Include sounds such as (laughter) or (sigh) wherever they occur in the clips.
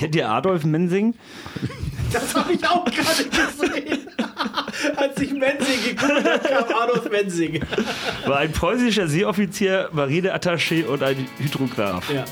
Kennt ihr Adolf Mensing? Das habe ich auch gerade gesehen. Als ich Mensing geguckt habe, kam Adolf Mensing. War ein preußischer Seeoffizier, Marineattaché und ein Hydrograph. Ja.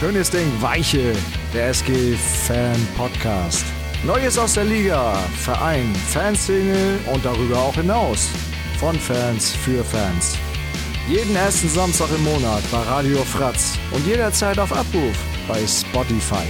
Schönes Ding, Weiche, der SG-Fan-Podcast. Neues aus der Liga, Verein, Fanszene und darüber auch hinaus. Von Fans für Fans. Jeden ersten Samstag im Monat bei Radio Fratz und jederzeit auf Abruf bei Spotify.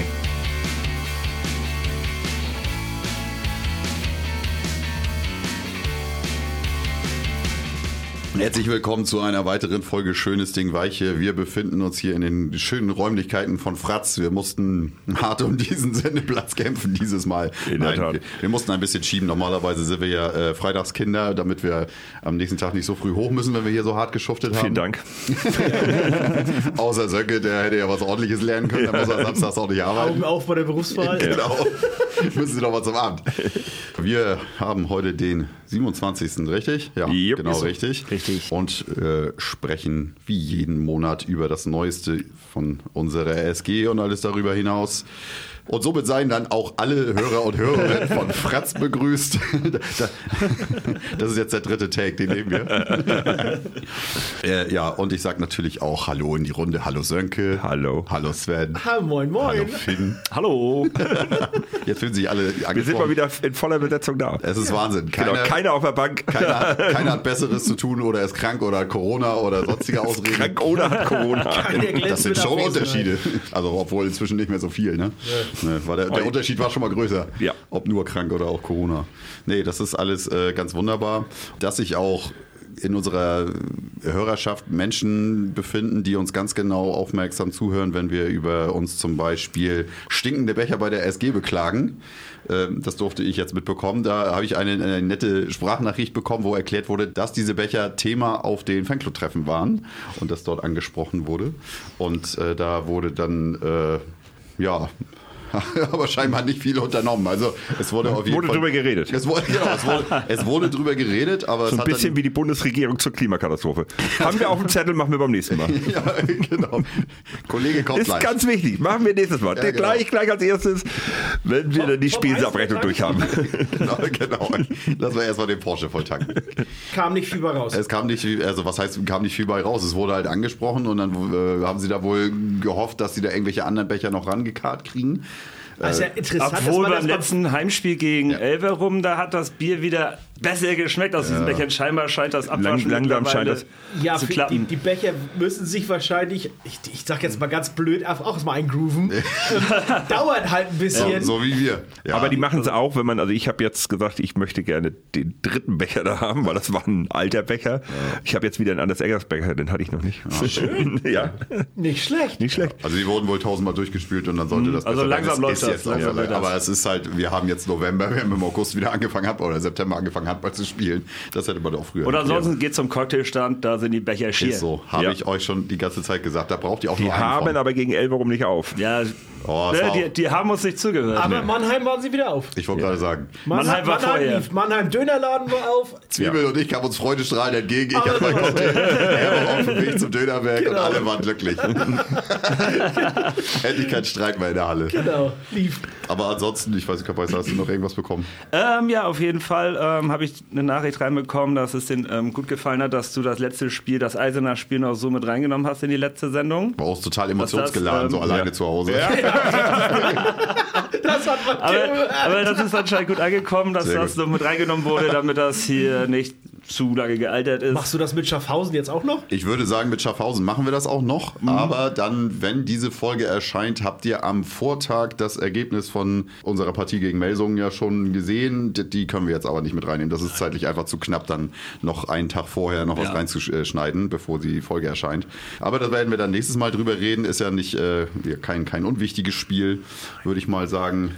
Herzlich willkommen zu einer weiteren Folge Schönes Ding Weiche. Wir befinden uns hier in den schönen Räumlichkeiten von Fratz. Wir mussten hart um diesen Sendeplatz kämpfen dieses Mal. In der Tat. wir, wir mussten ein bisschen schieben. Normalerweise sind wir ja äh, Freitagskinder, damit wir am nächsten Tag nicht so früh hoch müssen, wenn wir hier so hart geschuftet haben. Vielen Dank. (laughs) Außer Söcke, der hätte ja was ordentliches lernen können. Da muss er samstags auch nicht arbeiten. Augen auf bei der Berufswahl. Genau. (laughs) Müssen Sie doch mal zum Abend. Wir haben heute den 27. richtig? Ja, Yep. genau so. richtig. Richtig. Und äh, sprechen wie jeden Monat über das Neueste von unserer RSG und alles darüber hinaus. Und somit seien dann auch alle Hörer und Hörerinnen von Fratz begrüßt. (laughs) Da- Das ist jetzt der dritte Take, den nehmen wir. (laughs) äh, ja, und ich sage natürlich auch Hallo in die Runde. Hallo Sönke. Hallo. Hallo Sven. Ha, moin, Hallo moin. Finn. Hallo. (laughs) Jetzt fühlen sich alle Wir sind angesprochen. mal wieder in voller Besetzung da. Es ist Wahnsinn. Genau, Keiner, keiner auf der Bank. keiner, hat, keiner hat Besseres zu tun oder ist krank oder Corona oder sonstige Ausreden. Krank oder hat Corona. Das sind schon. Unterschiede. Also obwohl inzwischen nicht mehr so viel. Ne? Ne, war der, der Unterschied war schon mal größer. Ja. Ob nur krank oder auch Corona. Nee, das ist alles äh, ganz wunderbar. Dass sich auch in unserer Hörerschaft Menschen befinden, die uns ganz genau aufmerksam zuhören, wenn wir über uns zum Beispiel stinkende Becher bei der SG beklagen. Ähm, Das durfte ich jetzt mitbekommen. Da habe ich eine, eine nette Sprachnachricht bekommen, wo erklärt wurde, dass diese Becher Thema auf den Fanclub-Treffen waren und das dort angesprochen wurde. Und äh, da wurde dann, äh, ja, (laughs) aber scheinbar nicht viel unternommen. Also es wurde auf jeden Wurde Fall drüber geredet. Es wurde, genau, es wurde, es wurde drüber geredet, aber So es ein hat bisschen dann, wie die Bundesregierung zur Klimakatastrophe. (laughs) Haben wir auf dem Zettel, machen wir beim nächsten Mal. (laughs) ja, genau. Kollege kommt Ist gleich. ganz wichtig. Machen wir nächstes Mal. Der genau. gleich, gleich als erstes, wenn wir dann die Vom Spiegelabrechnung durch haben. genau, genau. Lass mal erstmal den Porsche volltanken. Kam nicht viel bei raus. Es kam nicht, viel- also was heißt, kam nicht viel bei raus. Es wurde halt angesprochen und dann äh, haben sie da wohl gehofft, dass sie da irgendwelche anderen Becher noch rangekarrt kriegen. Ist ja interessant, Obwohl beim letzten Heimspiel gegen Elverum, da hat das Bier wieder besser geschmeckt aus diesen Bechern. Scheinbar scheint das Abwaschen Lang- langsam scheint das- Ja, zu für- die, klappen. die Becher müssen sich wahrscheinlich, ich, ich sag jetzt mal ganz blöd, auch auch mal eingrooven. Ähm, (laughs) Dauert halt ein bisschen. So, so wie wir. Ja. Aber die machen es auch, wenn man, also ich habe jetzt gesagt, ich möchte gerne den dritten Becher da haben, weil das war ein alter Becher. Ich habe jetzt wieder einen Anders Eggers Becher, den hatte ich noch nicht. (laughs) ja, Nicht schlecht. nicht schlecht. Also die wurden wohl tausendmal durchgespült und dann sollte das Also langsam läuft das, jetzt langsam aber es ist halt, wir haben jetzt November, (laughs) wir haben im August wieder angefangen Handball oder September angefangen Handball zu spielen. Das hätte man doch früher. Oder ansonsten geht zum Cocktailstand, da sind die Becher schier. Ist so, habe Ja. ich euch schon die ganze Zeit gesagt. Da braucht ihr auch Die nur einen haben von. aber gegen Elverum nicht auf. Ja, Oh, ne, die, die haben uns nicht zugehört. Aber Mannheim waren sie wieder auf. Ich wollte gerade sagen, Mannheim war vorher. lief. Mannheim Dönerladen war auf. Zwiebel und ich kamen uns freudestrahlend entgegen. Ich hatte mein Cocktail. Er war auf dem Weg zum Dönerwerk und Genau. alle waren glücklich. Endlich kein Streit mehr in der Halle. Genau, lief. Aber ansonsten, ich weiß nicht, hast du noch irgendwas bekommen? Ähm, ja, auf jeden Fall ähm, habe ich eine Nachricht reinbekommen, dass es denen ähm, gut gefallen hat, dass du das letzte Spiel, das Eisener Spiel noch so mit reingenommen hast in die letzte Sendung. War auch total emotionsgeladen, ähm, so alleine ja. zu Hause. (laughs) Das hat man Aber, aber das ist anscheinend gut angekommen, dass Sehr das gut. noch mit reingenommen wurde, damit das hier nicht zu lange gealtert ist. Machst du das mit Schaffhausen jetzt auch noch? Ich würde sagen, mit Schaffhausen machen wir das auch noch. Mhm. Aber dann, wenn diese Folge erscheint, habt ihr am Vortag das Ergebnis von unserer Partie gegen Melsungen ja schon gesehen. Die, können wir jetzt aber nicht mit reinnehmen. Das ist zeitlich einfach zu knapp, dann noch einen Tag vorher noch was Ja. reinzuschneiden, bevor die Folge erscheint. Aber da werden wir dann nächstes Mal drüber reden. Ist ja nicht äh, kein, kein unwichtiges Spiel, würde ich mal sagen.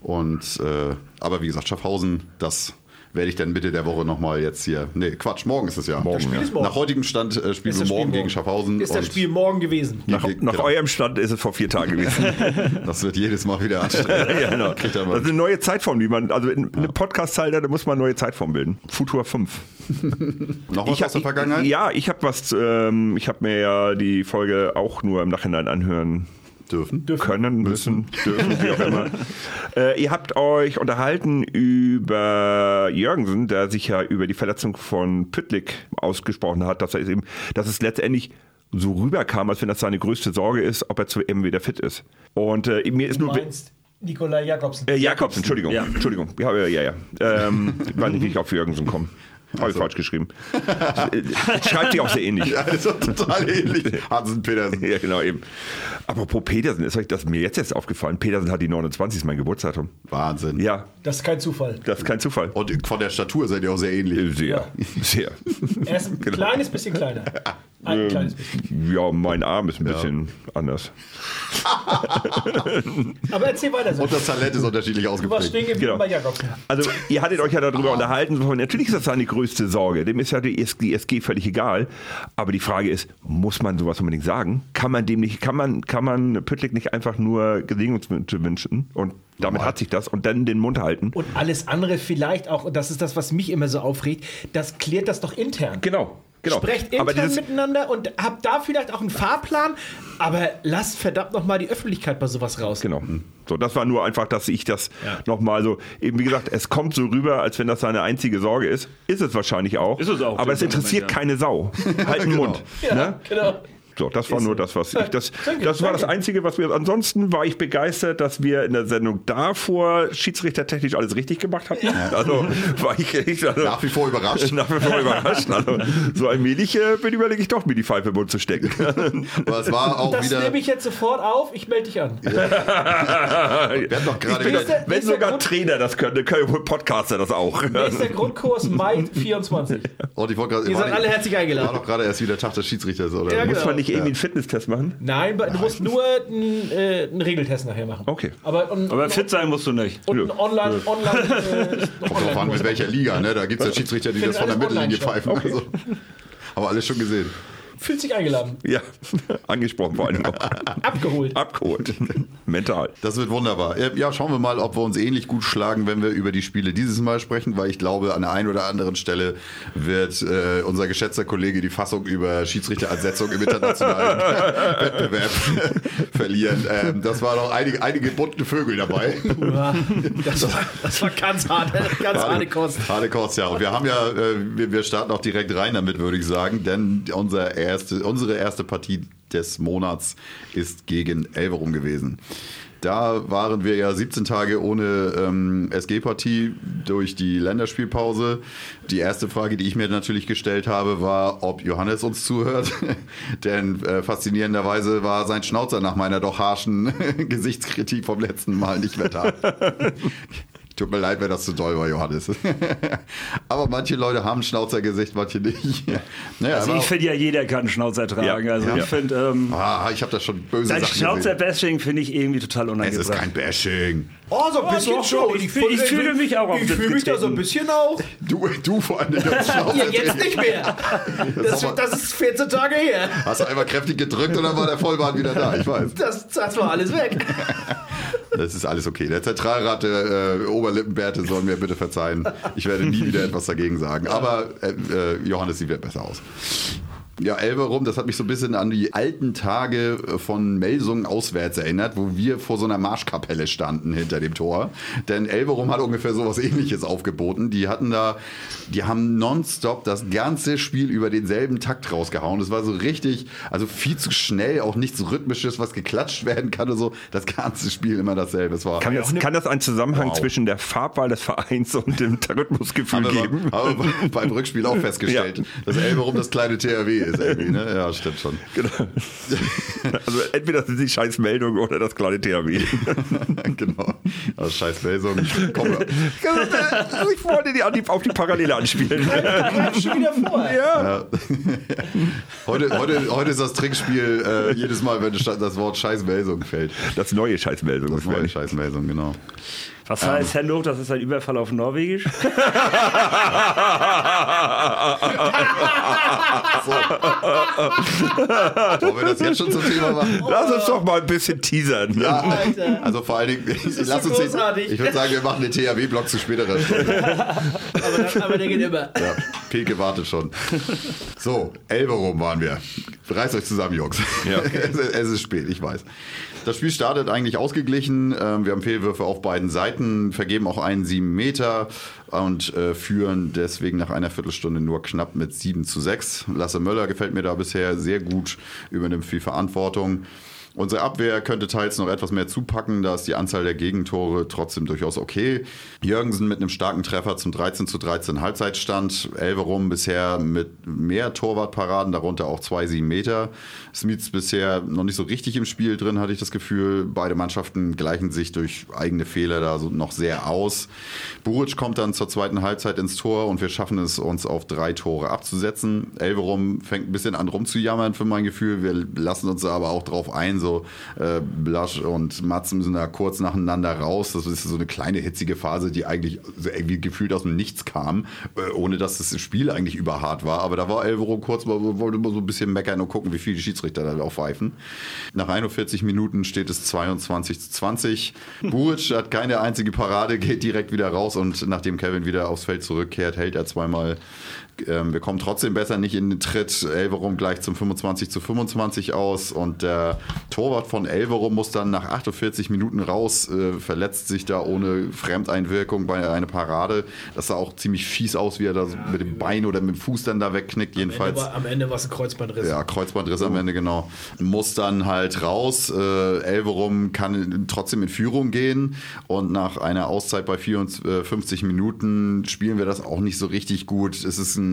Und äh, aber wie gesagt, Schaffhausen, das werde ich dann Mitte der Woche nochmal jetzt hier. Nee, Quatsch, morgen ist es ja. Morgen, Spiel ja. ist morgen. Nach heutigem Stand äh, spielen Ist wir Spiel morgen gegen morgen. Schaffhausen. Ist das Spiel morgen gewesen? Nach, nach genau. eurem Stand ist es vor vier Tagen gewesen. (laughs) Das wird jedes Mal wieder anstrengend. (laughs) ja, genau. Das ist eine neue Zeitform, die man, also in eine Podcast-Zeiler, da muss man eine neue Zeitform bilden. Futur 5. (laughs) Noch was aus der Vergangenheit? Ja, ich habe was, ähm, ich habe mir ja die Folge auch nur im Nachhinein anhören Dürfen. können, müssen, dürfen, wie auch immer. (laughs) Äh, ihr habt euch unterhalten über Jürgensen, der sich ja über die Verletzung von Püttlik ausgesprochen hat, dass er eben, dass es letztendlich so rüberkam, als wenn das seine größte Sorge ist, ob er zu EM wieder fit ist. Und äh, mir ist Du nur meinst Nikolai Jakobsen. äh, Jakobsen, Entschuldigung, Ja. Entschuldigung, ja, ja, ja, ja. Ähm, (laughs) weil ich nicht auf Jürgensen komme. Habe ich falsch geschrieben. Äh, Schreibt sich auch sehr ähnlich. (laughs) Ja, ist total ähnlich. Hansen Petersen. Ja, genau eben. Apropos Petersen, ist euch das mir jetzt erst aufgefallen? Petersen hat die 29, ist mein Geburtsdatum. Wahnsinn. Ja, Das ist kein Zufall. das ist kein Zufall. Und von der Statur seid ihr auch sehr ähnlich. Sehr, sehr. Er ist ein (laughs) Genau. kleines bisschen kleiner. Ein Ähm, kleines bisschen. Ja, mein Arm ist ein bisschen anders. (laughs) Aber erzähl weiter. Und das Talent ist unterschiedlich Du warst ausgeprägt. stehen geblieben Genau. bei Jakobsen. Also, ihr hattet euch ja darüber unterhalten. so, Natürlich ist das seine größte Sorge. Dem ist ja die SG, die SG völlig egal. Aber die Frage ist, muss man sowas unbedingt sagen? Kann man dem nicht, kann man, kann man Püttlik nicht einfach nur Gelegungswünsche wünschen? Und damit Normal. hat sich das und dann den Mund halten. Und alles andere vielleicht auch, und das ist das, was mich immer so aufregt, das klärt das doch intern. Genau, genau. Sprecht intern Aber dieses, miteinander und habt da vielleicht auch einen Fahrplan, aber lasst verdammt nochmal die Öffentlichkeit bei sowas raus. Genau. So, das war nur einfach, dass ich das Ja. nochmal so, eben wie gesagt, es kommt so rüber, als wenn das seine einzige Sorge ist. Ist es wahrscheinlich auch. Ist es auch, Aber es interessiert Moment, ja. keine Sau. (laughs) Halt den Mund. Ja, Ne? genau. So, das war nur das, was ich. Das, (laughs) Danke, das war das. Einzige, was wir. Ansonsten war ich begeistert, dass wir in der Sendung davor schiedsrichtertechnisch alles richtig gemacht hatten. Also war ich echt. Also, Nach wie vor überrascht. (laughs) nach wie vor überrascht. Also, so allmählich äh, bin überlege ich doch, mir die Pfeife im Mund zu stecken. (laughs) Aber es war auch Das wieder. nehme ich jetzt sofort auf, ich melde dich an. Wir hatten doch gerade. Der- Wenn sogar Grund- Trainer das können, dann können wohl Podcaster das auch. Nächster Grundkurs Mai 24. Oh, die Podcast, Ihr war seid alle herzlich War eingeladen. doch gerade erst wieder Tag des Schiedsrichters, oder? Ja, Muss genau. man nicht irgendwie einen Fitnesstest machen? Nein, du musst nur einen, äh, einen Regeltest nachher machen. Okay. Aber, und, Aber fit sein musst du nicht. und ein Online, Online, äh, (laughs) Kommt drauf an, mit welcher Liga, ne? Da gibt es ja Schiedsrichter, die das von der Mittellinie pfeifen. Also, aber alles schon gesehen. Fühlt sich eingeladen. Ja, (laughs) angesprochen vor allem auch. Abgeholt. Abgeholt. (laughs) Mental. Das wird wunderbar. Äh, Ja, schauen wir mal, ob wir uns ähnlich gut schlagen, wenn wir über die Spiele dieses Mal sprechen, weil ich glaube, an der einen oder anderen Stelle wird äh, unser geschätzter Kollege die Fassung über Schiedsrichterersetzung im internationalen (laughs) Wettbewerb verlieren. Ähm, das war doch einige, einige bunte Vögel dabei. Das war, das war ganz hart, ganz harte Kost. Harte Kost, ja. Und wir haben ja, äh, wir, wir starten auch direkt rein damit, würde ich sagen, denn unser erste, unsere erste Partie des Monats ist gegen Elverum gewesen. Da waren wir ja 17 Tage ohne ähm, SG-Partie durch die Länderspielpause. Die erste Frage, die ich mir natürlich gestellt habe, war, ob Johannes uns zuhört. (laughs) Denn äh, faszinierenderweise war sein Schnauzer nach meiner doch harschen (laughs) Gesichtskritik vom letzten Mal nicht mehr da. (laughs) Tut mir leid, wenn das zu doll war, Johannes. (laughs) aber manche Leute haben Schnauzergesicht, manche nicht. (laughs) Naja, Also ich finde ja, jeder kann Schnauzer tragen. Ja. Also Ja. ich finde, ähm, ah, ich habe da schon böse Sachen gesehen. Schnauzer-Bashing finde ich irgendwie total Es unangebracht. ist kein Bashing. Oh, so ein bisschen doch, schon. ich fühl- ich fühle mich auch auf Ich fühle mich da so ein bisschen auch. Du, du vor allem. (laughs) Ja, jetzt nicht mehr. (laughs) Das, das ist 14 Tage her. Hast du einmal kräftig gedrückt und dann war der Vollbart wieder da. Ich weiß. Das, das war alles weg. (laughs) Das ist alles okay. Der Zentralrat der äh, Oberlippenbärte soll mir bitte verzeihen. Ich werde nie wieder etwas dagegen sagen. Aber äh, äh, Johannes sieht besser aus. Ja, Elverum, das hat mich so ein bisschen an die alten Tage von Melsungen auswärts erinnert, wo wir vor so einer Marschkapelle standen hinter dem Tor. Denn Elverum hat ungefähr sowas ähnliches aufgeboten. Die hatten da, die haben nonstop das ganze Spiel über denselben Takt rausgehauen. Das war so richtig, also viel zu schnell, auch nichts Rhythmisches, was geklatscht werden kann und so. Das ganze Spiel immer dasselbe. Es war Kann das, kann das einen Zusammenhang Wow. zwischen der Farbwahl des Vereins und dem (laughs) Rhythmusgefühl haben wir, geben? mal, haben wir beim Rückspiel auch festgestellt, (laughs) Ja. dass Elverum das kleine THW ist irgendwie, ne? Ja, stimmt schon. (laughs) Genau. Also entweder sind die scheiß Meldungen oder das kleine THW. (laughs) genau. Oh, scheiß Lesung. Komm, ich wollte die, auf die Parallele anspielen. Schon wieder vor. Ja. heute, heute, heute ist das Trickspiel äh, jedes Mal, wenn das Wort scheiß Melsung fällt. Das neue Scheißmeldung. Das neue scheiß Melsung, genau. Was heißt Hände hoch? Das ist ein Überfall auf Norwegisch. (laughs) Wollen wir das jetzt schon zum Thema machen? Lass uns doch mal ein bisschen teasern. Ja, Alter. also vor allen Dingen, ich, lass uns großartig. ich würde sagen, wir machen den THW-Block zu späterer Stunde. Aber, aber der geht immer. Ja, Pilke wartet schon. So, Elbe rum waren wir. Reißt euch zusammen, Jungs. Ja. (laughs) es, es ist spät, ich weiß. Das Spiel startet eigentlich ausgeglichen. Ähm, Wir haben Fehlwürfe auf beiden Seiten, vergeben auch einen 7 Meter und äh, führen deswegen nach einer Viertelstunde nur knapp mit 7 zu 6. Lasse Möller gefällt mir da bisher sehr gut, übernimmt viel Verantwortung. Unsere Abwehr könnte teils noch etwas mehr zupacken, da ist die Anzahl der Gegentore trotzdem durchaus okay. Jürgensen mit einem starken Treffer zum 13 zu 13 Halbzeitstand. Elverum bisher mit mehr Torwartparaden, darunter auch zwei sieben Meter. Smith bisher noch nicht so richtig im Spiel drin, hatte ich das Gefühl. Beide Mannschaften gleichen sich durch eigene Fehler da so noch sehr aus. Buric kommt dann zur zweiten Halbzeit ins Tor und wir schaffen es, uns auf drei Tore abzusetzen. Elverum fängt ein bisschen an rumzujammern für mein Gefühl. Wir lassen uns aber auch drauf ein, so äh, Blasch und Matzen sind da kurz nacheinander raus. Das ist so eine kleine hitzige Phase, die eigentlich irgendwie gefühlt aus dem Nichts kam, äh, ohne dass das Spiel eigentlich überhart war. Aber da war Elverum kurz mal, wollte mal so ein bisschen meckern und gucken, wie viel die Schiedsrichter da auch pfeifen. Nach 41 Minuten steht es 22 zu 20. Buric hat keine einzige Parade, geht direkt wieder raus und nachdem Kevin wieder aufs Feld zurückkehrt, hält er zweimal ähm, wir kommen trotzdem besser nicht in den Tritt. Elverum gleich zum 25 zu 25 aus und der Torwart von Elverum muss dann nach 48 Minuten raus, äh, verletzt sich da ohne Fremdeinwirkung bei einer Parade. Das sah auch ziemlich fies aus, wie er da so mit dem Bein oder mit dem Fuß dann da wegknickt. Am Ende Jedenfalls. war- Am Ende war es ein Kreuzbandriss. Ja, Kreuzbandriss am Ende, genau. Muss dann halt raus. Äh, Elverum kann trotzdem in Führung gehen. Und nach einer Auszeit bei 54 Minuten spielen wir das auch nicht so richtig gut. Es ist ein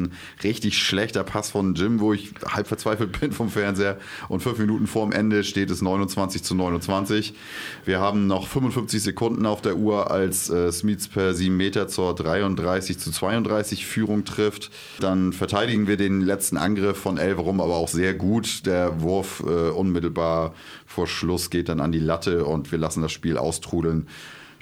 richtig schlechter Pass von Jim, wo ich halb verzweifelt (laughs) bin vom Fernseher. Und fünf Minuten vorm Ende steht es 29 zu 29. Wir haben noch 55 Sekunden auf der Uhr, als äh, Smith per 7 Meter zur 33 zu 32 Führung trifft. Dann verteidigen wir den letzten Angriff von Elverum aber auch sehr gut. Der Wurf äh, unmittelbar vor Schluss geht dann an die Latte und wir lassen das Spiel austrudeln.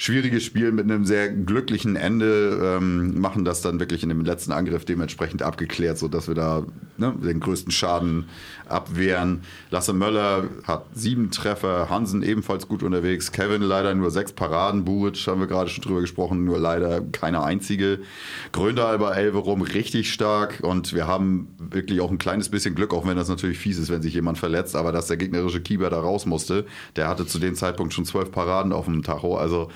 Schwieriges Spiel mit einem sehr glücklichen Ende, ähm, machen das dann wirklich in dem letzten Angriff dementsprechend abgeklärt, sodass wir da ne, den größten Schaden abwehren. Lasse Möller hat sieben Treffer, Hansen ebenfalls gut unterwegs, Kevin leider nur sechs Paraden, Buric haben wir gerade schon drüber gesprochen, nur leider keine einzige. Gröndal bei Elverum richtig stark und wir haben wirklich auch ein kleines bisschen Glück, auch wenn das natürlich fies ist, wenn sich jemand verletzt, aber dass der gegnerische Keeper da raus musste, der hatte zu dem Zeitpunkt schon zwölf Paraden auf dem Tacho, also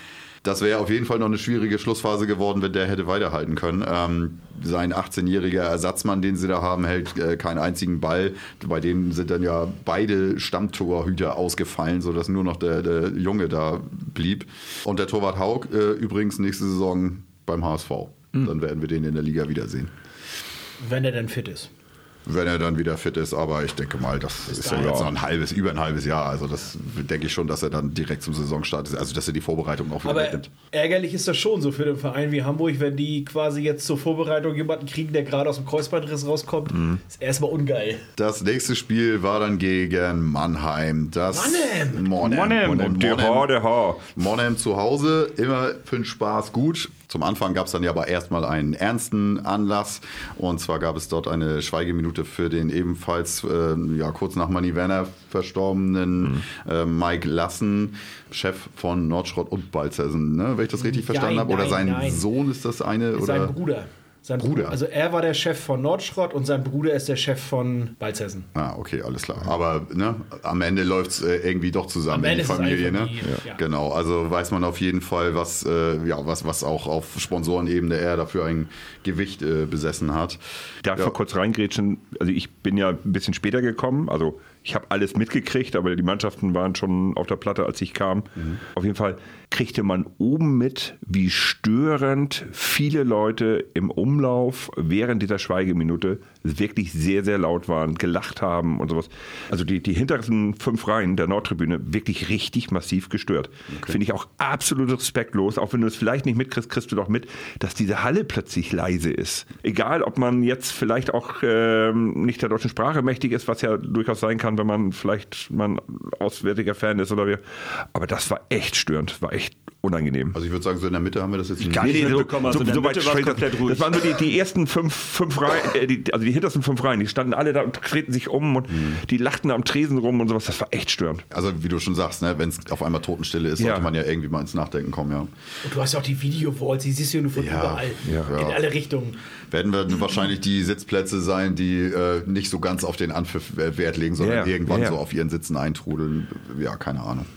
das wäre auf jeden Fall noch eine schwierige Schlussphase geworden, wenn der hätte weiterhalten können. Ähm, sein 18-jähriger Ersatzmann, den sie da haben, hält äh, keinen einzigen Ball. Bei dem sind dann ja beide Stammtorhüter ausgefallen, sodass nur noch der, der Junge da blieb. Und der Torwart Haug äh, übrigens nächste Saison beim HSV. Dann werden wir den in der Liga wiedersehen. Wenn er denn fit ist. Wenn er dann wieder fit ist, aber ich denke mal, das ist ja dahin. jetzt noch ein halbes, über ein halbes Jahr. Also das denke ich schon, dass er dann direkt zum Saisonstart ist. Also dass er die Vorbereitung auch wieder Aber mitnimmt. ärgerlich ist das schon so für den Verein wie Hamburg, wenn die quasi jetzt zur Vorbereitung jemanden kriegen, der gerade aus dem Kreuzbandriss rauskommt. Ist erstmal ungeil. Das nächste Spiel war dann gegen Mannheim. Das Mannheim! Monheim. Der Haar, der Haar. Monheim zu Hause, immer für den Spaß gut. Zum Anfang gab es dann ja aber erstmal einen ernsten Anlass. Und zwar gab es dort eine Schweigeminute für den ebenfalls äh, ja, kurz nach Manny Werner verstorbenen äh, Mike Lassen, Chef von Nordschrott und Balzersen, ne? wenn ich das richtig verstanden habe. Oder sein nein. Sohn ist das eine? Oder? Sein Bruder. Sein Bruder. Also er war der Chef von Nordschrott und sein Bruder ist der Chef von Balzhessen. Ah, okay, alles klar. Aber ne, am Ende läuft es äh, irgendwie doch zusammen Am in die Ende ist es Familie. eine Ne? Familie, ja. Genau, also weiß man auf jeden Fall, was, äh, ja, was, was auch auf Sponsorenebene er dafür ein Gewicht äh, besessen hat. Darf ich Ja. mal kurz reingrätschen? Also ich bin ja ein bisschen später gekommen, also ich habe alles mitgekriegt, aber die Mannschaften waren schon auf der Platte, als ich kam. Auf jeden Fall kriegte man oben mit, wie störend viele Leute im Umlauf während dieser Schweigeminute wirklich sehr, sehr laut waren, gelacht haben und sowas. Also die, die hinteren fünf Reihen der Nordtribüne wirklich richtig massiv gestört. Finde ich auch absolut respektlos, auch wenn du es vielleicht nicht mitkriegst, kriegst du doch mit, dass diese Halle plötzlich leise ist. Egal, ob man jetzt vielleicht auch ähm, nicht der deutschen Sprache mächtig ist, was ja durchaus sein kann, wenn man vielleicht mal ein auswärtiger Fan ist oder wie. Aber das war echt störend, war echt unangenehm. Also ich würde sagen, so in der Mitte haben wir das jetzt nicht. Gar nicht mitbekommen, also in der Mitte war's straight- komplett ruhig. Das waren so die, die ersten fünf, fünf Reihen, äh, die, also die hintersten fünf Reihen, die standen alle da und drehten sich um und Mhm. die lachten am Tresen rum und sowas. Das war echt störend. Also wie du schon sagst, ne, wenn es auf einmal Totenstille ist, Ja. sollte man ja irgendwie mal ins Nachdenken kommen, ja. Und du hast ja auch die Video-Walls, die siehst du ja nur von Ja, überall. ja. In alle Richtungen. Werden wir wahrscheinlich die Sitzplätze sein, die äh, nicht so ganz auf den Anpfiff Wert legen, sondern ja. irgendwann ja. so auf ihren Sitzen eintrudeln. Ja, keine Ahnung.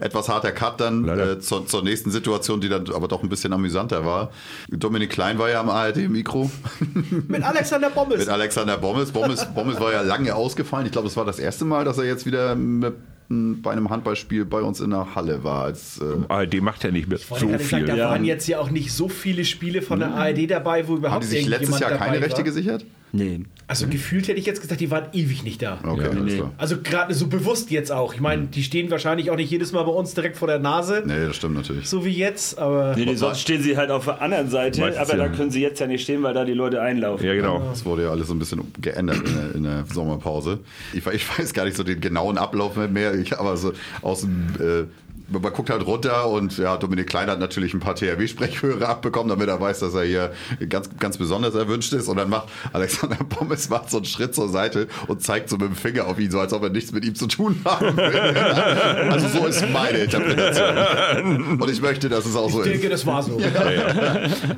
Etwas harter Cut dann äh, zur, zur nächsten Situation, die dann aber doch ein bisschen amüsanter war. Dominik Klein war ja am ARD-Mikro (laughs) Mit Alexander Bommes. mit Alexander Bommes. Bommes. Bommes war ja lange ausgefallen. Ich glaube, es war das erste Mal, dass er jetzt wieder mit, bei einem Handballspiel bei uns in der Halle war. Als, äh, ARD macht ja nicht mehr so gerade sagen, viel. da Ja. waren jetzt ja auch nicht so viele Spiele von der ARD dabei, wo überhaupt haben die sich letztes Jahr keine dabei Rechte war. gesichert? Nee. Also gefühlt hätte ich jetzt gesagt, die waren ewig nicht da. Okay, Ja, nee. Also gerade so bewusst jetzt auch. Ich meine, die stehen wahrscheinlich auch nicht jedes Mal bei uns direkt vor der Nase, Nee, das stimmt natürlich. so wie jetzt, aber Nee, nee, sonst stehen sie halt auf der anderen Seite, Meistens aber ja. da können sie jetzt ja nicht stehen, weil da die Leute einlaufen. Ja, genau. Das wurde ja alles so ein bisschen geändert in der, in der Sommerpause. Ich, ich weiß gar nicht so den genauen Ablauf mehr, ich, aber so aus dem. Äh, man guckt halt runter und ja, Dominik Klein hat natürlich ein paar THW-Sprechhörer abbekommen, damit er weiß, dass er hier ganz, ganz besonders erwünscht ist. Und dann macht Alexander Pommes macht so einen Schritt zur Seite und zeigt so mit dem Finger auf ihn, so als ob er nichts mit ihm zu tun haben will. (laughs) Also so ist meine Interpretation. Und ich möchte, dass es auch so ich denke, ist. das war so.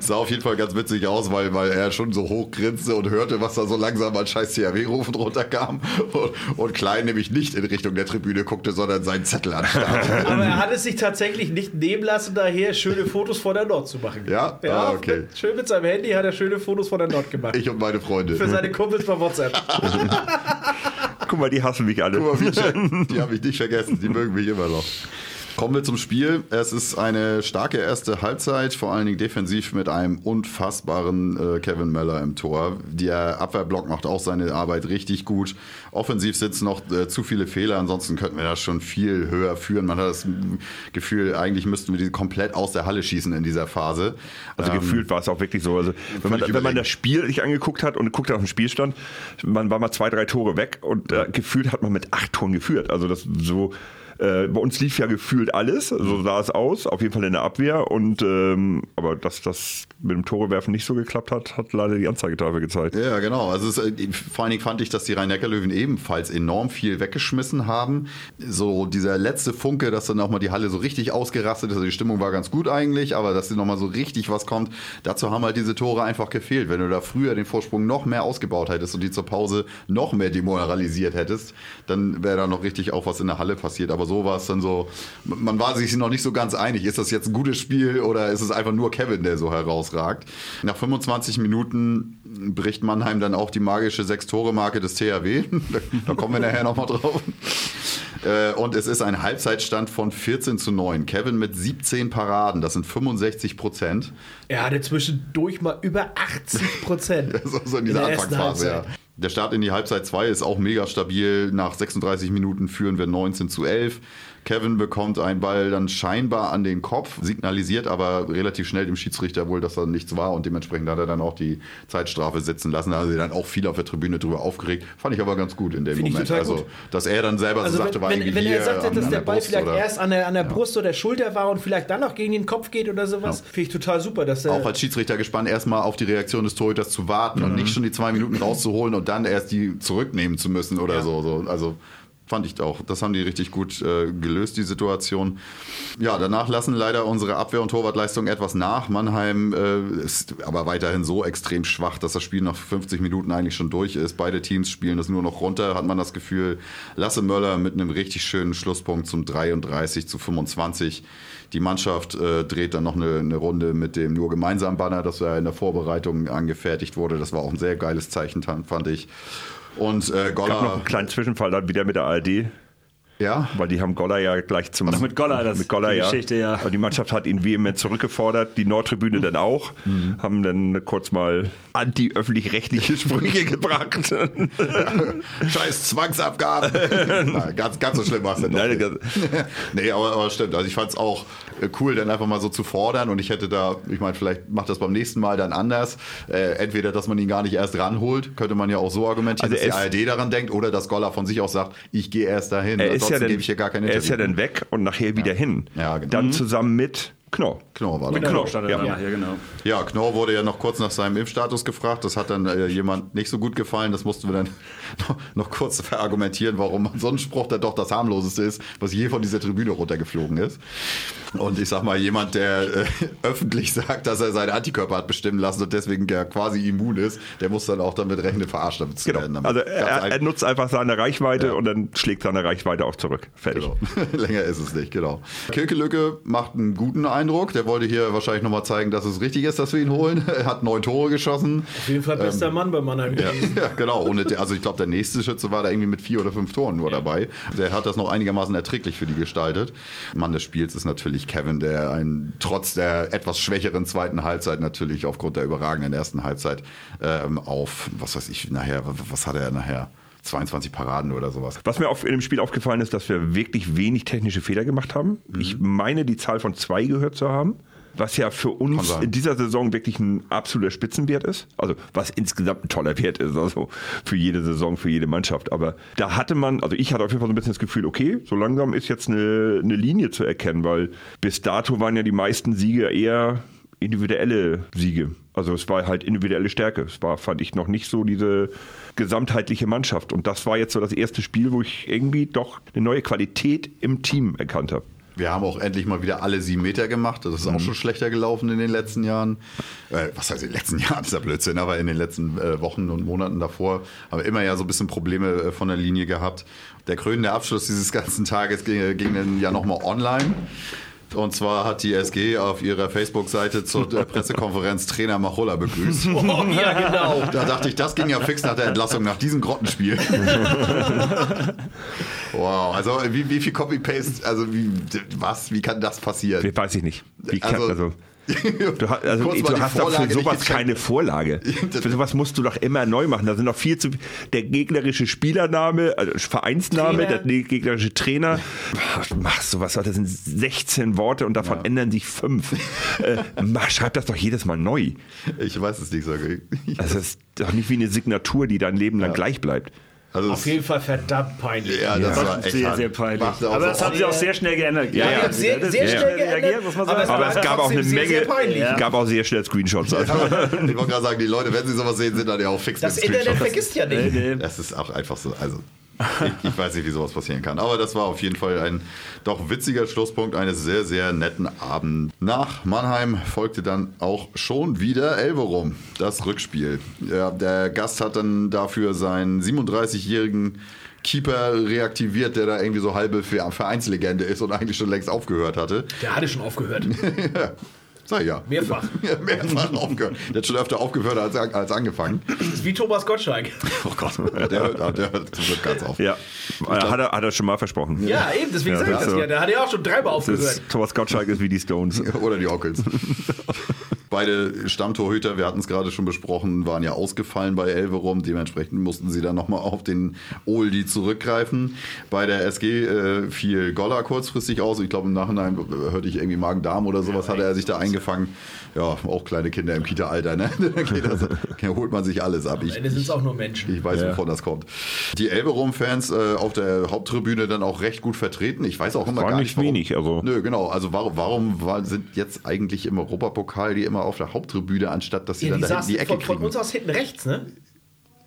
Sah auf jeden Fall ganz witzig aus, weil, weil er schon so hoch grinste und hörte, was da so langsam an scheiß THW-Rufen runterkam. Und, und Klein nämlich nicht in Richtung der Tribüne guckte, sondern seinen Zettel anstarrte. Aber er hat es sich tatsächlich nicht nehmen lassen, daher schöne Fotos von der Nord zu machen. Ja? ja Ah, okay. mit, schön mit seinem Handy hat er schöne Fotos von der Nord gemacht. Ich und meine Freunde. Für seine Kumpels bei WhatsApp. Guck mal, die hassen mich alle. Guck mal, wie check. Die habe ich nicht vergessen, die mögen mich immer noch. Kommen wir zum Spiel. Es ist eine starke erste Halbzeit, vor allen Dingen defensiv mit einem unfassbaren äh, Kevin Möller im Tor. Der Abwehrblock macht auch seine Arbeit richtig gut. Offensiv sitzen noch äh, zu viele Fehler, ansonsten könnten wir das schon viel höher führen. Man hat das Gefühl, eigentlich müssten wir die komplett aus der Halle schießen in dieser Phase. Also Ähm, gefühlt war es auch wirklich so. Also wenn man, wenn man das Spiel sich angeguckt hat und guckt auf den Spielstand, man war mal zwei, drei Tore weg und äh, gefühlt hat man mit acht Toren geführt. Also das so. Äh, bei uns lief ja gefühlt alles, so sah es aus, auf jeden Fall in der Abwehr. Und ähm, aber dass das mit dem Torewerfen nicht so geklappt hat, hat leider die Anzeigetafel gezeigt. Ja, genau. Also es, äh, vor allen Dingen fand ich, dass die Rhein-Neckar-Löwen ebenfalls enorm viel weggeschmissen haben. So dieser letzte Funke, dass dann auch mal die Halle so richtig ausgerastet ist. Also die Stimmung war ganz gut eigentlich, aber dass noch mal so richtig was kommt, dazu haben halt diese Tore einfach gefehlt. Wenn du da früher den Vorsprung noch mehr ausgebaut hättest und die zur Pause noch mehr demoralisiert hättest, dann wäre da noch richtig auch was in der Halle passiert. Aber so war es dann so, man war sich noch nicht so ganz einig. Ist das jetzt ein gutes Spiel oder ist es einfach nur Kevin, der so herausragt? Nach 25 Minuten bricht Mannheim dann auch die magische Sechs-Tore-Marke des THW. (laughs) Da kommen wir nachher nochmal drauf. Äh, Und es ist ein Halbzeitstand von 14 zu 9. Kevin mit 17 Paraden, das sind 65 Prozent. Er hatte zwischendurch mal über 80 Prozent. (laughs) So, in dieser Anfangsphase, ja. Der Start in die Halbzeit 2 ist auch mega stabil. Nach 36 Minuten führen wir 19 zu 11. Kevin bekommt einen Ball dann scheinbar an den Kopf, signalisiert aber relativ schnell dem Schiedsrichter wohl, dass da nichts war und dementsprechend hat er dann auch die Zeitstrafe sitzen lassen. Da haben sie dann auch viel auf der Tribüne drüber aufgeregt. Fand ich aber ganz gut in dem Finde ich Moment. Also, gut. dass er dann selber Also so sagte, wenn, war wenn, irgendwie wenn hier er sagte, dass an der der Ball Brust vielleicht oder erst an der, an der Brust oder Schulter war und vielleicht dann noch gegen den Kopf geht oder sowas, finde ich total super. Dass er, auch als Schiedsrichter gespannt, erstmal auf die Reaktion des Torhüters zu warten und nicht schon die zwei Minuten rauszuholen und dann erst die zurücknehmen zu müssen oder Ja. so, so. Also fand ich auch. Das haben die richtig gut äh, gelöst, die Situation. Ja, danach lassen leider unsere Abwehr- und Torwartleistungen etwas nach. Mannheim äh, ist aber weiterhin so extrem schwach, dass das Spiel nach 50 Minuten eigentlich schon durch ist. Beide Teams spielen das nur noch runter, hat man das Gefühl. Lasse Möller mit einem richtig schönen Schlusspunkt zum 33 zu 25. Die Mannschaft äh, dreht dann noch eine, eine Runde mit dem nur gemeinsam Banner, das ja in der Vorbereitung angefertigt wurde. Das war auch ein sehr geiles Zeichen, fand ich. Und äh, Gab noch Goller. einen kleinen Zwischenfall dann wieder mit der ARD. Ja. Weil die haben Goller ja gleich zum. Ach, mit Goller, das mit Goller, die ja. Geschichte, ja. Und die Mannschaft hat ihn vehement zurückgefordert, die Nordtribüne dann auch. Mhm. Haben dann kurz mal anti-öffentlich-rechtliche (laughs) Sprüche gebracht. (laughs) Scheiß Zwangsabgaben. (laughs) Nein, ganz, ganz so schlimm war es denn doch Nein, nicht. ganz- nee, aber, aber stimmt. Also ich fand es auch äh, cool, dann einfach mal so zu fordern. Und ich hätte da, ich meine, vielleicht macht das beim nächsten Mal dann anders. Äh, entweder, dass man ihn gar nicht erst ranholt, könnte man ja auch so argumentieren, Also dass die ARD daran denkt, oder dass Goller von sich auch sagt, ich gehe erst dahin. er ist, ja Ansonsten dann, gebe ich hier gar kein er ist ja dann weg und nachher wieder hin. Ja, genau. Dann zusammen mit Knorr. Knorr war Mit das. Knorr stand er Ja. da, ja, genau. Ja, Knorr wurde ja noch kurz nach seinem Impfstatus gefragt. Das hat dann äh, jemand nicht so gut gefallen. Das mussten wir dann (laughs) noch, noch kurz (laughs) verargumentieren, warum so ein Spruch dann doch das harmloseste ist, was je von dieser Tribüne runtergeflogen ist. Und ich sag mal, jemand, der äh, (laughs) öffentlich sagt, dass er seine Antikörper hat bestimmen lassen und deswegen ja quasi immun ist, der muss dann auch damit rechnen, verarscht damit zu Genau. werden. Damit Also er, er nutzt einfach seine Reichweite und dann schlägt seine Reichweite auch zurück. Fertig. Genau. Länger ist es nicht, genau. Kirkelücke macht einen guten Eindruck. Der wollte hier wahrscheinlich nochmal zeigen, dass es richtig ist, dass wir ihn holen. (laughs) Er hat neun Tore geschossen. Auf jeden Fall bester Mann bei Mannheim Ja, (laughs) ja genau. Und also ich glaube, der nächste Schütze war da irgendwie mit vier oder fünf Toren nur dabei. Der hat das noch einigermaßen erträglich für die gestaltet. Mann des Spiels ist natürlich Kevin, der ein, trotz der etwas schwächeren zweiten Halbzeit natürlich aufgrund der überragenden ersten Halbzeit ähm, auf, was weiß ich, nachher, was hat er nachher? 22 Paraden oder sowas. Was mir auf, in dem Spiel aufgefallen ist, dass wir wirklich wenig technische Fehler gemacht haben. Mhm. Ich meine, die Zahl von zwei gehört zu haben. Was ja für uns in dieser Saison wirklich ein absoluter Spitzenwert ist. Also was insgesamt ein toller Wert ist, also für jede Saison, für jede Mannschaft. Aber da hatte man, also ich hatte auf jeden Fall so ein bisschen das Gefühl, okay, so langsam ist jetzt eine, eine Linie zu erkennen, weil bis dato waren ja die meisten Siege eher individuelle Siege. Also es war halt individuelle Stärke. Es war, fand ich, noch nicht so diese gesamtheitliche Mannschaft. Und das war jetzt so das erste Spiel, wo ich irgendwie doch eine neue Qualität im Team erkannt habe. Wir haben auch endlich mal wieder alle sieben Meter gemacht. Das ist auch schon schlechter gelaufen in den letzten Jahren. Äh, was heißt in den letzten (laughs) Jahren? Das ist ja Blödsinn, aber in den letzten äh, Wochen und Monaten davor haben wir immer ja so ein bisschen Probleme äh, von der Linie gehabt. Der krönende Abschluss dieses ganzen Tages ging, ging dann ja nochmal online. Und zwar hat die SG auf ihrer Facebook-Seite zur (laughs) Pressekonferenz Trainer Machola begrüßt. Oh, ja, genau. Da dachte ich, das ging ja fix nach der Entlassung, nach diesem Grottenspiel. (laughs) wow, also wie, wie viel Copy-Paste, also wie, was, wie kann das passieren? Weiß ich nicht. Wie kann, Also- also, du, hast- also, du hast doch für sowas keine Vorlage. (laughs) Für sowas musst du doch immer neu machen. Da sind doch viel zu der gegnerische Spielername, also Vereinsname, Trainer. der gegnerische Trainer. Mach sowas, das sind 16 Worte und davon ändern sich fünf. (laughs) äh, schreib das doch jedes Mal neu. Ich weiß es nicht so. Das ist doch nicht wie eine Signatur, die dein Leben lang gleich bleibt. Also Auf jeden Fall verdammt peinlich. ja, das war echt Sehr, sehr peinlich. Aber das haben sie auch sehr schnell geändert. Ja, ja. sehr, sehr ja. schnell reagiert, geändert, muss man aber sagen. Aber es war gab auch eine sehr, Menge, sehr peinlich. es gab auch sehr schnell Screenshots. Also. (laughs) Ich wollte gerade sagen, die Leute, wenn sie sowas sehen, sind dann ja auch fix Das mit Internet vergisst ja Nee, nicht. nee. Das ist auch einfach so. Also, ich, ich weiß nicht, wie sowas passieren kann. Aber das war auf jeden Fall ein doch witziger Schlusspunkt eines sehr, sehr netten Abends. Nach Mannheim folgte dann auch schon wieder Elverum, das Rückspiel. Ja, der Gast hat dann dafür seinen 37-jährigen Keeper reaktiviert, der da irgendwie so halbe Vereinslegende ist und eigentlich schon längst aufgehört hatte. Der hatte schon aufgehört. (laughs) Sag ich ja. Mehrfach. (laughs) Ja, mehrfach aufgehört. Der hat schon öfter aufgehört als, als angefangen. Das ist wie Thomas Gottschalk. Oh Gott, der hört, der hört zum Glück ganz auf. Ja, hat er, hat er schon mal versprochen. Ja, eben, deswegen Ja, sag ich das ja. Der hat ja auch schon dreimal aufgehört. ist, Thomas Gottschalk ist wie die Stones. (laughs) Oder die Ockels. (laughs) Beide Stammtorhüter, wir hatten es gerade schon besprochen, waren ja ausgefallen bei Elverum. Dementsprechend mussten sie dann nochmal auf den Oldie zurückgreifen. Bei der SG äh, fiel Goller kurzfristig aus. Ich glaube, im Nachhinein hörte ich irgendwie Magen-Darm oder sowas, hatte er sich da eingefangen. Ja, auch kleine Kinder im Kita-Alter, ne? (laughs) Da geht das- da holt man sich alles ab. Am Ich, Ende sind es auch nur Menschen. ich weiß, wovon das kommt. Die Elverum-Fans äh, auf der Haupttribüne dann auch recht gut vertreten. Ich weiß auch immer War gar nicht nicht, warum. wenig, also- Nö, genau. Also warum, warum war, sind jetzt eigentlich im Europapokal die immer auf der Haupttribüne, anstatt dass sie Ja, dann die da hinten die Ecke von, von kriegen? uns aus hinten rechts, ne?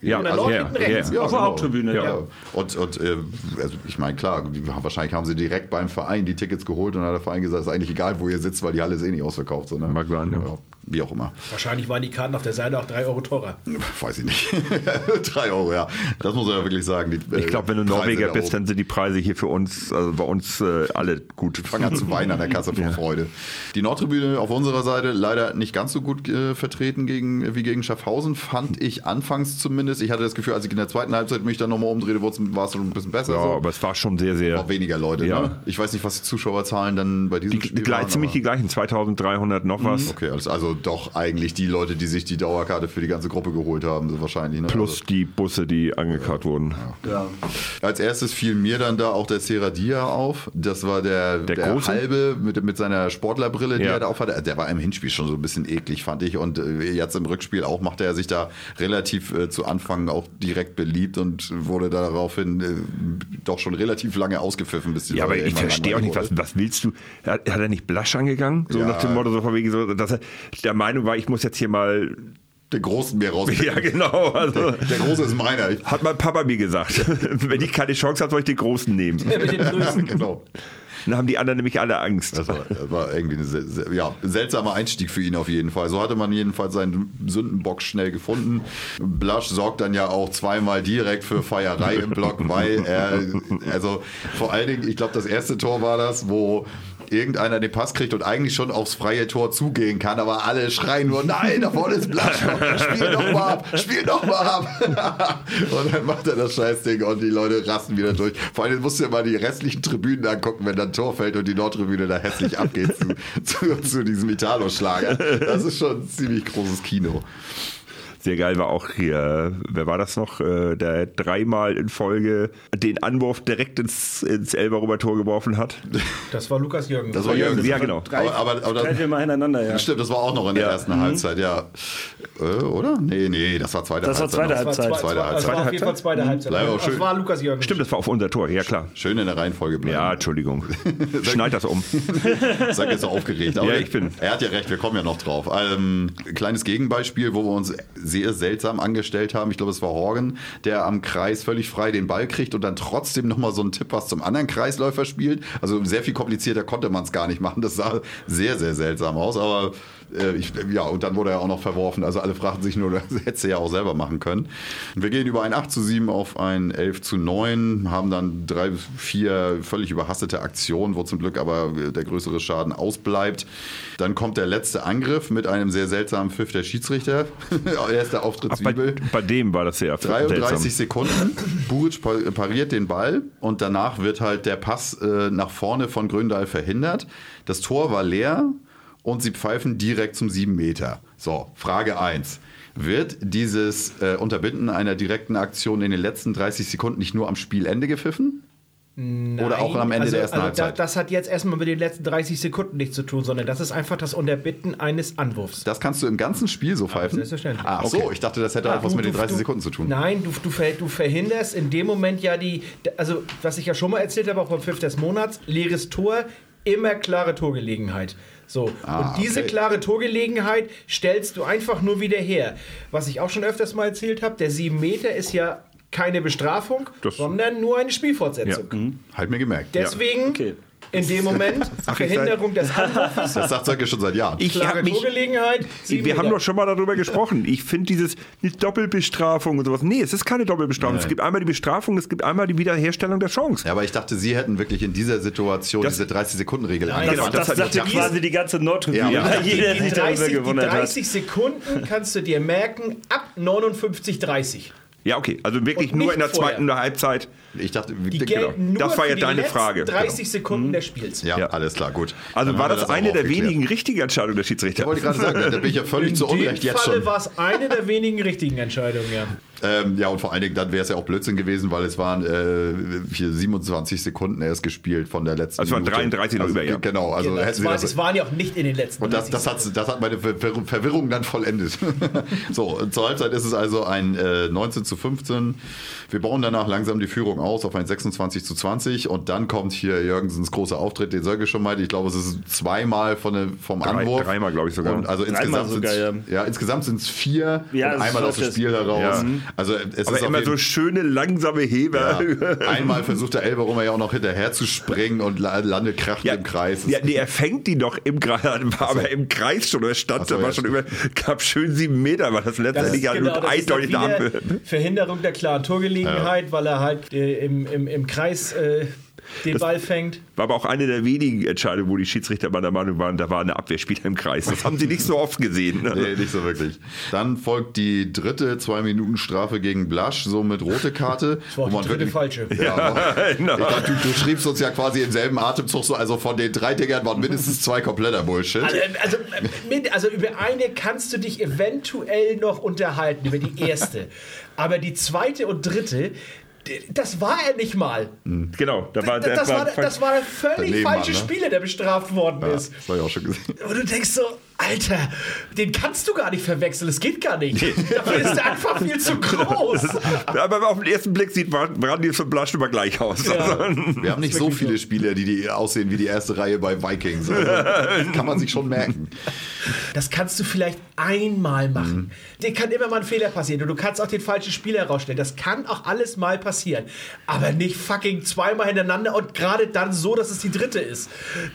Ja, also, Nord ja, hinten rechts. ja. Auf der Haupttribüne, ja. ja. Und, und äh, also ich meine, klar, die, wahrscheinlich haben sie direkt beim Verein die Tickets geholt und hat der Verein gesagt, ist eigentlich egal, wo ihr sitzt, weil die Halle ist eh nicht ausverkauft. So, ne? Mag sein, ja. Wie auch immer. Wahrscheinlich waren die Karten auf der Seite auch 3 Euro teurer. (laughs) Weiß ich nicht. (laughs) Drei Euro, ja. Das muss man ja wirklich sagen. Die, Ich glaube, wenn du äh, Preise Norweger bist, oben. dann sind die Preise hier für uns, also bei uns äh, alle gut. fangen an zu weinen an der Kasse vor (laughs) Freude. Die Nordtribüne auf unserer Seite leider nicht ganz so gut äh, vertreten gegen, wie gegen Schaffhausen, fand ich anfangs zumindest. Ich hatte das Gefühl, als ich in der zweiten Halbzeit mich dann nochmal umdrehte, war es schon ein bisschen besser. Ja, so. aber es war schon sehr, sehr. Auch weniger Leute. Ja. Ne? Ich weiß nicht, was die Zuschauerzahlen dann bei diesem Die, Spiel die, gleich, waren, ziemlich die gleichen, 2300 noch was. Okay, also, also doch eigentlich die Leute, die sich die Dauerkarte für die ganze Gruppe geholt haben, so wahrscheinlich. Ne? Plus die Busse, die angekarrt wurden. Ja. Als erstes fiel mir dann da auch der Serradia auf. Das war der, Der der, Große? halbe mit, mit seiner Sportlerbrille, die Ja. er da auf hatte. Der war im Hinspiel schon so ein bisschen eklig, fand ich. Und äh, jetzt im Rückspiel auch machte er sich da relativ äh, zu Anfang auch direkt beliebt und wurde daraufhin äh, doch schon relativ lange ausgepfiffen, bis die Ja, aber ich verstehe auch nicht, was, was willst du? Hat, hat er nicht Blasch angegangen? So Ja. nach dem Motto, so von wegen so, dass er der Meinung war, ich muss jetzt hier mal. Den Großen mir raus. (laughs) Ja, genau. Also, Der Große ist meiner. Ich, hat mein Papa mir gesagt. (laughs) Wenn ich keine Chance habe, soll ich den Großen nehmen. Mit den (laughs) Größen. genau. Dann haben die anderen nämlich alle Angst. Das war, das war irgendwie ein sehr, sehr, ja, seltsamer Einstieg für ihn auf jeden Fall. So hatte man jedenfalls seinen Sündenbock schnell gefunden. Blasch sorgt dann ja auch zweimal direkt für Feierei im Block, weil er, also vor allen Dingen, ich glaube, das erste Tor war das, wo irgendeiner den Pass kriegt und eigentlich schon aufs freie Tor zugehen kann, aber alle schreien nur, nein, da vorne ist Blasch, spiel doch mal ab, spiel doch mal ab. (laughs) und dann macht er das Scheißding und die Leute rasten wieder durch. Vor allem musst du dir mal die restlichen Tribünen angucken, wenn dann Tor fällt und die Nordtribüne da hässlich abgeht zu, (laughs) zu, zu diesem Italo-Schlager. Das ist schon ein ziemlich großes Kino. Sehr geil war auch hier, wer war das noch? Äh, Der dreimal in Folge den Anwurf direkt ins, ins Elberumer Tor geworfen hat. Das war Lukas Jürgen. Das war Jürgen. Ja, genau. Drei, Aber- aber- aber das- viermal hintereinander, ja. Stimmt, das war auch noch in der Ja. ersten Halbzeit, ja. Äh, oder? Nee, nee, das war zweite Das war Halbzeit. zweite noch. Das war, Halbzeit. zwei, Zweite zwei, das war Halbzeit. auf jeden Fall zweite Halbzeit. Leider auch Das schön. war Lukas Jürgen. Stimmt, das war auf unser Tor, ja klar. Schön in der Reihenfolge bleiben. Ja, Entschuldigung. (laughs) Schneid das um. (laughs) Sag jetzt so aufgeregt. Ja, ich bin. Er hat ja recht, wir kommen ja noch drauf. Ähm, kleines Gegenbeispiel, wo wir uns sehr seltsam angestellt haben. Ich glaube, es war Horgen, der am Kreis völlig frei den Ball kriegt und dann trotzdem nochmal so einen Tipp was zum anderen Kreisläufer spielt. Also sehr viel komplizierter konnte man es gar nicht machen. Das sah sehr, sehr seltsam aus. Aber äh, ich, ja, und dann wurde er auch noch verworfen. Also alle fragten sich nur, (laughs) das hätte er ja auch selber machen können. Und wir gehen über ein 8 zu 7 auf ein 11 zu 9, haben dann drei, vier völlig überhastete Aktionen, wo zum Glück aber der größere Schaden ausbleibt. Dann kommt der letzte Angriff mit einem sehr seltsamen Pfiff der Schiedsrichter. (laughs) Erster Auftritt Ach, bei, bei dem war das sehr 33 seltsam. Sekunden. Buric pa- pariert den Ball und danach wird halt der Pass äh, nach vorne von Gröndal verhindert. Das Tor war leer und sie pfeifen direkt zum 7 Meter. So, Frage 1. Wird dieses äh, Unterbinden einer direkten Aktion in den letzten 30 Sekunden nicht nur am Spielende gepfiffen? Oder auch am Ende also, der ersten also Halbzeit? Da, das hat jetzt erstmal mit den letzten 30 Sekunden nichts zu tun, sondern das ist einfach das Unterbitten eines Anwurfs. das kannst du im ganzen Spiel so pfeifen? selbstverständlich. Ach so, ich dachte, das hätte auch was Du- mit den du- 30 du- Sekunden zu tun. Nein, du, du, ver- du verhinderst in dem Moment ja die, also was ich ja schon mal erzählt habe, auch beim Pfiff des Monats, leeres Tor, immer klare Torgelegenheit. So, Ah, und diese okay. klare Torgelegenheit stellst du einfach nur wieder her. Was ich auch schon öfters mal erzählt habe, der 7 Meter ist ja keine Bestrafung, Das- sondern nur eine Spielfortsetzung. Halt mir gemerkt. Deswegen Okay. In dem Moment (laughs) Verhinderung des Anwurfs, Das sagt Sönke schon seit Jahren. Ich habe mich. Torgelegenheit. Wir haben Meter. doch schon mal darüber gesprochen. Ich finde dieses eine Doppelbestrafung und sowas. Nee, es ist keine Doppelbestrafung. Es gibt einmal die Bestrafung, es gibt einmal die Wiederherstellung der Chance. Ja, aber ich dachte, Sie hätten wirklich in dieser Situation Das- diese 30-Sekunden-Regel Das, Genau, das, das hat- sagte das- quasi die ganze Nordtribüne, Ja, weil jeder die sich darüber 30, die gewundert hat. 30 Sekunden kannst du dir merken, ab 59,30. Ja, okay. Also wirklich nur in der vorher. zweiten Halbzeit. Ich dachte, Die genau. Das war für ja die deine Frage. 30 Sekunden des Spiels. Ja, Ja. alles klar, gut. Also Dann war das auch eine der aufgeklärt. wenigen richtigen Entscheidungen der Schiedsrichter. Ich wollte gerade sagen, da bin ich ja völlig In zu dem Unrecht jetzt Falle schon. war es eine der wenigen richtigen Entscheidungen, ja. Ähm, ja, und vor allen Dingen, dann wäre es ja auch Blödsinn gewesen, weil es waren äh, hier 27 Sekunden erst gespielt von der letzten Also es waren Minute. 33 noch also, über, ja. Genau, also Genau. hätten es, war, das, es waren ja auch nicht in den letzten Und das, 30 das, hat, das hat meine Verwirrung, Verwirrung dann vollendet. (laughs) so, zur Halbzeit ist es also ein äh, 19 zu 15. Wir bauen danach langsam die Führung aus auf ein 26 zu 20 und dann kommt hier Jürgensens großer Auftritt, den Sölke schon meinte. Ich glaube, es ist zweimal von der, vom Drei- Anwurf. dreimal, glaube ich, sogar. Und also Dreimal insgesamt sogar, sind es ja. insgesamt sind's vier Ja, und einmal aus dem Spiel heraus. Ja. Also es Aber ist immer so schöne, langsame Heber. ja, (laughs) einmal versucht der Elberum ja auch noch hinterher zu springen und la- landet kracht im Kreis. Ja, nee, er fängt die doch im Kreis, war aber im Kreis schon, er stand, so, da war ja, schon über, gab schön sieben Meter, war das letztendlich ja genau, eindeutig. Verhinderung der klaren Torgelegenheit, weil er halt äh, im, im, im Kreis äh, den Ball fängt. War aber auch eine der wenigen Entscheidungen, wo die Schiedsrichter bei der Meinung waren, da war eine Abwehrspieler im Kreis. Das haben sie nicht so oft gesehen. Ne? Nee, nicht so wirklich. Dann folgt die dritte zwei Minuten Strafe gegen Blasch, so mit rote Karte. (laughs) Das war auch die dritte falsche. Ja, genau. ich glaub, du, du schriebst uns ja quasi im selben Atemzug so, also von den drei Dingern waren mindestens zwei kompletter Bullshit. Also, also, mit, also über eine kannst du dich eventuell noch unterhalten, über die erste. Aber die zweite und dritte, das war er nicht mal. Genau, da war Das, das, war, das war der völlig falsche Mann, ne? Spieler, der bestraft worden Ja, ist. das habe ich auch schon gesehen. Und du denkst so, Alter, den kannst du gar nicht verwechseln, es geht gar nicht. Dafür ist er einfach viel zu (laughs) groß. aber auf den ersten Blick sieht Brandy und Blasch immer gleich aus. Ja. Also, Wir haben nicht so viele Spieler, die, die aussehen wie die erste Reihe bei Vikings. Also, das (laughs) kann man sich schon merken. Das kannst du vielleicht einmal machen. Mhm. Dir kann immer mal ein Fehler passieren und du kannst auch den falschen Spieler herausstellen. Das kann auch alles mal passieren. Aber nicht fucking zweimal hintereinander und gerade dann so, dass es die dritte ist.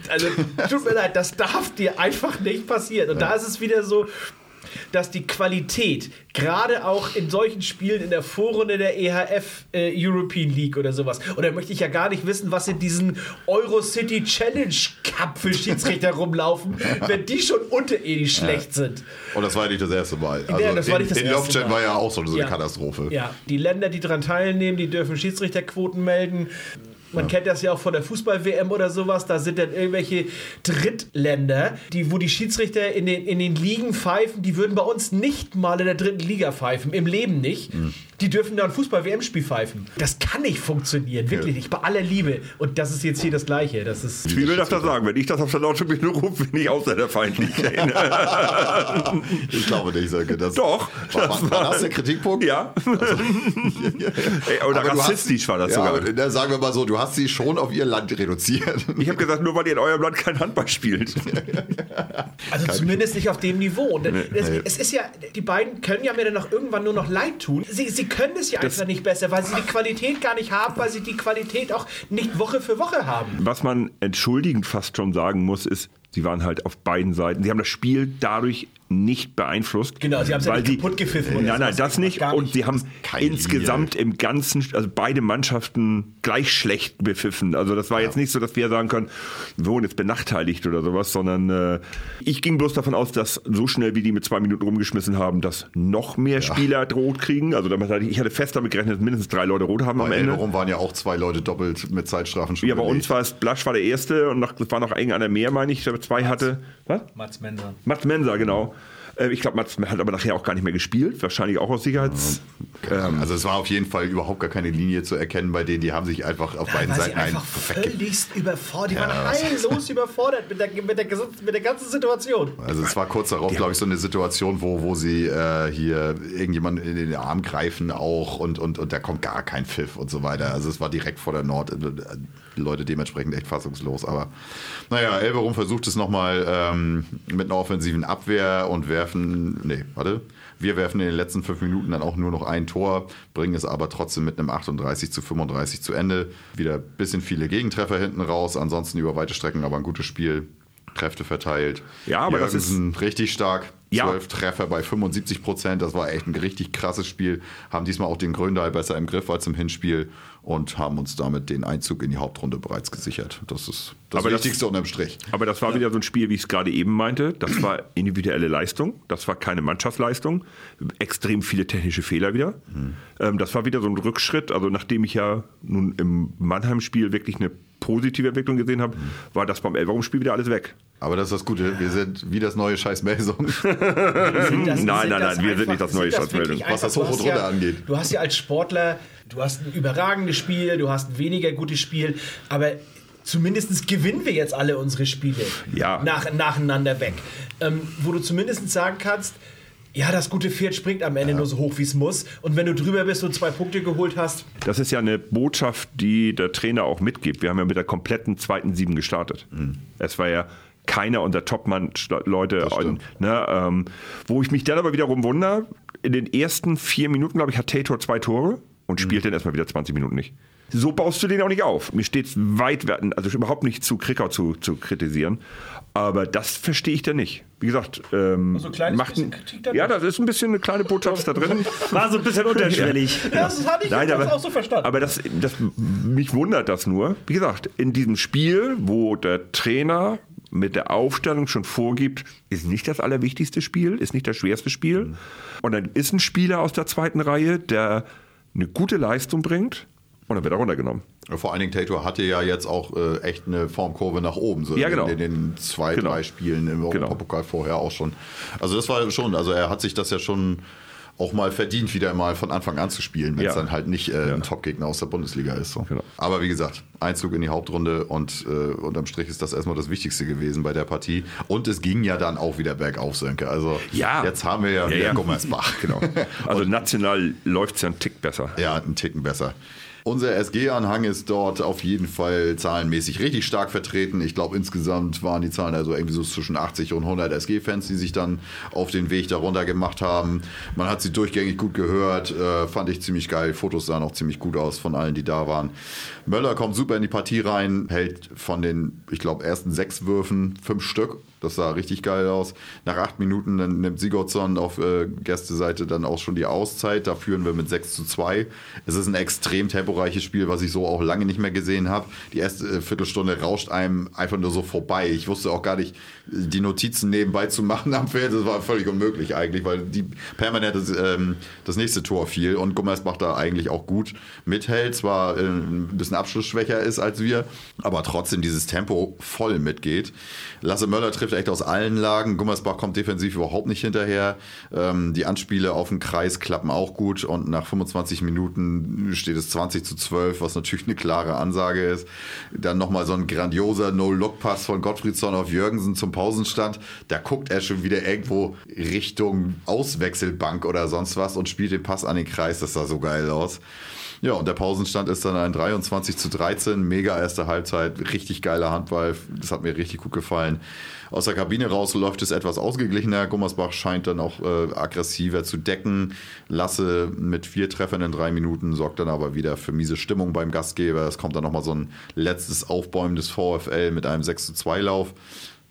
Also, tut mir leid, das darf dir einfach nicht passieren. Und da ist es wieder so, dass die Qualität, gerade auch in solchen Spielen in der Vorrunde der EHF äh, European League oder sowas, oder möchte ich ja gar nicht wissen, was in diesen Eurocity Challenge Cup für Schiedsrichter rumlaufen, (laughs) wenn die schon unterirdisch schlecht sind. Und das war ja nicht das erste Mal. Also Ja, das war in, nicht das in erste Mal. war ja auch so eine Ja. Katastrophe. Ja, die Länder, die daran teilnehmen, die dürfen Schiedsrichterquoten melden. Man kennt das ja auch von der Fußball-WM oder sowas. Da sind dann irgendwelche Drittländer, die, wo die Schiedsrichter in den, in den Ligen pfeifen, die würden bei uns nicht mal in der dritten Liga pfeifen. Im Leben nicht. Die dürfen da ein Fußball-WM-Spiel pfeifen. Das kann nicht funktionieren. Wirklich nicht. Bei aller Liebe. Und das ist jetzt hier das Gleiche. Das ist. Wie will das da sagen? Wenn ich das auf der Lautsprecher rufe, bin ich ausländerfeindlich. (laughs) Ich glaube nicht, Sönke. Das Doch, War, das war, war- das der Kritikpunkt? ja. (laughs) Ey, Oder Aber rassistisch war das ja, sogar. aber, dann sagen wir mal so, du hast sie schon auf ihr Land reduziert. Ich habe gesagt, nur weil ihr in eurem Land kein Handball spielt. (laughs) Also zumindest nicht auf dem Niveau. Und es, es ist ja, die beiden können ja mir dann auch irgendwann nur noch leid tun. Sie, sie können es ja einfach nicht besser, weil sie die Qualität gar nicht haben, weil sie die Qualität auch nicht Woche für Woche haben. Was man entschuldigend fast schon sagen muss, ist, sie waren halt auf beiden Seiten. Sie haben das Spiel dadurch nicht beeinflusst. Genau, sie haben es ja nicht kaputt gepfiffen Nein, nein, das nicht. Gar Und nicht. sie haben insgesamt im Ganzen, also beide Mannschaften gleich schlecht bepfiffen. Also das war jetzt nicht so, dass wir sagen können, wir wurden jetzt benachteiligt oder sowas, sondern äh, ich ging bloß davon aus, dass so schnell wie die mit zwei Minuten rumgeschmissen haben, dass noch mehr Spieler rot kriegen. Also damit hatte ich, ich hatte fest damit gerechnet, dass mindestens drei Leute rot haben am Bei Ende. Elberum waren ja auch zwei Leute doppelt mit Zeitstrafen schon Ja, bei uns war es, Blasch war der Erste und noch, es war noch irgendeiner mehr, meine ich, der zwei hatte. Was? Mats Menser. Mats Mensa, genau. Äh, Ich glaube, Mats hat aber nachher auch gar nicht mehr gespielt, wahrscheinlich auch aus Sicherheits... Ähm, Also es war auf jeden Fall überhaupt gar keine Linie zu erkennen bei denen. Die haben sich einfach auf beiden Weil sie Seiten ein einfach völligst überfordert, die waren heillos (laughs) überfordert mit der, mit, der, mit der ganzen Situation. Also es war kurz darauf, glaube ich, so eine Situation, wo, wo sie äh, hier irgendjemand in den Arm greifen auch und, und, und da kommt gar kein Pfiff und so weiter. Also es war direkt vor der Nord. Die Leute dementsprechend echt fassungslos. Aber naja, Elverum versucht es nochmal ähm, mit einer offensiven Abwehr und werfen, nee, warte. Wir werfen in den letzten fünf Minuten dann auch nur noch ein Tor, bringen es aber trotzdem mit einem 38 zu 35 zu Ende. Wieder ein bisschen viele Gegentreffer hinten raus, ansonsten über weite Strecken aber ein gutes Spiel. Kräfte verteilt. Ja, aber das ist- Jürgensen richtig stark. Ja. 12 Treffer bei 75 Prozent. Das war echt ein richtig krasses Spiel. Haben diesmal auch den Gröndal besser im Griff als im Hinspiel und haben uns damit den Einzug in die Hauptrunde bereits gesichert. Das ist das Aber das- Wichtigste unterm Strich. Aber das war wieder so ein Spiel, wie ich es gerade eben meinte. Das war individuelle Leistung. Das war keine Mannschaftsleistung. Extrem viele technische Fehler wieder. Ähm, das war wieder so ein Rückschritt. Also nachdem ich ja nun im Mannheim-Spiel wirklich eine positive Entwicklung gesehen habe, war das beim Elverum-Spiel wieder alles weg. Aber das ist das Gute. Wir sind wie das neue Scheiß Melsung. (laughs) Sind das- Nein, nein, nein, wir sind nicht das neue Stadtmeldung. wirklich Was das einfach- Hoch und du hast Runter ja, angeht. Du hast ja als Sportler, du hast ein überragendes Spiel, du hast ein weniger gutes Spiel, aber zumindest gewinnen wir jetzt alle unsere Spiele Ja. nach, nacheinander weg. Ähm, wo du zumindest sagen kannst, ja, das gute Pferd springt am Ende nur so hoch, wie es muss. Und wenn du drüber bist und zwei Punkte geholt hast, Das ist ja eine Botschaft, die der Trainer auch mitgibt. Wir haben ja mit der kompletten zweiten Sieben gestartet. Es war ja keiner unserer Top-Leute, stimmt. ne, ähm, wo ich mich dann aber wiederum wundere, in den ersten vier Minuten, glaube ich, hat Tator zwei Tore und spielt dann erstmal wieder 20 Minuten nicht. So baust du den auch nicht auf. Mir steht es weit, also überhaupt nicht zu Kricker zu, zu kritisieren. Aber das verstehe ich dann nicht. Wie gesagt, ähm, So ein kleines macht bisschen ein, Kritik da Ja, das ist ein bisschen eine kleine Botschaft da drin. (laughs) War so ein bisschen (laughs) unterschwellig. Das hatte ich Nein, aber, auch so verstanden. aber das, das, mich wundert das nur. Wie gesagt, in diesem Spiel, wo der Trainer mit der Aufstellung schon vorgibt, ist nicht das allerwichtigste Spiel, ist nicht das schwerste Spiel. Und dann ist ein Spieler aus der zweiten Reihe, der eine gute Leistung bringt und dann wird er runtergenommen. Vor allen Dingen Tator hatte ja jetzt auch äh, echt eine Formkurve nach oben, so Ja, genau. in, in den zwei, Genau. drei Spielen im Genau. Europapokal vorher auch schon. Also das war schon, also er hat sich das ja schon auch mal verdient, wieder mal von Anfang an zu spielen, wenn es Ja. dann halt nicht äh, ein Topgegner aus der Bundesliga ist. So. Genau. Aber wie gesagt, Einzug in die Hauptrunde und äh, unterm Strich ist das erstmal das Wichtigste gewesen bei der Partie. Und es ging ja dann auch wieder bergauf, Sönke. Also Ja. jetzt haben wir ja, wieder ja. Gummersbach. Genau. Also (laughs) national läuft es ja einen Tick besser. Ja, einen Ticken besser. Unser SG-Anhang ist dort auf jeden Fall zahlenmäßig richtig stark vertreten. Ich glaube, insgesamt waren die Zahlen also irgendwie so zwischen 80 und 100 SG-Fans, die sich dann auf den Weg darunter gemacht haben. Man hat sie durchgängig gut gehört, äh, fand ich ziemlich geil. Fotos sahen auch ziemlich gut aus von allen, die da waren. Möller kommt super in die Partie rein, hält von den, ich glaube, ersten sechs Würfen fünf Stück. Das sah richtig geil aus. Nach acht Minuten dann nimmt Sigurdsson auf äh, Gästeseite dann auch schon die Auszeit. Da führen wir mit 6 zu 2. Es ist ein extrem temporeiches Spiel, was ich so auch lange nicht mehr gesehen habe. Die erste äh, Viertelstunde rauscht einem einfach nur so vorbei. Ich wusste auch gar nicht, die Notizen nebenbei zu machen am Feld. Das war völlig unmöglich eigentlich, weil die permanent das, ähm, das nächste Tor fiel und Gummersbach da eigentlich auch gut mithält. Zwar äh, ein bisschen abschlussschwächer ist als wir, aber trotzdem dieses Tempo voll mitgeht. Lasse Möller trifft echt aus allen Lagen. Gummersbach kommt defensiv überhaupt nicht hinterher. Ähm, die Anspiele auf den Kreis klappen auch gut und nach 25 Minuten steht es 20 zu 12, was natürlich eine klare Ansage ist. Dann nochmal so ein grandioser No-Look-Pass von Gottfriedsson auf Jürgensen zum Pausenstand. Da guckt er schon wieder irgendwo Richtung Auswechselbank oder sonst was und spielt den Pass an den Kreis. Das sah so geil aus. Ja, und der Pausenstand ist dann ein 23 zu 13. Mega erste Halbzeit, richtig geiler Handball. Das hat mir richtig gut gefallen. Aus der Kabine raus läuft es etwas ausgeglichener. Gummersbach scheint dann auch äh, aggressiver zu decken. Lasse mit vier Treffern in drei Minuten sorgt dann aber wieder für miese Stimmung beim Gastgeber. Es kommt dann nochmal so ein letztes Aufbäumen des VfL mit einem 6 zu 2 Lauf,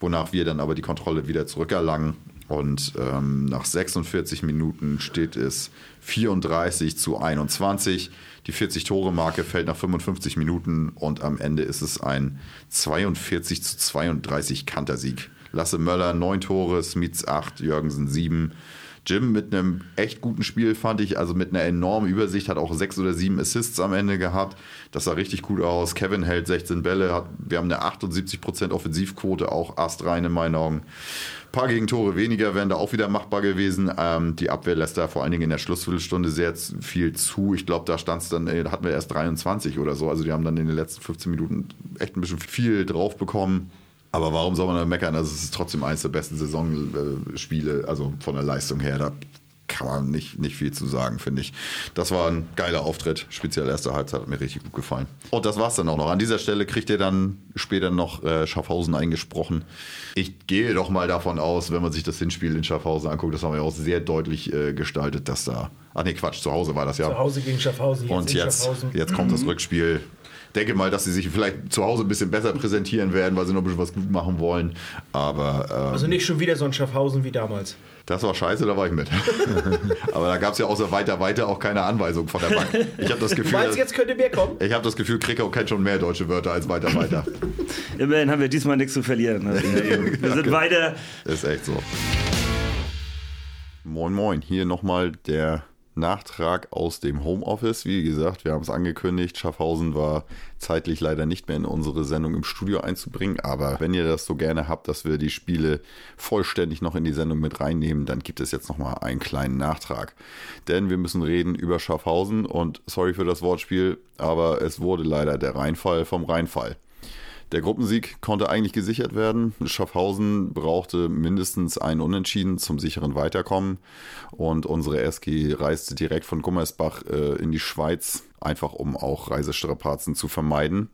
wonach wir dann aber die Kontrolle wieder zurückerlangen. Und ähm, nach 46 Minuten steht es 34 zu 21. Die 40-Tore-Marke fällt nach 55 Minuten und am Ende ist es ein 42 zu 32 Kantersieg. Lasse Möller 9 Tore, Smits 8, Jürgensen 7. Jim mit einem echt guten Spiel, fand ich, also mit einer enormen Übersicht, hat auch sechs oder sieben Assists am Ende gehabt. Das sah richtig gut aus. Kevin hält 16 Bälle, hat, wir haben eine 78% Offensivquote, auch astrein in meinen Augen. Ein paar Gegentore weniger wären da auch wieder machbar gewesen. Ähm, die Abwehr lässt da vor allen Dingen in der Schlussviertelstunde sehr viel zu. Ich glaube, da stand es dann, äh, hatten wir erst 23 oder so. Also die haben dann in den letzten 15 Minuten echt ein bisschen viel drauf bekommen. Aber warum soll man da meckern? Also es ist trotzdem eines der besten Saisonspiele, also von der Leistung her. Da kann man nicht, nicht viel zu sagen, finde ich. Das war ein geiler Auftritt. Speziell erste Halbzeit hat mir richtig gut gefallen. Und das war's dann auch noch. An dieser Stelle kriegt ihr dann später noch äh, Schaffhausen eingesprochen. Ich gehe doch mal davon aus, wenn man sich das Hinspiel in Schaffhausen anguckt, das haben wir auch sehr deutlich äh, gestaltet, dass da. Ach nee, Quatsch, zu Hause war das ja. Zu Hause gegen Schaffhausen. Und jetzt, Schaffhausen. jetzt kommt das Rückspiel. Denke mal, dass sie sich vielleicht zu Hause ein bisschen besser präsentieren werden, weil sie noch ein bisschen was gut machen wollen. Aber ähm, Also nicht schon wieder so ein Schaffhausen wie damals. das war scheiße, da war ich mit. (laughs) Aber da gab es ja außer weiter, weiter auch keine Anweisung von der Bank. Ich habe das Du Gefühl, meinst, jetzt könnte mehr kommen? ich habe das Gefühl, Krickau kennt schon mehr deutsche Wörter als weiter, weiter. (laughs) Immerhin haben wir diesmal nichts zu verlieren. Also, wir sind weiter. Ist echt so. Moin, moin. Hier nochmal der Nachtrag aus dem Homeoffice. Wie gesagt, wir haben es angekündigt. Schaffhausen war zeitlich leider nicht mehr in unsere Sendung im Studio einzubringen. Aber wenn ihr das so gerne habt, dass wir die Spiele vollständig noch in die Sendung mit reinnehmen, dann gibt es jetzt nochmal einen kleinen Nachtrag. Denn wir müssen reden über Schaffhausen und sorry für das Wortspiel, aber es wurde leider der Rheinfall vom Rheinfall. Der Gruppensieg konnte eigentlich gesichert werden. Schaffhausen brauchte mindestens einen Unentschieden zum sicheren Weiterkommen. Und unsere SG reiste direkt von Gummersbach äh, in die Schweiz, einfach um auch Reisestrapazen zu vermeiden.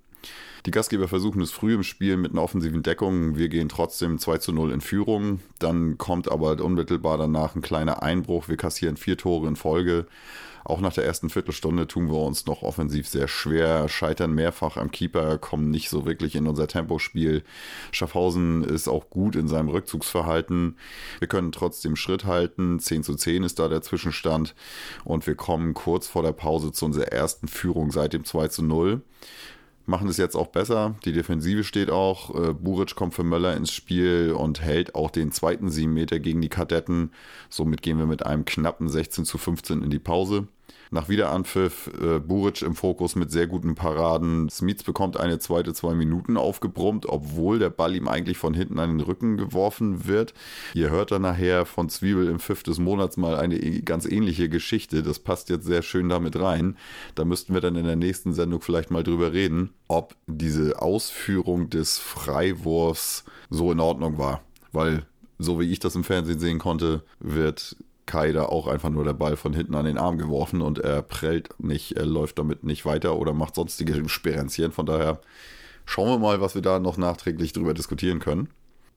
Die Gastgeber versuchen es früh im Spiel mit einer offensiven Deckung. Wir gehen trotzdem 2 zu 0 in Führung. Dann kommt aber unmittelbar danach ein kleiner Einbruch. Wir kassieren vier Tore in Folge. Auch nach der ersten Viertelstunde tun wir uns noch offensiv sehr schwer, scheitern mehrfach am Keeper, kommen nicht so wirklich in unser Tempospiel. Schaffhausen ist auch gut in seinem Rückzugsverhalten. Wir können trotzdem Schritt halten. 10 zu 10 ist da der Zwischenstand. Und wir kommen kurz vor der Pause zu unserer ersten Führung seit dem 2 zu 0 machen es jetzt auch besser. Die Defensive steht auch. Äh, Buric kommt für Möller ins Spiel und hält auch den zweiten 7 Meter gegen die Kadetten. Somit gehen wir mit einem knappen 16 zu 15 in die Pause. Nach Wiederanpfiff äh, Buric im Fokus mit sehr guten Paraden. Smits bekommt eine zweite zwei Minuten aufgebrummt, obwohl der Ball ihm eigentlich von hinten an den Rücken geworfen wird. Ihr hört dann nachher von Zwiebel im Pfiff des Monats mal eine e-, ganz ähnliche Geschichte. Das passt jetzt sehr schön damit rein. Da müssten wir dann in der nächsten Sendung vielleicht mal drüber reden, ob diese Ausführung des Freiwurfs so in Ordnung war. Weil so wie ich das im Fernsehen sehen konnte, wird Kai da auch einfach nur der Ball von hinten an den Arm geworfen und er prellt nicht, er läuft damit nicht weiter oder macht sonstige Sperenzchen. Von daher schauen wir mal, was wir da noch nachträglich drüber diskutieren können.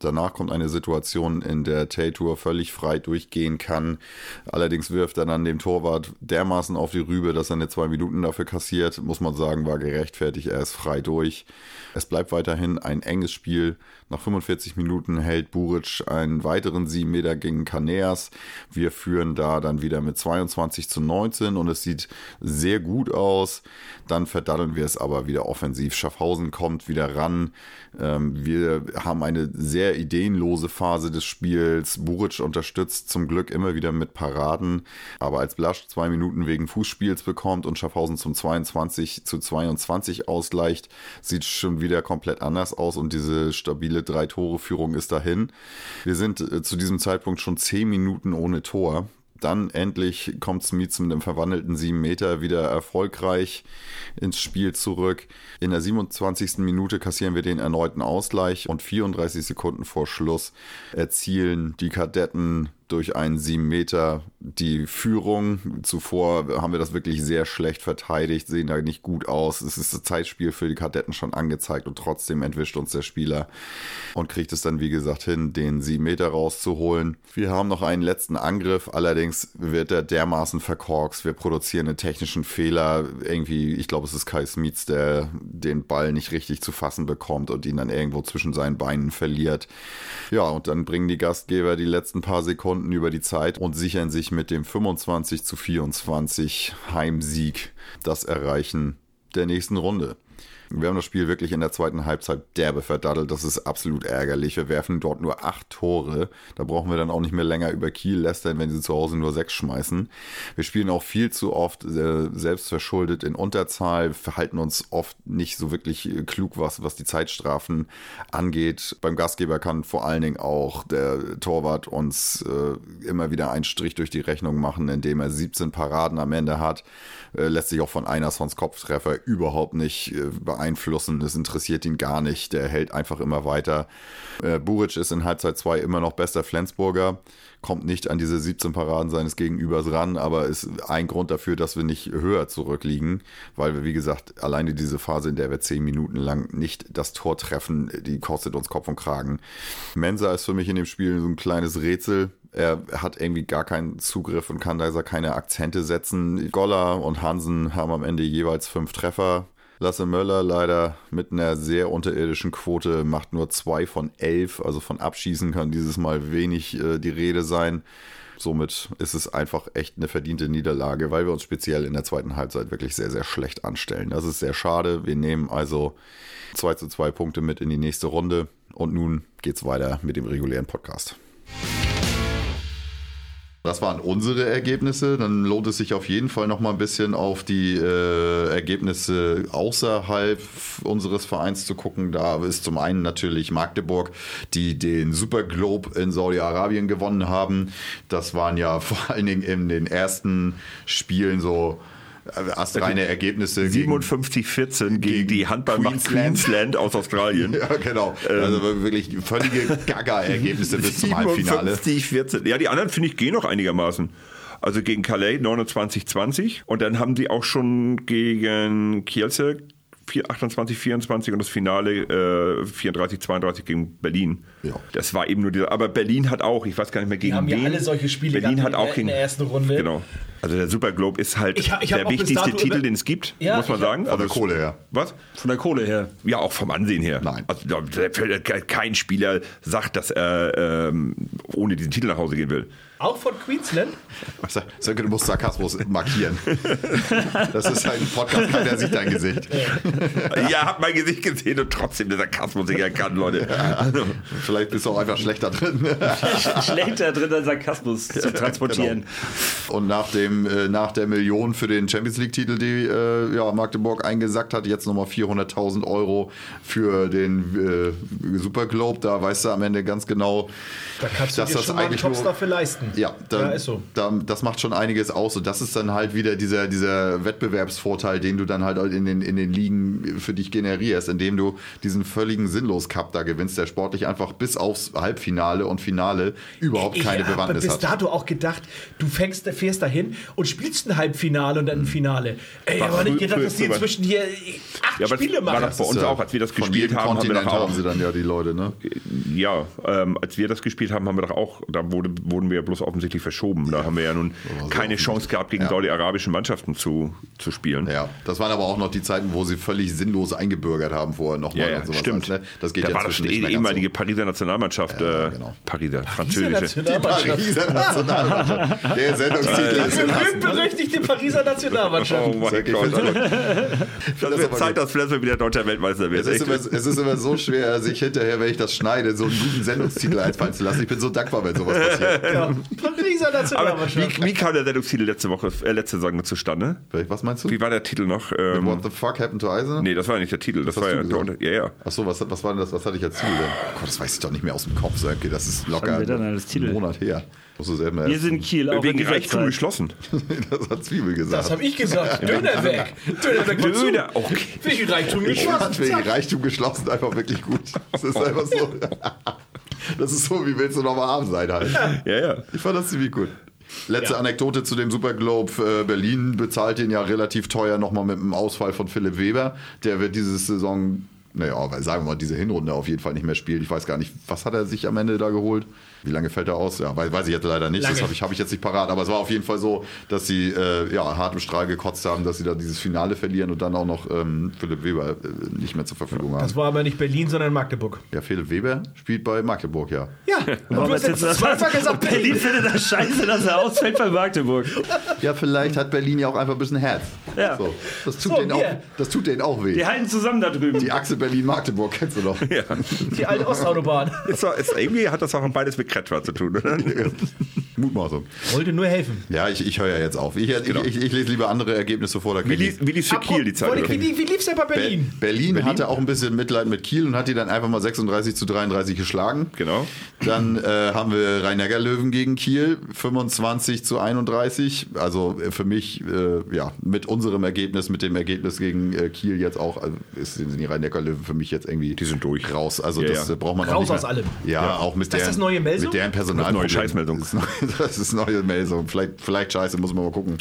Danach kommt eine Situation, in der Tator völlig frei durchgehen kann. Allerdings wirft er dann dem Torwart dermaßen auf die Rübe, dass er eine zwei Minuten dafür kassiert. Muss man sagen, war gerechtfertigt. Er ist frei durch. Es bleibt weiterhin ein enges Spiel. Nach 45 Minuten hält Buric einen weiteren 7 Meter gegen Caneas. Wir führen da dann wieder mit 22 zu 19 und es sieht sehr gut aus. Dann verdaddeln wir es aber wieder offensiv. Schaffhausen kommt wieder ran. Ähm, wir haben eine sehr ideenlose Phase des Spiels. Buric unterstützt zum Glück immer wieder mit Paraden. Aber als Blasch zwei Minuten wegen Fußspiels bekommt und Schaffhausen zum 22 zu 22 ausgleicht, sieht schon wieder komplett anders aus und diese stabile drei Tore Führung ist dahin. Wir sind äh, zu diesem Zeitpunkt schon zehn Minuten ohne Tor. Dann endlich kommt Smith mit dem verwandelten 7 Meter wieder erfolgreich ins Spiel zurück. In der 27. Minute kassieren wir den erneuten Ausgleich und 34 Sekunden vor Schluss erzielen die Kadetten durch einen 7 Meter die Führung. Zuvor haben wir das wirklich sehr schlecht verteidigt, sehen da nicht gut aus. Es ist das Zeitspiel für die Kadetten schon angezeigt und trotzdem entwischt uns der Spieler und kriegt es dann, wie gesagt, hin, den 7 Meter rauszuholen. Wir haben noch einen letzten Angriff, allerdings wird er dermaßen verkorkst. Wir produzieren einen technischen Fehler. Irgendwie, ich glaube, es ist Kai Smits, der den Ball nicht richtig zu fassen bekommt und ihn dann irgendwo zwischen seinen Beinen verliert. Ja, und dann bringen die Gastgeber die letzten paar Sekunden Runden über die Zeit und sichern sich mit dem 25 zu 24 Heimsieg das Erreichen der nächsten Runde. Wir haben das Spiel wirklich in der zweiten Halbzeit derbe verdaddelt. Das ist absolut ärgerlich. Wir werfen dort nur acht Tore. Da brauchen wir dann auch nicht mehr länger über Kiel lästern, wenn sie zu Hause nur sechs schmeißen. Wir spielen auch viel zu oft äh, selbstverschuldet in Unterzahl, verhalten uns oft nicht so wirklich klug, was, was die Zeitstrafen angeht. Beim Gastgeber kann vor allen Dingen auch der Torwart uns äh, immer wieder einen Strich durch die Rechnung machen, indem er 17 Paraden am Ende hat. Äh, lässt sich auch von einer Sons Kopftreffer überhaupt nicht äh, beeinflussen. Das interessiert ihn gar nicht. Der hält einfach immer weiter. Äh, Buric ist in Halbzeit 2 immer noch bester Flensburger. Kommt nicht an diese 17 Paraden seines Gegenübers ran, aber ist ein Grund dafür, dass wir nicht höher zurückliegen, weil wir, wie gesagt, alleine diese Phase, in der wir 10 Minuten lang nicht das Tor treffen, die kostet uns Kopf und Kragen. Mensa ist für mich in dem Spiel so ein kleines Rätsel er hat irgendwie gar keinen Zugriff und kann da keine Akzente setzen. Goller und Hansen haben am Ende jeweils fünf Treffer. Lasse Möller leider mit einer sehr unterirdischen Quote macht nur zwei von elf. Also von Abschießen kann dieses Mal wenig äh, die Rede sein. Somit ist es einfach echt eine verdiente Niederlage, weil wir uns speziell in der zweiten Halbzeit wirklich sehr, sehr schlecht anstellen. Das ist sehr schade. Wir nehmen also 2 zu 2 Punkte mit in die nächste Runde. Und nun geht's weiter mit dem regulären Podcast. Das waren unsere Ergebnisse. Dann lohnt es sich auf jeden Fall noch mal ein bisschen auf die äh, Ergebnisse außerhalb unseres Vereins zu gucken. Da ist zum einen natürlich Magdeburg, die den Super Globe in Saudi-Arabien gewonnen haben. Das waren ja (laughs) vor allen Dingen in den ersten Spielen so astreine Ergebnisse. 57-14 gegen, gegen, die Handballmacht Queensland. Queensland aus Australien. (laughs) ja, genau. Ähm, also wirklich völlige Gaga-Ergebnisse bis zum Halbfinale. 57-14. Ja, die anderen finde ich gehen noch einigermaßen. Also gegen Calais 29-20 und dann haben sie auch schon gegen Kielce 4, 28, 24 und das Finale äh, 34, 32 gegen Berlin. Ja. Das war eben nur dieser. Aber Berlin hat auch, ich weiß gar nicht mehr gegen haben ja wen. alle solche Spiele Berlin gehabt hat in der- auch gegen in der ersten Runde. Genau. Also der Super Globe ist halt Ich ich der wichtigste Titel, den es gibt, Ja, muss man sagen. Von der Also Kohle her. Was? Von der Kohle her. Ja, auch vom Ansehen her. Nein. Also da- da- kein Spieler sagt, dass er ähm, ohne diesen Titel nach Hause gehen will. Auch von Queensland? Sönke, du musst Sarkasmus markieren. (laughs) Das ist ein Podcast, keiner sieht dein Gesicht. Ihr habt mein Gesicht gesehen und trotzdem der Sarkasmus nicht erkannt, Leute. Also, Vielleicht bist du auch einfach schlechter drin. (laughs) Schlechter drin, den Sarkasmus zu transportieren. Und nach, dem, äh, nach der Million für den Champions League-Titel, die äh, ja, Magdeburg eingesackt hat, jetzt nochmal 400.000 Euro für den äh, Super Globe. Da weißt du am Ende ganz genau, Da kannst du dass dir das schon mal einen eigentlich nur, Topstar für leisten. Ja, da, Ja, ist so. Da, das macht schon einiges aus. Und das ist dann halt wieder dieser, dieser Wettbewerbsvorteil, den du dann halt in den, in den Ligen für dich generierst, indem du diesen völligen Sinnlos-Cup da gewinnst, der sportlich einfach bis aufs Halbfinale und Finale überhaupt Ich keine habe Bewandtnis bis hat. dato auch gedacht, du fängst, fährst dahin und spielst ein Halbfinale und dann ein Finale. Ey, War aber nicht gedacht, dass die inzwischen hier acht Ja, aber Spiele war machen. das bei uns Ja, auch, als wir das gespielt haben, haben wir Kontinent doch auch. haben sie dann ja die Leute, ne? Ja, ähm, als wir das gespielt haben, haben wir doch auch, da wurde, wurden wir ja bloß offensichtlich verschoben. Da haben wir ja nun so keine Chance gehabt, gegen Ja. saudi-arabischen Mannschaften zu, zu spielen. Ja, das waren aber auch noch die Zeiten, wo sie völlig sinnlos eingebürgert haben vorher nochmal Ja, ja, und sowas. stimmt. Ne? Das geht da ja war das die nicht mehr ganz ehemalige Pariser Nationalmannschaft. Ja, äh, genau. Pariser, französische. Nationalmannschaft. Pariser Nationalmannschaft. Der Sendungstitel ist Die in berühmt-berüchtigte Pariser Nationalmannschaft. Oh mein Gott. (laughs) Das wird Zeit, dass Flensburg wieder deutscher Weltmeister wird. Es ist, immer, es ist immer so schwer, sich hinterher, wenn ich das schneide, so einen guten Sendungstitel einfallen zu lassen. Ich bin so dankbar, wenn sowas passiert. Ja, Pariser Aber Nationalmannschaft. wie, wie kam der Sendungstitel letzte Woche, äh, letzte Saison zustande? Was meinst du? Wie war der Titel noch? Ähm, What the fuck happened to Eisenach? nee, das war nicht der Titel. Das Was war ja, gesagt? Ja, ja. Achso, was, was war denn das? Was hatte ich als Titel denn? Oh Gott, das weiß ich doch nicht mehr aus dem Kopf, Sönke. Das ist locker haben wir denn als Titel? einen Monat her. Musst du selber Wir sind Kiel, auch Wegen Reichtum geschlossen. (laughs) Das hat Zwiebel gesagt. Das habe ich gesagt. Döner weg. Döner weg. Döner, okay. Welchen Reichtum Ich geschlossen. wegen. Reichtum geschlossen einfach wirklich gut. Das ist einfach so. (laughs) (laughs) Das ist so, wie willst du nochmal arm sein halt. Ja, ja. Ich fand das ziemlich gut. Letzte Ja. Anekdote zu dem Super Globe. Äh, Berlin bezahlt den ja relativ teuer nochmal mit dem Ausfall von Philipp Weber. Der wird diese Saison, naja, sagen wir mal, diese Hinrunde auf jeden Fall nicht mehr spielen. Ich weiß gar nicht, was hat er sich am Ende da geholt? Wie lange fällt er aus? Ja, weiß, weiß ich jetzt leider nicht. Lange. Das habe ich, hab ich jetzt nicht parat. Aber es war auf jeden Fall so, dass sie äh, ja, hart im Strahl gekotzt haben, dass sie da dieses Finale verlieren und dann auch noch ähm, Philipp Weber äh, nicht mehr zur Verfügung haben. Das war aber nicht Berlin, sondern Magdeburg. Ja, Philipp Weber spielt bei Magdeburg, ja. Ja, Warum du hast jetzt das? zweimal gesagt, (laughs) Berlin findet das scheiße, dass er ausfällt bei Magdeburg. Ja, vielleicht hat Berlin ja auch einfach ein bisschen Herz. Ja. So, das, tut So, denen auch, das tut denen auch weh. Die halten zusammen da drüben. Die Achse Berlin-Magdeburg kennst du doch. die alte Ostautobahn. Ist, doch- ist, irgendwie hat das auch beides mit Kretschmer zu tun, oder? (laughs) Mutmaßung. Wollte nur helfen. Ja, ich, ich höre ja jetzt auf. Ich, ich, ich, ich lese lieber andere Ergebnisse vor. Da Wie lief, wie lief's für Kiel die Zeit? Wie, wie, wie lief's denn bei Be- Berlin? Berlin, hatte auch ein bisschen Mitleid mit Kiel und hat die dann einfach mal 36 zu 33 geschlagen. Genau. Dann äh, haben wir Rhein-Neckar-Löwen gegen Kiel, 25 zu 31. Also äh, für mich, äh, ja, mit unserem Ergebnis, mit dem Ergebnis gegen äh, Kiel jetzt auch, also ist, sind die Rhein-Neckar-Löwen für mich jetzt irgendwie Die sind durch. raus. Also Ja, das ja. äh, braucht man auch Raus nicht mehr. aus allem. Ja, auch mit Ist das deren, das neue Melsung? Mit deren Personal. Neue Scheißmeldung. (laughs) Das ist, neue Meldung. Vielleicht, vielleicht scheiße, muss man mal gucken.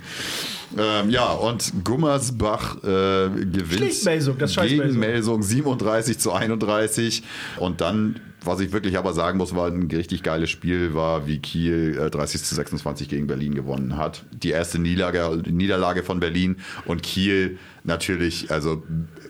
Ähm, ja, und Gummersbach äh, gewinnt Melsung, das scheiß gegen Melsung. Melsung 37 zu 31. Und dann, was ich wirklich aber sagen muss, war ein richtig geiles Spiel, war wie Kiel äh, 30 zu 26 gegen Berlin gewonnen hat. Die erste Niederlage, Niederlage von Berlin und Kiel natürlich, also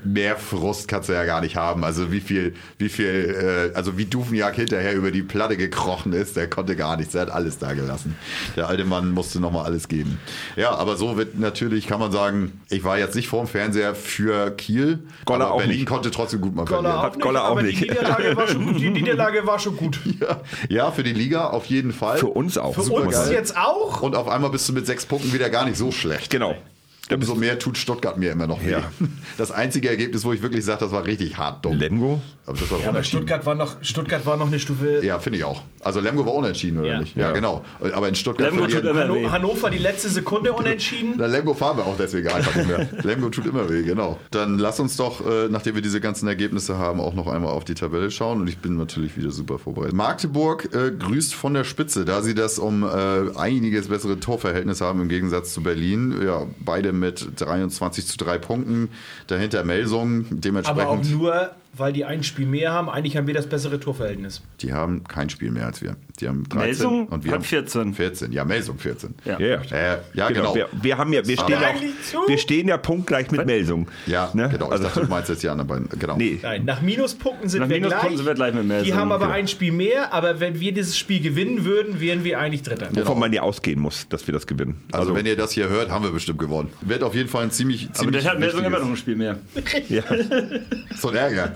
mehr Frust kannst du ja gar nicht haben. Also wie viel, wie viel, äh, also wie Dufenjag hinterher über die Platte gekrochen ist, der konnte gar nichts, der hat alles da gelassen. Der alte Mann musste nochmal alles geben. Ja, aber so wird natürlich, kann man sagen, ich war jetzt nicht vorm Fernseher für Kiel, Goller aber auch Berlin nicht. konnte trotzdem gut mal Goller verlieren. auch nicht, Goller auch aber nicht. Die Niederlage, war schon, die Niederlage war schon gut. (laughs) Ja, ja, für die Liga auf jeden Fall. Für uns auch. Für Super uns geil. jetzt auch. Und auf einmal bist du mit sechs Punkten wieder gar nicht so schlecht. Genau. Umso mehr tut Stuttgart mir immer noch weh. Ja. (laughs) Das einzige Ergebnis, wo ich wirklich sage, das war richtig hart dumm. Lemgo? Aber das war Ja, aber unentschieden. Stuttgart war noch, Stuttgart war noch eine Stufe. Ja, finde ich auch. Also Lemgo war unentschieden, oder Ja. nicht? Ja, Ja. genau. Aber in Stuttgart Lemgo tut immer weh. Hanno, Hannover die letzte Sekunde unentschieden. Na, Lemgo fahren wir auch deswegen einfach nicht mehr. (laughs) Lemgo tut immer weh, genau. Dann lass uns doch, äh, nachdem wir diese ganzen Ergebnisse haben, auch noch einmal auf die Tabelle schauen. Und ich bin natürlich wieder super vorbereitet. Magdeburg äh, grüßt von der Spitze, da sie das um äh, einiges bessere Torverhältnis haben im Gegensatz zu Berlin. Ja, beide mit 23 zu 3 Punkten. Dahinter Melsung, Aber auch dementsprechend. nur, weil die ein Spiel mehr haben. Eigentlich haben wir das bessere Torverhältnis. Die haben kein Spiel mehr als wir. Die haben 13 Melsung und wir haben 14. 14. Ja, Melsung 14. Ja. Ja, ja. Äh, ja, genau. Wir, wir, haben ja, wir, stehen auch, wir stehen ja punktgleich mit Melsung. Ja, Ne? genau. Also- ich dachte, du meinst jetzt die anderen beiden. Genau. Nee, Nein, nach Minuspunkten sind Nach wir Minuspunkten gleich. sind wir gleich mit Melsung, Die haben aber genau. ein Spiel mehr, aber wenn wir dieses Spiel gewinnen würden, wären wir eigentlich Dritter. wovon man ja ausgehen muss, dass wir das gewinnen. Also, wenn ihr das hier hört, haben wir bestimmt gewonnen. Wird auf jeden Fall ein ziemlich, Aber ziemlich der hat Melsung immer noch ein Spiel mehr. ja. (laughs) So ein Ärger.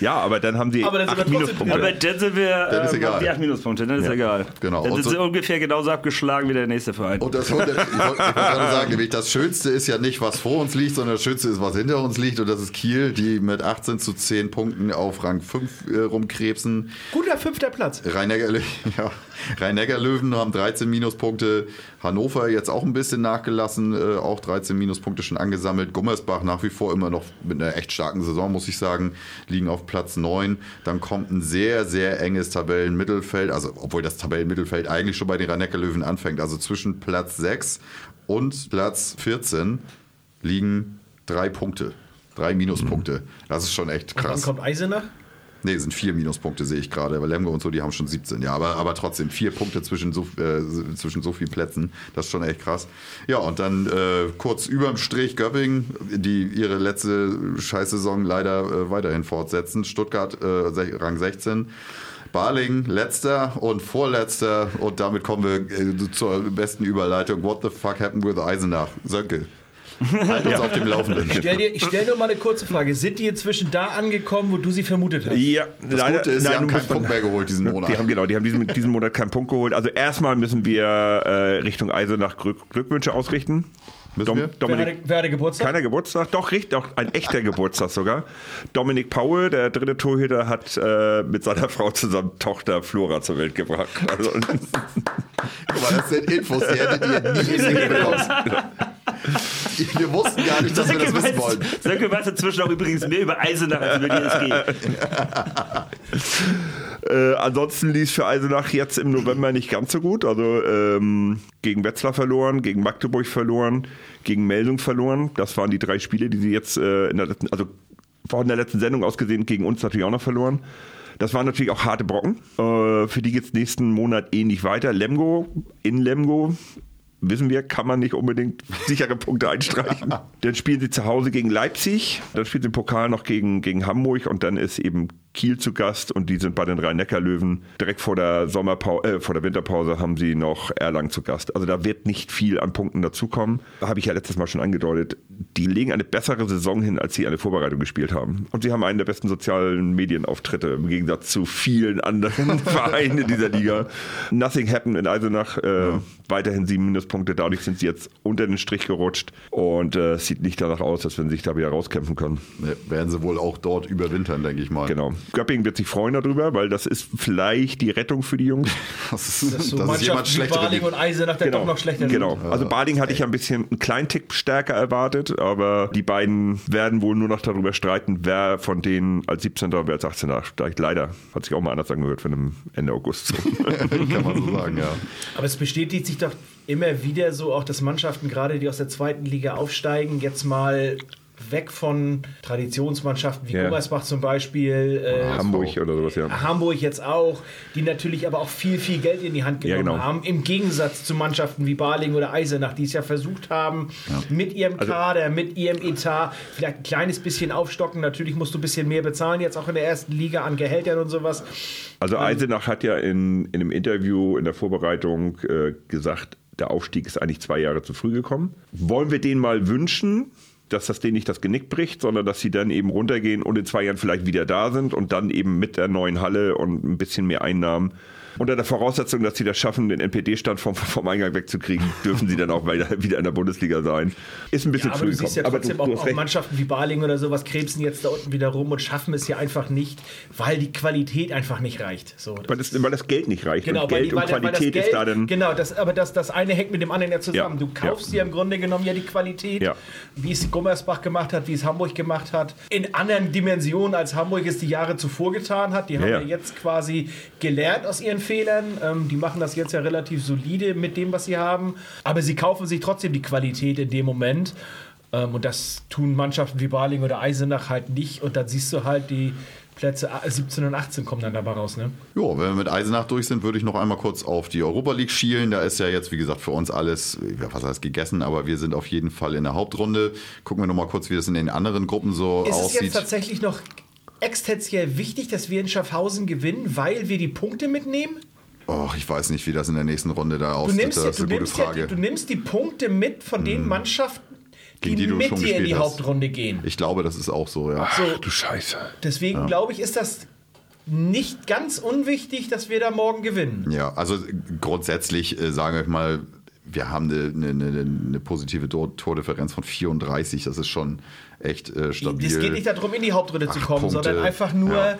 ja, aber dann haben sie Aber dann sind wir acht trotzdem Minuspunkte. Aber dann sind wir Dann ist ähm, egal. die 8 Minuspunkte, dann ist Ja. egal. Genau. Dann Und sind sie so- ungefähr genauso abgeschlagen wie der nächste Verein. Und das, ich wollte ich wollte gerade sagen, nämlich das Schönste ist ja nicht, was vor uns liegt, sondern das Schönste ist, was hinter uns liegt. Und das ist Kiel, die mit 18 zu 10 Punkten auf Rang 5 äh, rumkrebsen. Guter fünfter Platz. Rhein-Neckar (laughs) ja, Rhein-Neckar-Löwen haben 13 Minuspunkte. Hannover jetzt auch ein bisschen nachgelassen, äh, auch 13 Minuspunkte schon angesammelt. Gummersbach nach wie vor immer noch mit einer echt starken Saison, muss ich sagen, liegen auf Platz 9. Dann kommt ein sehr, sehr enges Tabellenmittelfeld, also obwohl das Tabellenmittelfeld eigentlich schon bei den Rhein-Neckar-Löwen anfängt. Also zwischen Platz 6 und Platz 14 liegen drei Punkte. Drei Minuspunkte. Das ist schon echt Dann krass. kommt Eisenach. Nee, sind vier Minuspunkte, sehe ich gerade. Aber Lemgo und so, die haben schon 17. Ja, aber, aber trotzdem vier Punkte zwischen so, äh, zwischen so vielen Plätzen. Das ist schon echt krass. Ja, und dann äh, kurz überm Strich Göppingen, die ihre letzte Scheißsaison leider äh, weiterhin fortsetzen. Stuttgart äh, Rang 16. Baling letzter und vorletzter und damit kommen wir äh, zur besten Überleitung. What the fuck happened with Eisenach? Sönke. Halt uns auf dem Laufenden. Stell dir, ich stelle nur mal eine kurze Frage. Sind die inzwischen da angekommen, wo du sie vermutet hast? Ja, Das Gute ist, sie haben keinen Punkt mehr geholt diesen Monat. Die haben genau, die haben diesen, diesen Monat keinen Punkt geholt. Also erstmal müssen wir äh, Richtung Eisenach Glück, Glückwünsche ausrichten. Müssen wir? Wer Dominik, hatte, wer hatte Geburtstag? keiner Geburtstag, doch richtig, auch ein echter Geburtstag sogar. Dominik Paul, der dritte Torhüter, hat äh, mit seiner Frau zusammen Tochter Flora zur Welt gebracht. Also, Guck mal, das sind Infos, die hättet ihr nie (laughs) bekommen. Wir wussten gar nicht, dass wir das wissen wollen. Sönke weiß inzwischen auch übrigens mehr über Eisenach als über die SG. (laughs) Äh, ansonsten lief für Eisenach jetzt im November nicht ganz so gut. Also ähm, gegen Wetzlar verloren, gegen Magdeburg verloren, gegen Melsung verloren. Das waren die drei Spiele, die sie jetzt äh, in der letzten, also von der letzten Sendung aus gesehen gegen uns natürlich auch noch verloren. Das waren natürlich auch harte Brocken. Äh, für die geht es nächsten Monat ähnlich weiter. Lemgo, in Lemgo, wissen wir, kann man nicht unbedingt sichere Punkte einstreichen. (laughs) Dann spielen sie zu Hause gegen Leipzig, dann spielen sie im Pokal noch gegen, gegen Hamburg und dann ist eben Kiel zu Gast und die sind bei den Rhein-Neckar-Löwen. Direkt vor der Sommerpause, äh, vor der Winterpause haben sie noch Erlangen zu Gast. Also da wird nicht viel an Punkten dazukommen. Habe ich ja letztes Mal schon angedeutet. Die legen eine bessere Saison hin, als sie eine Vorbereitung gespielt haben. Und sie haben einen der besten sozialen Medienauftritte im Gegensatz zu vielen anderen (laughs) Vereinen in dieser Liga. Nothing happened in Eisenach. Äh, Weiterhin sieben Minuspunkte. Dadurch sind sie jetzt unter den Strich gerutscht. Und äh, es sieht nicht danach aus, als wenn sie sich da wieder rauskämpfen können. Ne, werden sie wohl auch dort überwintern, denke ich mal. Genau. Göppingen wird sich freuen darüber, weil das ist vielleicht die Rettung für die Jungs. (laughs) Das ist, Das ist so das ist jemand Mannschaften wie schlechter. Baling und Eisenach, der doch noch schlechter Genau. sind. Also Bading hatte ich ein bisschen einen kleinen Tick stärker erwartet, aber die beiden werden wohl nur noch darüber streiten, wer von denen als 17. und wer als 18. steigt. Leider. Hat sich auch mal anders angehört von einem Ende August. So. (laughs) Kann man so sagen, ja. Aber es bestätigt sich doch immer wieder so, auch dass Mannschaften, gerade die aus der zweiten Liga aufsteigen, jetzt mal weg von Traditionsmannschaften wie Ja. Gummersbach zum Beispiel, äh, Hamburg oder sowas, ja. Hamburg jetzt auch, die natürlich aber auch viel, viel Geld in die Hand Ja, genommen genau. haben, im Gegensatz zu Mannschaften wie Baling oder Eisenach, die es ja versucht haben, mit ihrem Also Kader, mit ihrem Etat, vielleicht ein kleines bisschen aufstocken. Natürlich musst du ein bisschen mehr bezahlen, jetzt auch in der ersten Liga an Gehältern und sowas. Also Eisenach hat ja in, in einem Interview in der Vorbereitung äh, gesagt, der Aufstieg ist eigentlich zwei Jahre zu früh gekommen. Wollen wir denen mal wünschen, dass das denen nicht das Genick bricht, sondern dass sie dann eben runtergehen und in zwei Jahren vielleicht wieder da sind und dann eben mit der neuen Halle und ein bisschen mehr Einnahmen. Unter der Voraussetzung, dass sie das schaffen, den NPD-Stand vom, vom Eingang wegzukriegen, (laughs) dürfen sie dann auch wieder wieder in der Bundesliga sein. Ist ein bisschen Ja, aber früh du siehst ja trotzdem du, du auch, auch. Mannschaften wie Baling oder sowas krebsen jetzt da unten wieder rum und schaffen es ja einfach nicht, weil die Qualität einfach nicht reicht. So, das Weil das, weil das Geld nicht reicht. Genau, und Geld die, weil, und Qualität Geld, ist da dann. genau, das, aber das, das eine hängt mit dem anderen ja zusammen. Ja, Du kaufst ja. dir im Grunde genommen ja die Qualität, Ja. wie es Gummersbach gemacht hat, wie es Hamburg gemacht hat, in anderen Dimensionen, als Hamburg es die Jahre zuvor getan hat. Die haben ja. jetzt quasi gelernt aus ihren Fehlern. Ähm, die machen das jetzt ja relativ solide mit dem, was sie haben. Aber sie kaufen sich trotzdem die Qualität in dem Moment. Ähm, und das tun Mannschaften wie Baling oder Eisenach halt nicht. Und dann siehst du halt die Plätze 17 und 18 kommen dann dabei raus. Ne? Jo, wenn wir mit Eisenach durch sind, würde ich noch einmal kurz auf die Europa League schielen. Da ist ja jetzt, wie gesagt, für uns alles, was heißt gegessen, aber wir sind auf jeden Fall in der Hauptrunde. Gucken wir noch mal kurz, wie das in den anderen Gruppen so ist aussieht. Ist es jetzt tatsächlich noch existenziell wichtig, dass wir in Schaffhausen gewinnen, weil wir die Punkte mitnehmen? Oh, ich weiß nicht, wie das in der nächsten Runde da aussieht. Du nimmst, das ist eine gute Frage. Ja, du nimmst die Punkte mit von den hm. Mannschaften, die, die mit dir in die hast. Hauptrunde gehen. Ich glaube, das ist auch so, ja. Ach, so, du Scheiße. Deswegen ja. glaube ich, ist das nicht ganz unwichtig, dass wir da morgen gewinnen. Ja, also grundsätzlich äh, sagen wir mal, wir haben eine, eine, eine, positive Tordifferenz von 34. Das ist schon echt äh, stabil. Es geht nicht darum, in die Hauptrunde zu kommen, Punkte. sondern einfach nur ja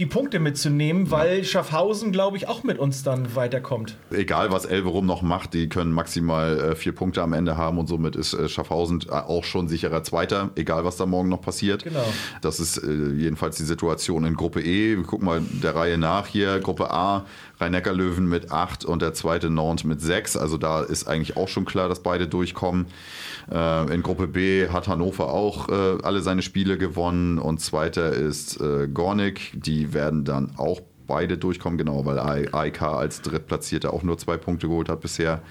die Punkte mitzunehmen, weil ja. Schaffhausen, glaube ich, auch mit uns dann weiterkommt. Egal, was Elverum noch macht, die können maximal äh, vier Punkte am Ende haben und somit ist äh, Schaffhausen äh, auch schon sicherer Zweiter, egal was da morgen noch passiert. Genau. Das ist äh, jedenfalls die Situation in Gruppe E. Wir gucken mal der Reihe nach hier. Gruppe A, Rhein-Neckar-Löwen mit acht und der zweite Nantes mit sechs. Also da ist eigentlich auch schon klar, dass beide durchkommen. Äh, in Gruppe B hat Hannover auch äh, alle seine Spiele gewonnen und zweiter ist äh, Gornik. Die werden dann auch beide durchkommen, genau, weil AIK als Drittplatzierter auch nur zwei Punkte geholt hat bisher.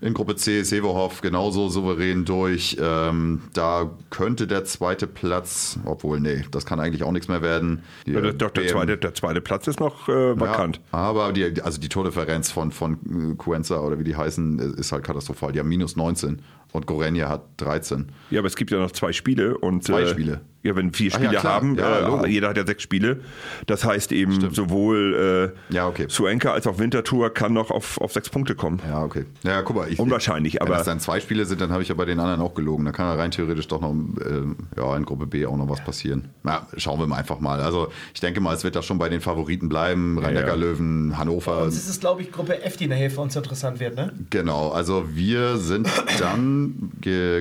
In Gruppe C Severhoff genauso souverän durch. Ähm, da könnte der zweite Platz, obwohl, nee, das kann eigentlich auch nichts mehr werden. Die, ja, doch, der, zweite, der zweite Platz ist noch äh, vakant. Ja, aber die, also die Tordifferenz von, von Cuenza oder wie die heißen, ist halt katastrophal. Die haben minus 19 und Gorenja hat 13. Ja, aber es gibt ja noch zwei Spiele. Und, zwei äh, Spiele. Ja, wenn vier Spiele ja, haben, ja, äh, jeder hat ja sechs Spiele. Das heißt eben Stimmt. sowohl äh, ja, okay. Suenka als auch Winterthur kann noch auf, auf sechs Punkte kommen. Ja, okay. Ja, guck mal. Ich, Unwahrscheinlich, aber. Wenn es dann zwei Spiele sind, dann habe ich ja bei den anderen auch gelogen. Da kann ja rein theoretisch doch noch äh, ja, in Gruppe B auch noch was passieren. Na, schauen wir mal einfach mal. Also ich denke mal, es wird da schon bei den Favoriten bleiben. Rhein-Neckar-Löwen, Hannover. Und es ist, glaube ich, Gruppe F, die nachher für uns interessant wird, ne? Genau. Also wir sind dann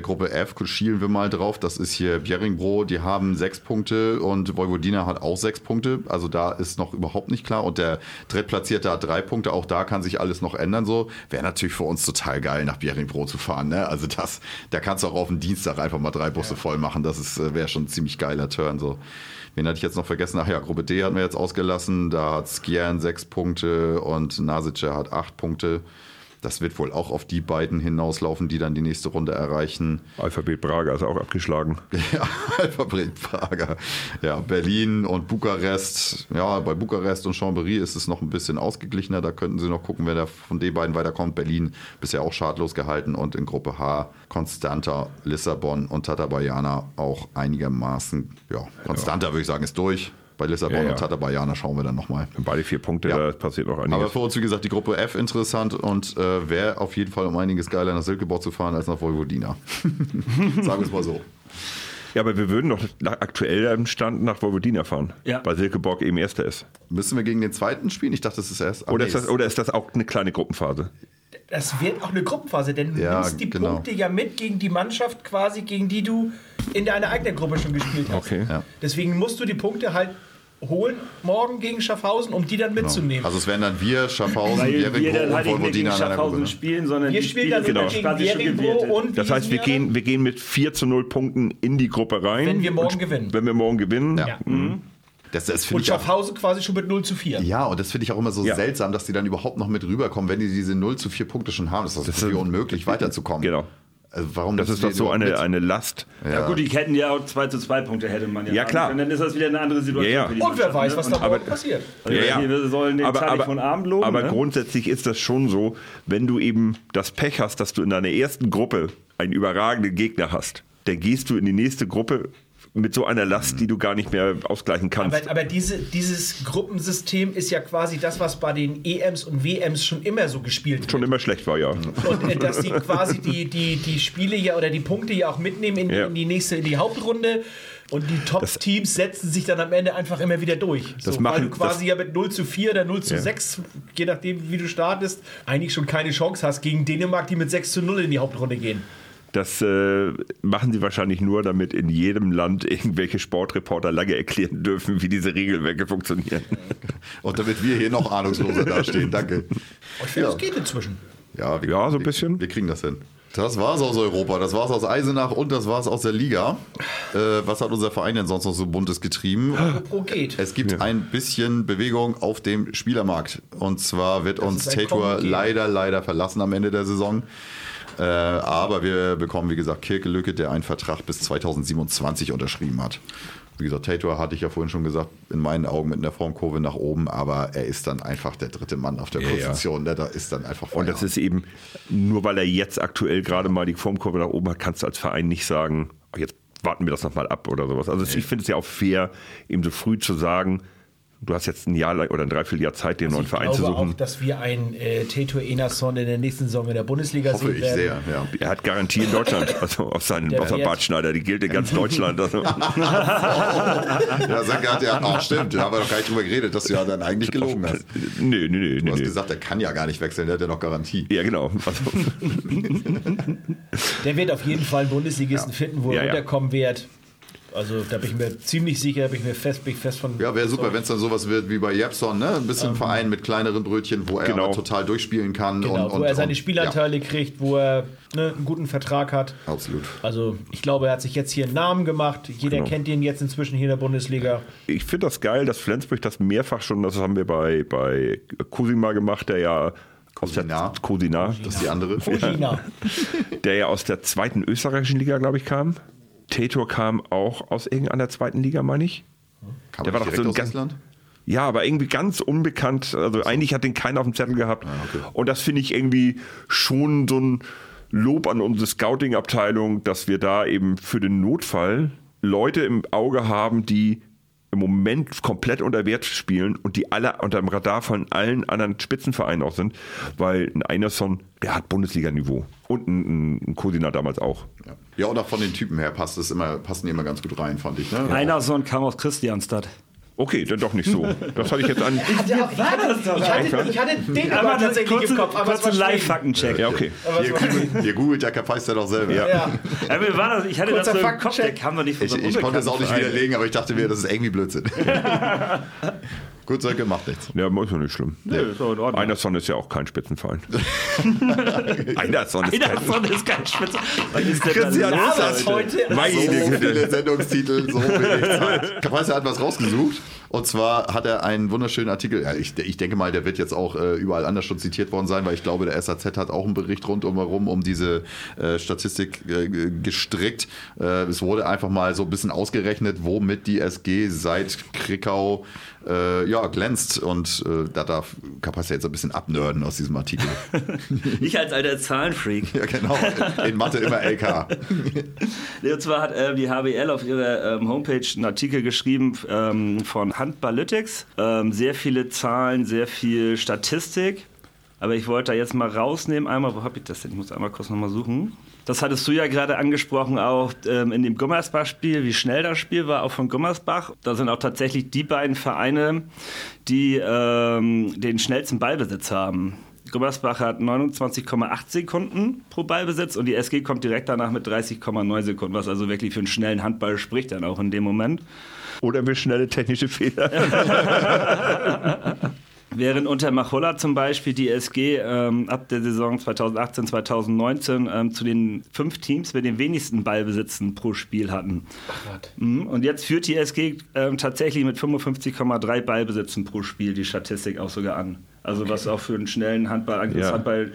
Gruppe F, schielen wir mal drauf. Das ist hier Bjerringbro. Die haben sechs Punkte. Punkte und Vojvodina hat auch sechs Punkte. Also da ist noch überhaupt nicht klar. Und der Drittplatzierte hat drei Punkte. Auch da kann sich alles noch ändern. So wäre natürlich für uns total geil, nach Bjerringbro zu fahren. Ne? Also das, da kannst du auch auf den Dienstag einfach mal drei Busse ja. voll machen. Das äh, wäre schon ein ziemlich geiler Turn. So. Wen hatte ich jetzt noch vergessen? Ach ja, Gruppe D hatten wir jetzt ausgelassen. Da hat Skjern sechs Punkte und Nasice hat acht Punkte. Das wird wohl auch auf die beiden hinauslaufen, die dann die nächste Runde erreichen. Alphabet Prager ist auch abgeschlagen. (laughs) Ja, Alphabet Prager. Ja, Berlin und Bukarest. Ja, bei Bukarest und Chambéry ist es noch ein bisschen ausgeglichener. Da könnten sie noch gucken, wer da von den beiden weiterkommt. Berlin bisher auch schadlos gehalten und in Gruppe H Konstanta, Lissabon und Tatabayana auch einigermaßen. Ja, Konstanta ja. würde ich sagen, ist durch. Bei Lissabon ja, ja. und Tatabayana schauen wir dann nochmal. Beide vier Punkte, ja. da passiert auch einiges. Aber für uns, wie gesagt, die Gruppe F interessant und äh, wäre auf jeden Fall um einiges geiler nach Silkeborg zu fahren als nach Vojvodina. (laughs) Sagen wir es mal so. Ja, aber wir würden doch aktuell im Stand nach Vojvodina fahren, ja. weil Silkeborg eben Erster ist. Müssen wir gegen den zweiten spielen? Ich dachte, das ist erst. Oder, nee, ist das, oder ist das auch eine kleine Gruppenphase? Das wird auch eine Gruppenphase, denn du ja, nimmst die genau. Punkte ja mit gegen die Mannschaft quasi, gegen die du in deiner eigenen Gruppe schon gespielt hast. Okay. Ja. Deswegen musst du die Punkte halt holen morgen gegen Schaffhausen, um die dann genau. mitzunehmen. Also es wären dann wir, Schaffhausen, Weil wir dann halt nicht gegen Schaffhausen ne? spielen, sondern wir spielen dann genau. gegen Bjerringbro und Das heißt, wir gehen, wir gehen mit 4 zu 0 Punkten in die Gruppe rein. Wenn wir morgen gewinnen. Wenn wir morgen gewinnen. Ja. Mhm. Das, das und Schaffhausen auch, quasi schon mit 0 zu 4. Ja, und das finde ich auch immer so ja. seltsam, dass die dann überhaupt noch mit rüberkommen, wenn die diese 0 zu 4 Punkte schon haben. Das ist, das ist unmöglich, (laughs) weiterzukommen. Genau. Also warum das ist doch so eine, eine Last. Ja. ja. gut, die hätten ja auch 2 zu 2 Punkte hätte man ja. Ja, klar. Und dann ist das wieder eine andere Situation. Ja, ja. Und wer weiß, was da morgen passiert. Ja, ja. Wir sollen den aber, aber, von Abend loben. Aber ne? grundsätzlich ist das schon so, wenn du eben das Pech hast, dass du in deiner ersten Gruppe einen überragenden Gegner hast, dann gehst du in die nächste Gruppe mit so einer Last, die du gar nicht mehr ausgleichen kannst. Aber, aber diese, dieses Gruppensystem ist ja quasi das, was bei den EMs und WMs schon immer so gespielt wird. Schon immer schlecht war, ja. Und äh, dass die quasi die, die, die Spiele ja oder die Punkte ja auch mitnehmen in, ja. in die nächste, in die Hauptrunde. Und die Top-Teams setzen sich dann am Ende einfach immer wieder durch. Das so, machen, weil du quasi ja mit 0 zu 4 oder 0 zu ja. 6, je nachdem wie du startest, eigentlich schon keine Chance hast gegen Dänemark, die mit 6 zu 0 in die Hauptrunde gehen Das äh, machen sie wahrscheinlich nur, damit in jedem Land irgendwelche Sportreporter lange erklären dürfen, wie diese Regelwerke funktionieren. Und damit wir hier noch ahnungsloser dastehen. Danke. Ich finde, Ja. das geht inzwischen. Ja, wir, Ja, so ein wir- bisschen. Wir kriegen das hin. Das war's aus Europa, das war's aus Eisenach und das war's aus der Liga. Äh, was hat unser Verein denn sonst noch so buntes getrieben? Apropos geht. Es gibt ein bisschen Bewegung auf dem Spielermarkt. Und zwar wird uns ist ein Tator leider, leider verlassen am Ende der Saison. Äh, aber wir bekommen, wie gesagt, Kirke Lücke, der einen Vertrag bis 2027 unterschrieben hat. Wie gesagt, Tator hatte ich ja vorhin schon gesagt, in meinen Augen mit einer Formkurve nach oben, aber er ist dann einfach der dritte Mann auf der Ja, ja. Position. Ne? Da ist dann einfach Und das Feierabend. ist eben, nur weil er jetzt aktuell gerade mal die Formkurve nach oben hat, kannst du als Verein nicht sagen, jetzt warten wir das nochmal ab oder sowas. Also ich finde es ja auch fair, ihm so früh zu sagen, du hast jetzt ein Jahr oder ein Dreivierteljahr Zeit, dir einen neuen Ich Verein zu glaube suchen. auch, dass wir einen äh, Teto Enason in der nächsten Saison in der Bundesliga hoffe sehen ich werden. sehr. Ja. Er hat Garantie in Deutschland, (laughs) also auf seinen Bartschneider, die gilt in ganz (laughs) Deutschland. Also, Ja, Sanke hat ja, ach stimmt, da haben wir doch gar nicht drüber geredet, dass du ja dann eigentlich gelogen hast. (laughs) nee, nee, nee, Du nee. hast nee. gesagt, er kann ja gar nicht wechseln, der hat ja noch Garantie. Ja, genau. Also, Der wird auf jeden Fall einen Bundesligisten finden, wo Ja, er ja. runterkommen wird. Also da bin ich mir ziemlich sicher, bin ich mir fest, bin ich fest von. Ja, wäre super, wenn es dann sowas wird wie bei Jepson, ne? Ein bisschen Verein mit kleineren Brötchen, wo er Genau. total durchspielen kann. Genau, und, wo und, er seine und, Spielanteile kriegt, wo er ne, einen guten Vertrag hat. Ja, absolut. Also ich glaube, er hat sich jetzt hier einen Namen gemacht. Jeder Genau. kennt ihn jetzt inzwischen hier in der Bundesliga. ich finde das geil, dass Flensburg das mehrfach schon, das haben wir bei, bei Cosima gemacht, der ja aus der Cosina. Cosina, Das ist die andere. Fujina. (laughs) der ja aus der zweiten österreichischen Liga, glaube ich, kam. Tetor kam auch aus irgendeiner zweiten Liga, meine ich. Kam Der war doch so ein ganz-? Ja, aber irgendwie ganz unbekannt. Also eigentlich hat den keiner auf dem Zettel gehabt. Ah, okay. Und das finde ich irgendwie schon so ein Lob an unsere Scouting-Abteilung, dass wir da eben für den Notfall Leute im Auge haben, die im Moment komplett unter Wert spielen und die alle unter dem Radar von allen anderen Spitzenvereinen auch sind, weil ein Einerson, der hat Bundesliga-Niveau und ein, ein Cosina damals auch. Ja. ja, und auch von den Typen her passt es immer, passen die immer ganz gut rein, fand ich. Ne? Einer Sohn kam aus Christianstadt. Okay, dann doch nicht so. Das hatte ich jetzt an. (laughs) Ja, ich, hatte, ich, hatte, ich hatte den aber tatsächlich im Kopf. Aber kurzen. Live-Faktencheck. Ja, okay. Ihr, googelt- ihr googelt ja Kapais ja doch selber. Ja. Ja. Ja, mir war das, ich hatte Kurzer das so im Kopf, der kam doch nicht von Ich, ich konnte es auch nicht widerlegen, aber ich dachte mir, das ist irgendwie Blödsinn. (laughs) (laughs) Gut, Sönke, macht nichts. Ja, ist ja nicht schlimm. Nö, ist doch in Ordnung. Einerson ist ja auch kein Spitzenverein. (laughs) Einerson ist Einer kein von ist kein Spitze. Was ist denn Christian Leute? heute? Meine So viele Sendungstitel, so wenig Zeit. Kapais hat was rausgesucht. Und zwar hat er einen wunderschönen Artikel. Ja, ich, ich denke mal, der wird jetzt auch äh, überall anders schon zitiert worden sein, weil ich glaube, der SAZ hat auch einen Bericht rundum herum um diese äh, Statistik äh, gestrickt. Äh, es wurde einfach mal so ein bisschen ausgerechnet, womit die SG seit Krikau äh, ja, glänzt. Und äh, da darf Kapais jetzt ein bisschen abnörden aus diesem Artikel. (laughs) Ich als alter Zahlenfreak. ja, genau. In Mathe immer LK. (laughs) Und zwar hat ähm, die HBL auf ihrer ähm, Homepage einen Artikel geschrieben ähm, von Handballytics. Ähm, sehr viele Zahlen, sehr viel Statistik. Aber ich wollte da jetzt mal rausnehmen. Einmal, wo habe ich das denn? Ich muss einmal kurz nochmal suchen. Das hattest du ja gerade angesprochen, auch ähm, in dem Gummersbach-Spiel, wie schnell das Spiel war, auch von Gummersbach. Da sind auch tatsächlich die beiden Vereine, die ähm, den schnellsten Ballbesitz haben. Gummersbach hat 29,8 Sekunden pro Ballbesitz und die SG kommt direkt danach mit 30,9 Sekunden, was also wirklich für einen schnellen Handball spricht dann auch in dem Moment. Oder wir schnelle technische Fehler. (laughs) Während unter Machulla zum Beispiel die SG ähm, ab der Saison 2018, 2019 ähm, zu den fünf Teams mit den wenigsten Ballbesitzen pro Spiel hatten. Mhm. Und jetzt führt die SG ähm, tatsächlich mit 55,3 Ballbesitzen pro Spiel die Statistik auch sogar an. Also was auch für einen schnellen Handball, Ja. Handball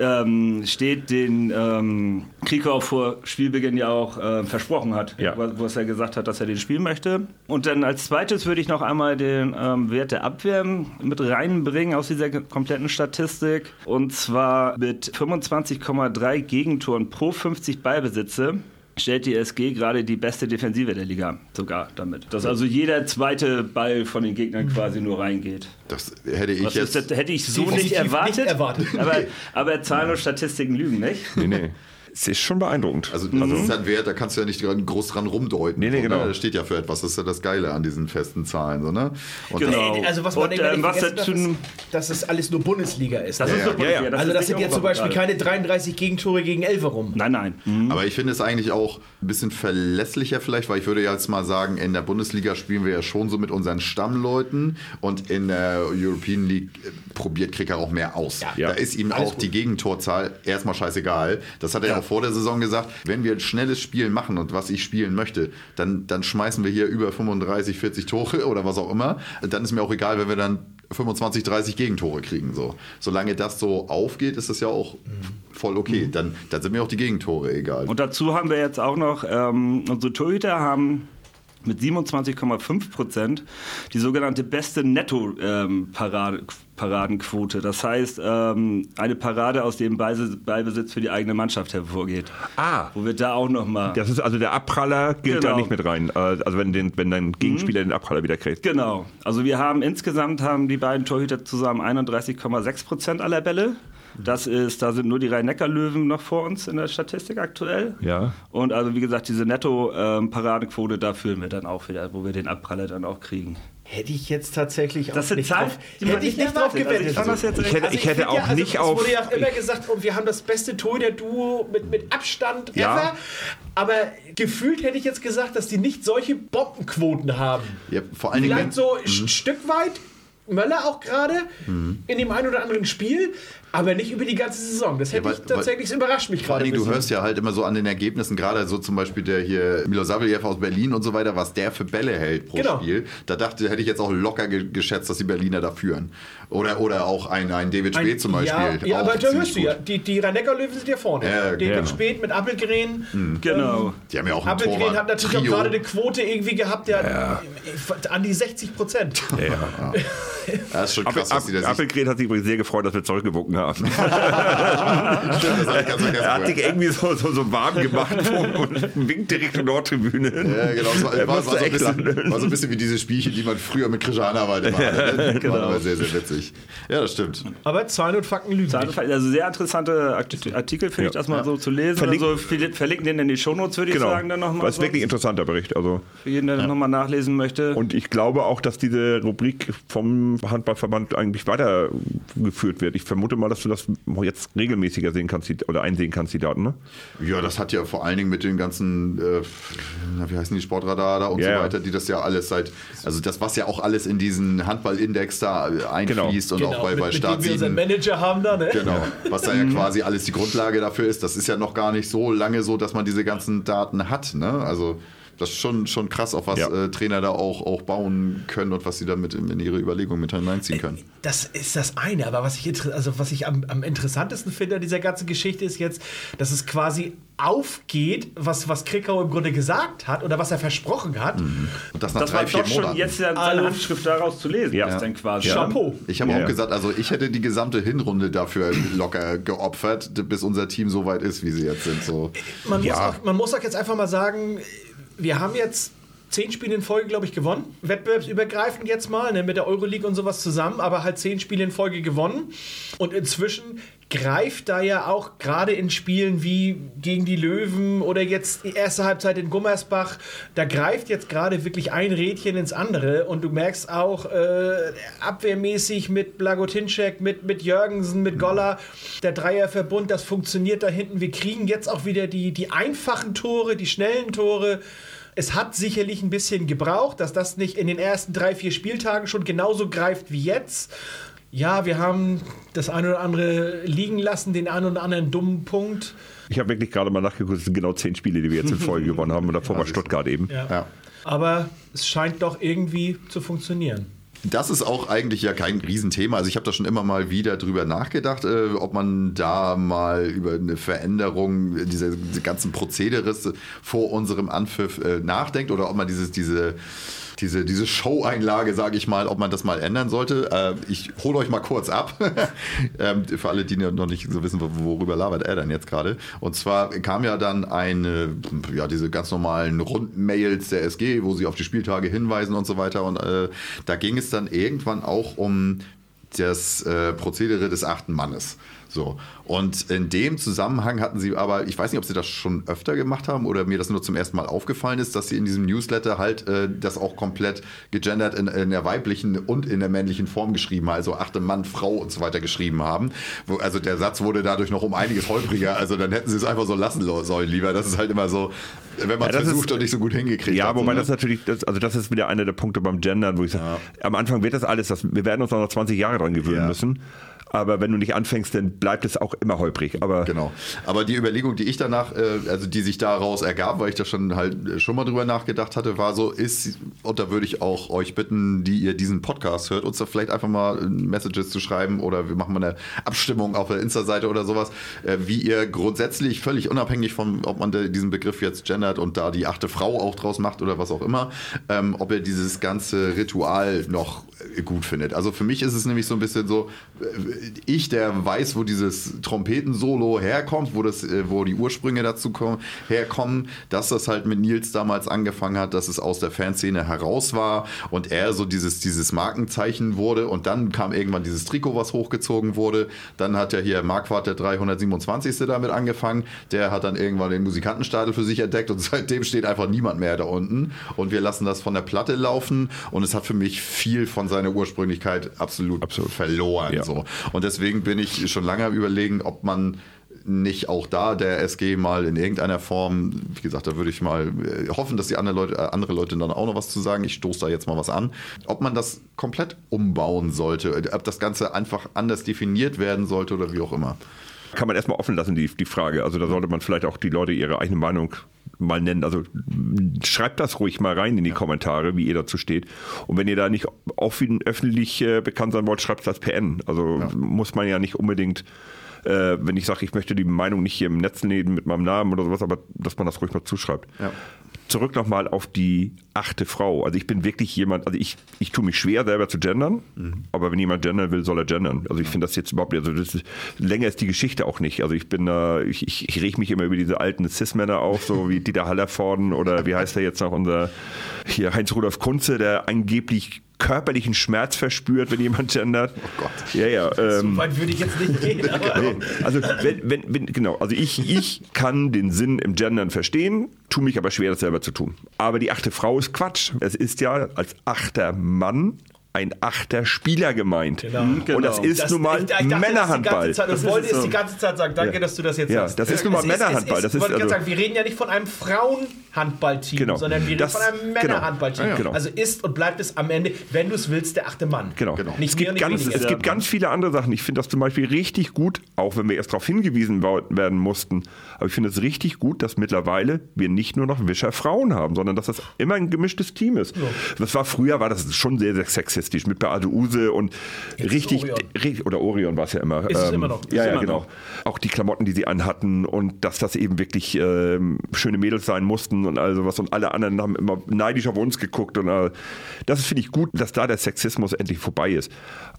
ähm, steht, den ähm, Krikau vor Spielbeginn ja auch äh, versprochen hat, Ja. es ja gesagt hat, dass er den spielen möchte. Und dann als zweites würde ich noch einmal den ähm, Wert der Abwehr mit reinbringen aus dieser kompletten Statistik. Und zwar mit 25,3 Gegentoren pro 50 Ballbesitze stellt die SG gerade die beste Defensive der Liga sogar damit. Dass also jeder zweite Ball von den Gegnern quasi nur reingeht. Das hätte ich Was jetzt. ist das, hätte ich so nicht erwartet. nicht erwartet. Aber, aber Zahlen und Statistiken lügen, nicht? Nee, nee. Es ist schon beeindruckend. Also das ist ja ein Wert, da kannst du ja nicht groß dran rumdeuten. Nee, nee, ne? genau. Das steht ja für etwas. Das ist ja das Geile an diesen festen Zahlen. So, ne? Und Genau. Ey, Also was man Und, immer ähm, was dazu- ist, dass es alles nur Bundesliga ist. Das ne? ist so Ja, ja. das also ist das sind jetzt zum Beispiel gerade. keine 33 Gegentore gegen Elverum. Nein, nein. Aber ich finde es eigentlich auch ein bisschen verlässlicher vielleicht, weil ich würde ja jetzt mal sagen, in der Bundesliga spielen wir ja schon so mit unseren Stammleuten und in der European League äh, probiert Kricker auch mehr aus. Ja. Da ist ihm Alles auch gut. die Gegentorzahl erstmal scheißegal. Das hat er ja. Auch vor der Saison gesagt. Wenn wir ein schnelles Spiel machen und was ich spielen möchte, dann, dann schmeißen wir hier über 35, 40 Tore (laughs) oder was auch immer. Dann ist mir auch egal, wenn wir dann 25, 30 Gegentore kriegen. So. Solange das so aufgeht, ist das ja auch voll okay. Dann, dann sind mir auch die Gegentore egal. Und dazu haben wir jetzt auch noch, ähm, unsere Torhüter haben mit 27,5 Prozent die sogenannte beste Netto-Paradenquote. das heißt, ähm, eine Parade, aus dem Ballbesitz für die eigene Mannschaft hervorgeht. Ah. Wo wir da auch nochmal... Das ist also der Abpraller gilt da Genau. nicht mit rein. Äh, Also wenn, den, wenn dein Gegenspieler den Abpraller wieder kriegt. Genau. Also wir haben insgesamt haben die beiden Torhüter zusammen 31,6 Prozent aller Bälle. Das ist, da sind nur die Rhein-Neckar-Löwen noch vor uns in der Statistik aktuell. Ja. Und also wie gesagt, diese Netto-Paradenquote, da führen wir dann auch wieder, wo wir den Abpraller dann auch kriegen. Hätte ich jetzt tatsächlich Das auch sind nicht Zahlen, drauf, hätte ich nicht drauf. Also ich gewettet. fand das jetzt Ich hätte, ich hätte auch ja, also nicht es auf. wurde ja auch immer gesagt, und wir haben das beste Torhüter-Duo mit, mit Abstand Ja. ever. Aber gefühlt hätte ich jetzt gesagt, dass die nicht solche Bombenquoten haben. Ja, vor allen Dingen, Vielleicht so ein Stück weit, Möller auch gerade, in dem einen oder anderen Spiel, aber nicht über die ganze Saison. Das hätte Ja, ich weil- tatsächlich, das überrascht mich Vor gerade. allen ein Dingen, du hörst ja halt immer so an den Ergebnissen, gerade so zum Beispiel der hier Milosavljev aus Berlin und so weiter, was der für Bälle hält pro Genau. Spiel. Da dachte, hätte ich jetzt auch locker ge geschätzt, dass die Berliner da führen. Oder, oder auch ein, ein David Ein- Speth zum Beispiel. Ja, ja auch aber da hörst du ja, die, die Rhein-Neckar-Löwen sind ja vorne. Ja, David genau. Spät mit Appelgren. Genau. Die haben ja auch ein Appelgren hat natürlich auch Trio. gerade eine Quote irgendwie gehabt, der an die 60 Prozent. Das (laughs) ist schon Appel, krass, dass die das nicht... Appelgren hat sich übrigens sehr gefreut, dass wir zurückgewunken haben. (laughs) Stimmt, das hab ich ganz vergessen er hat sich irgendwie so, so, so warm gemacht (laughs) und winkt direkt in Nordtribüne. Ja, genau. Es war, war, war, so bisschen, war so ein bisschen wie diese Spielchen, die man früher mit Krishana war. Hatte, (laughs) ne? War aber sehr, sehr witzig. Ja, das stimmt. Aber Zahlen und Fakten lügen. Also sehr interessante Art- Artikel, finde ich, das mal so zu lesen. Verlink- also verli- verlinken den in die Shownotes, würde ich Genau. sagen, dann nochmal. Das ist wirklich ein interessanter Bericht. Also. Für jeden, der das nochmal nachlesen möchte. Und ich glaube auch, dass diese Rubrik vom Handballverband eigentlich weitergeführt wird. Ich vermute mal, dass du das jetzt regelmäßiger sehen kannst die, oder einsehen kannst, die Daten. Ne? Ja, das hat ja vor allen Dingen mit den ganzen, äh, wie heißen die, Sportradar da und Ja, so weiter, die das ja alles seit, also das, was ja auch alles in diesen Handballindex da einfließt und auch bei, mit, bei mit Start dem wir unseren 7. Manager haben da, ne? Genau, was da ja quasi alles die Grundlage dafür ist. Das ist ja noch gar nicht so lange so, dass man diese ganzen Daten hat. Ne? Also das ist schon, schon krass, auf was Ja. äh, Trainer da auch, auch bauen können und was sie damit in, in ihre Überlegungen mit hineinziehen können. Das ist das eine, aber was ich, also was ich am, am interessantesten finde an dieser ganzen Geschichte ist jetzt, dass es quasi aufgeht, was, was Krikau im Grunde gesagt hat oder was er versprochen hat. Und das nach das drei, war vier doch schon Monaten. jetzt ja seine Also- Handschrift daraus zu lesen. Ja. ist dann quasi. Chapeau. Ich habe Ja, auch ja. gesagt, also ich hätte die gesamte Hinrunde dafür locker geopfert, bis unser Team so weit ist, wie sie jetzt sind. So. Man, Ja. muss auch, man muss auch jetzt einfach mal sagen, wir haben jetzt zehn Spiele in Folge, glaube ich, gewonnen. Wettbewerbsübergreifend jetzt mal, ne, mit der Euroleague und sowas zusammen, aber halt zehn Spiele in Folge gewonnen. Und inzwischen greift da ja auch gerade in Spielen wie gegen die Löwen oder jetzt die erste Halbzeit in Gummersbach, da greift jetzt gerade wirklich ein Rädchen ins andere und du merkst auch äh, abwehrmäßig mit Blagotinczek, mit, mit Jürgensen, mit Goller, der Dreierverbund, das funktioniert da hinten. Wir kriegen jetzt auch wieder die, die einfachen Tore, die schnellen Tore. Es hat sicherlich ein bisschen gebraucht, dass das nicht in den ersten drei, vier Spieltagen schon genauso greift wie jetzt. Ja, wir haben das eine oder andere liegen lassen, den einen oder anderen dummen Punkt. Ich habe wirklich gerade mal nachgeguckt, es sind genau zehn Spiele, die wir jetzt in (laughs) Folge gewonnen haben. Und davor war Stuttgart eben. Ja. Ja. Aber es scheint doch irgendwie zu funktionieren. Das ist auch eigentlich ja kein Riesenthema. Also ich habe da schon immer mal wieder drüber nachgedacht, äh, ob man da mal über eine Veränderung dieser, dieser ganzen Prozederes vor unserem Anpfiff äh, nachdenkt oder ob man dieses, diese diese, diese Show-Einlage, sage ich mal, ob man das mal ändern sollte. Äh, ich hole euch mal kurz ab, (laughs) ähm, für alle, die noch nicht so wissen, worüber labert er denn jetzt gerade. Und zwar kam ja dann eine, ja, diese ganz normalen Rundmails der SG, wo sie auf die Spieltage hinweisen und so weiter. Und äh, da ging es dann irgendwann auch um das äh, Prozedere des achten Mannes. So. Und in dem Zusammenhang hatten sie aber, ich weiß nicht, ob sie das schon öfter gemacht haben oder mir das nur zum ersten Mal aufgefallen ist, dass sie in diesem Newsletter halt äh, das auch komplett gegendert in, in der weiblichen und in der männlichen Form geschrieben haben, also achte Mann, Frau und so weiter geschrieben haben. Wo, also der Satz wurde dadurch noch um einiges holpriger, also dann hätten sie es einfach so lassen sollen lieber. Das ist halt immer so, wenn man es Ja, das versucht ist- und nicht so gut hingekriegt Ja, hat. wobei so, das ne? natürlich, das, also das ist wieder einer der Punkte beim Gendern, wo ich sage, am Anfang wird das alles, das, wir werden uns auch noch 20 Jahre dran gewöhnen Ja. müssen. Aber wenn du nicht anfängst, dann bleibt es auch immer holprig. Aber Genau. Aber die Überlegung, die ich danach, äh, also die sich daraus ergab, weil ich da schon halt äh, schon mal drüber nachgedacht hatte, war so, ist, und da würde ich auch euch bitten, die ihr diesen Podcast hört, uns da vielleicht einfach mal äh, Messages zu schreiben oder wir machen mal eine Abstimmung auf der Insta-Seite oder sowas, äh, wie ihr grundsätzlich, völlig unabhängig von, ob man diesen Begriff jetzt gendert und da die achte Frau auch draus macht oder was auch immer, ähm, ob ihr dieses ganze Ritual noch gut findet. Also für mich ist es nämlich so ein bisschen so, ich, der weiß, wo dieses Trompetensolo herkommt, wo, das, äh, wo die Ursprünge dazu kommen, herkommen, dass das halt mit Nils damals angefangen hat, dass es aus der Fanszene heraus war und er so dieses, dieses Markenzeichen wurde und dann kam irgendwann dieses Trikot, was hochgezogen wurde. Dann hat ja hier Marquardt der 327. damit angefangen. Der hat dann irgendwann den Musikantenstadel für sich entdeckt und (laughs) seitdem steht einfach niemand mehr da unten und wir lassen das von der Platte laufen und es hat für mich viel von seiner Ursprünglichkeit absolut, Absolut. verloren. Ja. So. Und deswegen bin ich schon lange am überlegen, ob man nicht auch da der SG mal in irgendeiner Form, wie gesagt, da würde ich mal äh, hoffen, dass die andere Leute, äh, andere Leute dann auch noch was zu sagen. Ich stoße da jetzt mal was an. Ob man das komplett umbauen sollte, äh, ob das Ganze einfach anders definiert werden sollte oder wie auch immer. kann man erstmal offen lassen, die, die Frage. Also da sollte man vielleicht auch die Leute ihre eigene Meinung mal nennen. Also schreibt das ruhig mal rein in die Kommentare, wie ihr dazu steht. Und wenn ihr da nicht offen, öffentlich äh, bekannt sein wollt, schreibt das PN. Also muss man ja nicht unbedingt, äh, wenn ich sage, ich möchte die Meinung nicht hier im Netz lesen mit meinem Namen oder sowas, aber dass man das ruhig mal zuschreibt. Ja. Zurück nochmal auf die achte Frau. Also ich bin wirklich jemand, also ich, ich tue mich schwer selber zu gendern, aber wenn jemand gendern will, soll er gendern. Also ich finde das jetzt überhaupt, also das ist, länger ist die Geschichte auch nicht. Also ich bin da, ich, ich, ich reg mich immer über diese alten Cis-Männer auf, so wie Dieter Hallervorden oder wie heißt der jetzt noch, unser hier Heinz-Rudolf Kunze, der angeblich körperlichen Schmerz verspürt, wenn jemand gendert. Oh Gott. Ja, ja. Ähm, So weit würde ich jetzt nicht gehen. (laughs) Also wenn, wenn, wenn, genau, also ich, ich kann den Sinn im Gendern verstehen, tue mich aber schwer, das selber zu tun. Aber die achte Frau ist Quatsch. Es ist ja als achter Mann ein achter Spieler gemeint. Genau. Und das ist Das- nun mal ich- ich dachte das die Männerhandball. ganze Zeit, Das wollte ich die ganze Zeit sagen. Danke, dass du das jetzt Ja, sagst. das ist nun mal Es Männerhandball. Das ist, ist wollte ich gerade also- sagen, wir reden ja nicht von einem Frauenhandballteam, Genau. sondern wir reden Das- von einem genau. Männerhandballteam. Ja, genau. Also ist und bleibt es am Ende, wenn du es willst, der achte Mann. Genau. Nicht es, mehr gibt ganz, es gibt ganz viele andere Sachen. Ich finde das zum Beispiel richtig gut, auch wenn wir erst darauf hingewiesen werden mussten. Aber ich finde es richtig gut, dass mittlerweile wir nicht nur noch Wischer Frauen haben, sondern dass das immer ein gemischtes Team ist. Das war früher, war das schon sehr, sehr sexistisch mit Beate Use und richtig, Orion. ri- oder Orion war es ja immer. Ähm, Ist es immer noch. Ist Ja, ja, genau. noch. Auch die Klamotten, die sie anhatten und dass das eben wirklich ähm, schöne Mädels sein mussten und all sowas. Und alle anderen haben immer neidisch auf uns geguckt. Und äh, das finde ich gut, dass da der Sexismus endlich vorbei ist.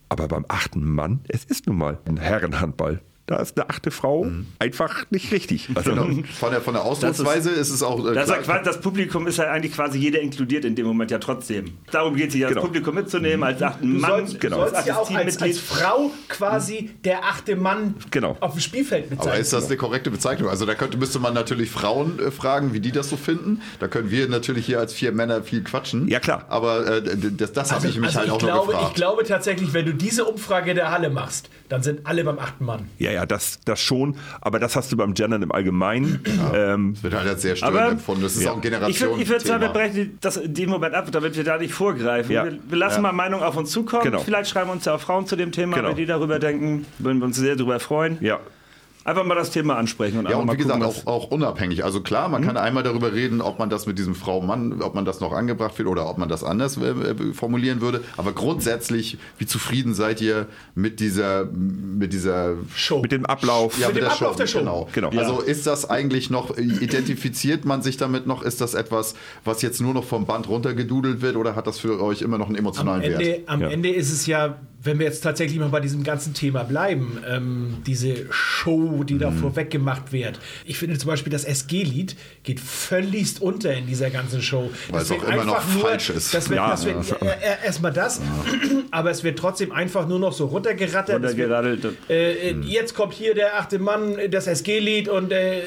Aber beim achten Mann, es ist nun mal ein Herrenhandball. Da ist eine achte Frau einfach nicht richtig. Also, Genau. Von der, von der Ausdrucksweise ist, es auch. Äh, Das, ist ja klar- quasi, das Publikum ist ja eigentlich quasi jeder inkludiert in dem Moment ja trotzdem. Darum geht es sich ja, das Genau. Publikum mitzunehmen, als achten Du Mann, sollst, genau. du sollst als ja auch als, als Teammitglied. Frau quasi der achte Mann Genau. auf dem Spielfeld mit Aber ist das eine korrekte Bezeichnung? Also da könnte, müsste man natürlich Frauen äh, fragen, wie die das so finden. Da können wir natürlich hier als vier Männer viel quatschen. Ja, klar. Aber äh, das, das habe ich mich also halt ich auch glaube, noch gefragt. Ich glaube tatsächlich, wenn du diese Umfrage der Halle machst, dann sind alle beim achten Mann. ja, ja, das, das schon. Aber das hast du beim Gendern im Allgemeinen. Ähm, wird halt als sehr störend Aber- empfunden. Das ist auch ein Ich würde Generation. ich würd sagen, wir brechen das in dem Moment ab, damit wir da nicht vorgreifen. Ja. Wir, wir lassen Ja. mal Meinungen auf uns zukommen. Genau. Vielleicht schreiben uns ja auch Frauen zu dem Thema, Genau. wenn die darüber denken. Würden wir uns sehr darüber freuen. ja. Einfach mal das Thema ansprechen und Ja, einfach und mal wie gesagt, gucken, was- auch, auch unabhängig. Also klar, man kann einmal darüber reden, ob man das mit diesem Frau-Mann, ob man das noch angebracht wird oder ob man das anders äh, äh, formulieren würde. Aber grundsätzlich, wie zufrieden seid ihr mit dieser, mit dieser Show. Mit dem Ablauf. Mit dem der Ablauf der Show. Genau. Genau. Also ist das eigentlich noch, identifiziert man sich damit noch? Ist das etwas, was jetzt nur noch vom Band runtergedudelt wird oder hat das für euch immer noch einen Am emotionalen Wert? Ende, am Ja. Ende ist es ja, wenn wir jetzt tatsächlich mal bei diesem ganzen Thema bleiben, ähm, diese Show, die da Mhm. vorweg gemacht wird. Ich finde zum Beispiel, das SG-Lied geht völligst unter in dieser ganzen Show. Weil es Das auch wird immer noch einfach falsch ist. Das wird, Ja, das wird ja. äh, äh, erstmal das, (clears throat) aber es wird trotzdem einfach nur noch so runtergerattert. Es wird, Runtergeradelt. äh, Mhm. Jetzt kommt hier der achte Mann, das SG-Lied und äh,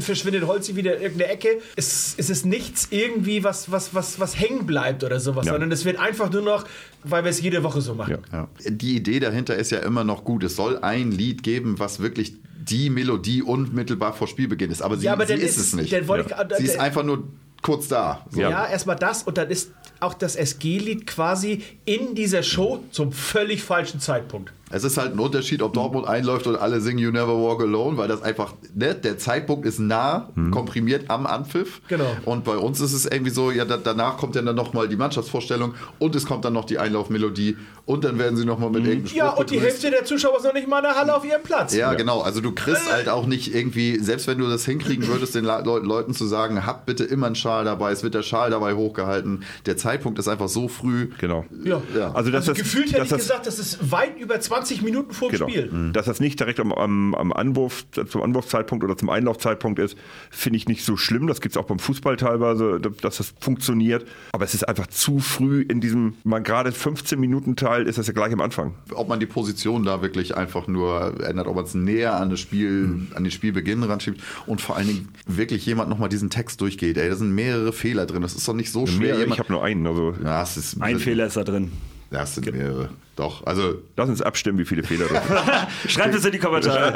verschwindet Holzi wieder in irgendeine Ecke. Es, es ist nichts irgendwie, was, was, was, was hängen bleibt oder sowas, Ja. sondern es wird einfach nur noch, weil wir es jede Woche so machen. Ja. Ja. Die Idee dahinter ist ja immer noch gut. Es soll ein Lied geben, was wirklich die Melodie unmittelbar vor Spielbeginn ist. Aber sie, Ja, aber sie ist, ist- es nicht. wollte ich- sie ist einfach nur kurz da. So. Ja, erstmal das und dann ist auch das SG-Lied quasi in dieser Show zum völlig falschen Zeitpunkt. Es ist halt ein Unterschied, ob Dortmund einläuft und alle singen You Never Walk Alone, weil das einfach, ne, der Zeitpunkt ist nah, komprimiert am Anpfiff. Genau. Und bei uns ist es irgendwie so, ja, da, danach kommt ja dann nochmal die Mannschaftsvorstellung und es kommt dann noch die Einlaufmelodie und dann werden sie nochmal mit irgendeinem Spruch Ja, und die. Hälfte der Zuschauer ist noch nicht mal in der Halle auf ihrem Platz. Ja, genau. Also du kriegst halt auch nicht irgendwie, selbst wenn du das hinkriegen würdest, den Le Leu- Leuten zu sagen, habt bitte immer einen Schal dabei, es wird der Schal dabei hochgehalten. Der Zeitpunkt ist einfach so früh. Genau. Ja. Ja. Also, Also das, gefühlt hätte dass ich das, gesagt, das ist weit über 20 Minuten vor dem Genau. Spiel. Dass das nicht direkt am, am, am Anwurf, zum Anwurfzeitpunkt oder zum Einlaufzeitpunkt ist, finde ich nicht so schlimm. Das gibt es auch beim Fußball teilweise, dass das funktioniert. Aber es ist einfach zu früh in diesem, man gerade 15 Minuten Teil ist das ja gleich am Anfang. Ob man die Position da wirklich einfach nur ändert, ob man es näher an, das Spiel, an den Spielbeginn ranschiebt und vor allen Dingen wirklich jemand nochmal diesen Text durchgeht. Ey, da sind mehrere Fehler drin. Das ist doch nicht so schwer. Mehr, jemand- ich habe nur einen. Also ja, ist, Ein Fehler ist da drin. Ja, es sind mehrere. Doch, also lass uns abstimmen, wie viele Fehler drin sind. (laughs) Schreibt es in die Kommentare.